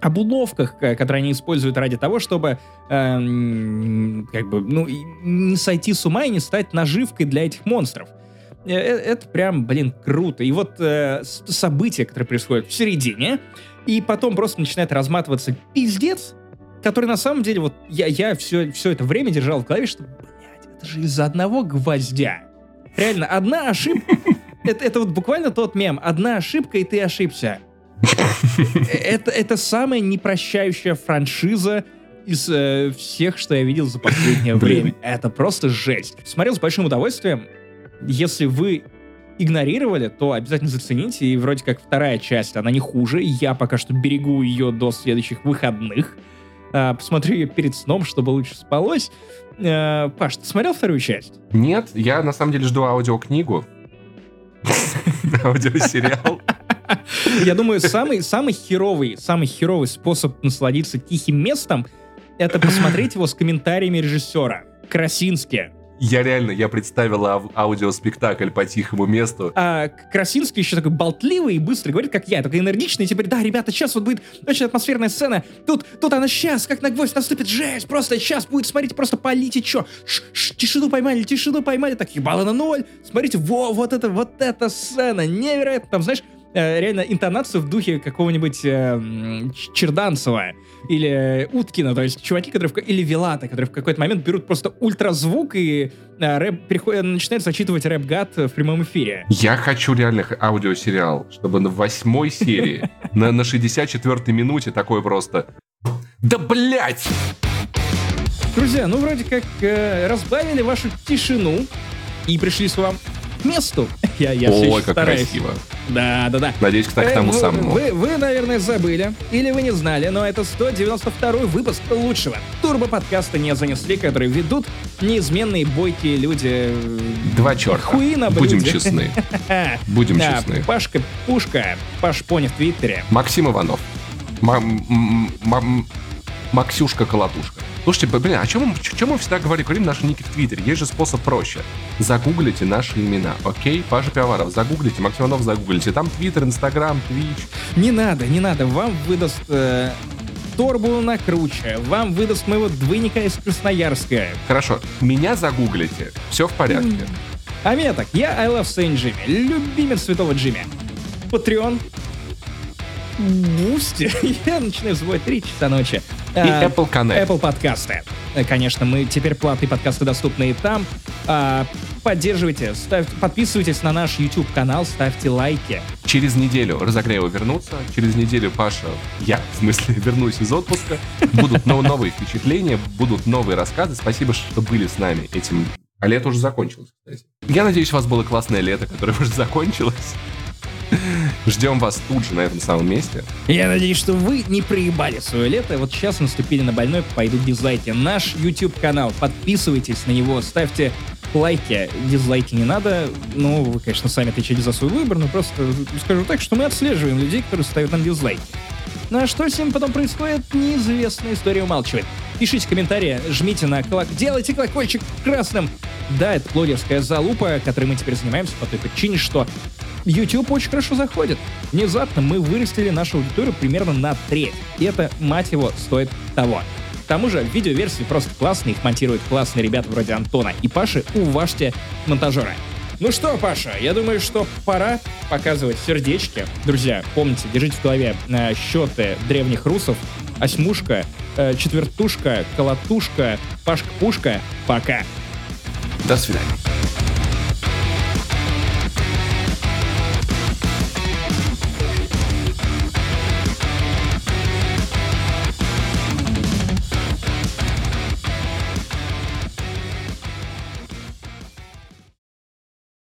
об уловках, э, которые они используют ради того, чтобы эм, как бы, ну, не сойти с ума и не стать наживкой для этих монстров. Э, э, Это прям, блин, круто. И вот э, события, которые происходят в середине, и потом просто начинает разматываться пиздец, который на самом деле, вот я, я все, все это время держал в голове, что, блядь, это же из-за одного гвоздя. Реально, одна ошибка, это, это вот буквально тот мем, одна ошибка, и ты ошибся. [LAUGHS] Это, это самая непрощающая франшиза из э, всех, что я видел за последнее время. Это просто жесть. Смотрел с большим удовольствием. Если вы игнорировали, то обязательно зацените. И вроде как вторая часть, она не хуже. Я пока что берегу ее до следующих выходных. А, посмотрю ее перед сном, чтобы лучше спалось. А, Паш, ты смотрел вторую часть? Нет, я на самом деле жду аудиокнигу. [LAUGHS] Аудиосериал. Я думаю, самый, самый херовый, самый херовый способ насладиться тихим местом это посмотреть его с комментариями режиссера. Красински. Я реально, я представил ау- аудиоспектакль по тихому месту. А Красинский еще такой болтливый и быстрый, говорит, как я, только энергичный. Теперь, да, ребята, сейчас вот будет очень атмосферная сцена. Тут, тут она сейчас, как на гвоздь наступит, жесть, просто сейчас будет, смотрите, просто полите, ш, тишину поймали, тишину поймали, так ебало на ноль. Смотрите, во, вот это, вот эта сцена, невероятно. Там, знаешь, э, реально интонацию в духе какого-нибудь э, Черданцева или э, Уткина, то есть чуваки, которые в, или Вилата, которые в какой-то момент берут просто ультразвук и э, рэп переходит, начинает зачитывать рэп-гад в прямом эфире. Я хочу реально аудиосериал, чтобы на восьмой серии, [LAUGHS] на, на 64-й минуте такое просто... Да блять! Друзья, ну вроде как э, разбавили вашу тишину и пришли к вам к месту. [LAUGHS] Я, я ещё как стараюсь. красиво. Да, да, да. Надеюсь, кстати, к Э, тому вы, самому. Вы, вы, наверное, забыли, или вы не знали, но это 192 выпуск лучшего турбо-подкаста «Не занесли», который ведут неизменные бойкие люди. э, Два черта. Хуи на Будем честны. [LAUGHS] Будем Да, честны. Пашка Пушка, Паш Пони в Твиттере. Максим Иванов. Ма- м- м- м- Максюшка Колотушка. Слушайте, блин, о чем, мы- ч- чем мы всегда говорим, говорим наши ники в Твиттере? Есть же способ проще. Загуглите наши имена, окей? Паша Пивоваров, загуглите, Максим Иванов загуглите. Там Твиттер, Инстаграм, Твич. Не надо, не надо, вам выдаст э, торбу на круче, вам выдаст моего двойника из Красноярска. Хорошо, меня загуглите. Все в порядке. А меня так, я I Love Saint Jimmy, любимец святого Джимми. Patreon, Boosty, [LAUGHS] я начинаю забывать 3 часа ночи. И А, Apple Connect. Apple подкасты. Э, Конечно, мы теперь платные подкасты доступны и там. А, поддерживайте, ставьте, подписывайтесь на наш YouTube канал, ставьте лайки. Через неделю разогревы вернутся. Через неделю Паша, я, в смысле, [LAUGHS] вернусь из отпуска. Будут но- новые впечатления, будут новые рассказы. Спасибо, что были с нами этим. А лето уже закончилось, кстати. Я надеюсь, у вас было классное лето, которое уже закончилось. Ждем вас тут же на этом самом месте. Я надеюсь, что вы не проебали свое лето. Вот сейчас наступили на больной, пойдут дизлайки. Наш YouTube-канал, подписывайтесь на него, ставьте лайки, дизлайки не надо. Ну, вы, конечно, сами отвечаете за свой выбор, но просто скажу так, что мы отслеживаем людей, которые ставят нам дизлайки. Ну а что с ним потом происходит, неизвестная история умалчивает. Пишите комментарии, жмите на колокольчик, делайте колокольчик красным. Да, это блогерская залупа, которой мы теперь занимаемся по той причине, что YouTube очень хорошо заходит. Внезапно мы вырастили нашу аудиторию примерно на треть. И это, мать его, стоит того. К тому же видеоверсии просто классные, их монтируют классные ребята вроде Антона и Паши, уважьте монтажера. Ну что, Паша, я думаю, что пора показывать сердечки. Друзья, помните, держите в голове э, счеты древних русов. Осьмушка, э, четвертушка, колотушка, Пашка-пушка. Пока. До свидания.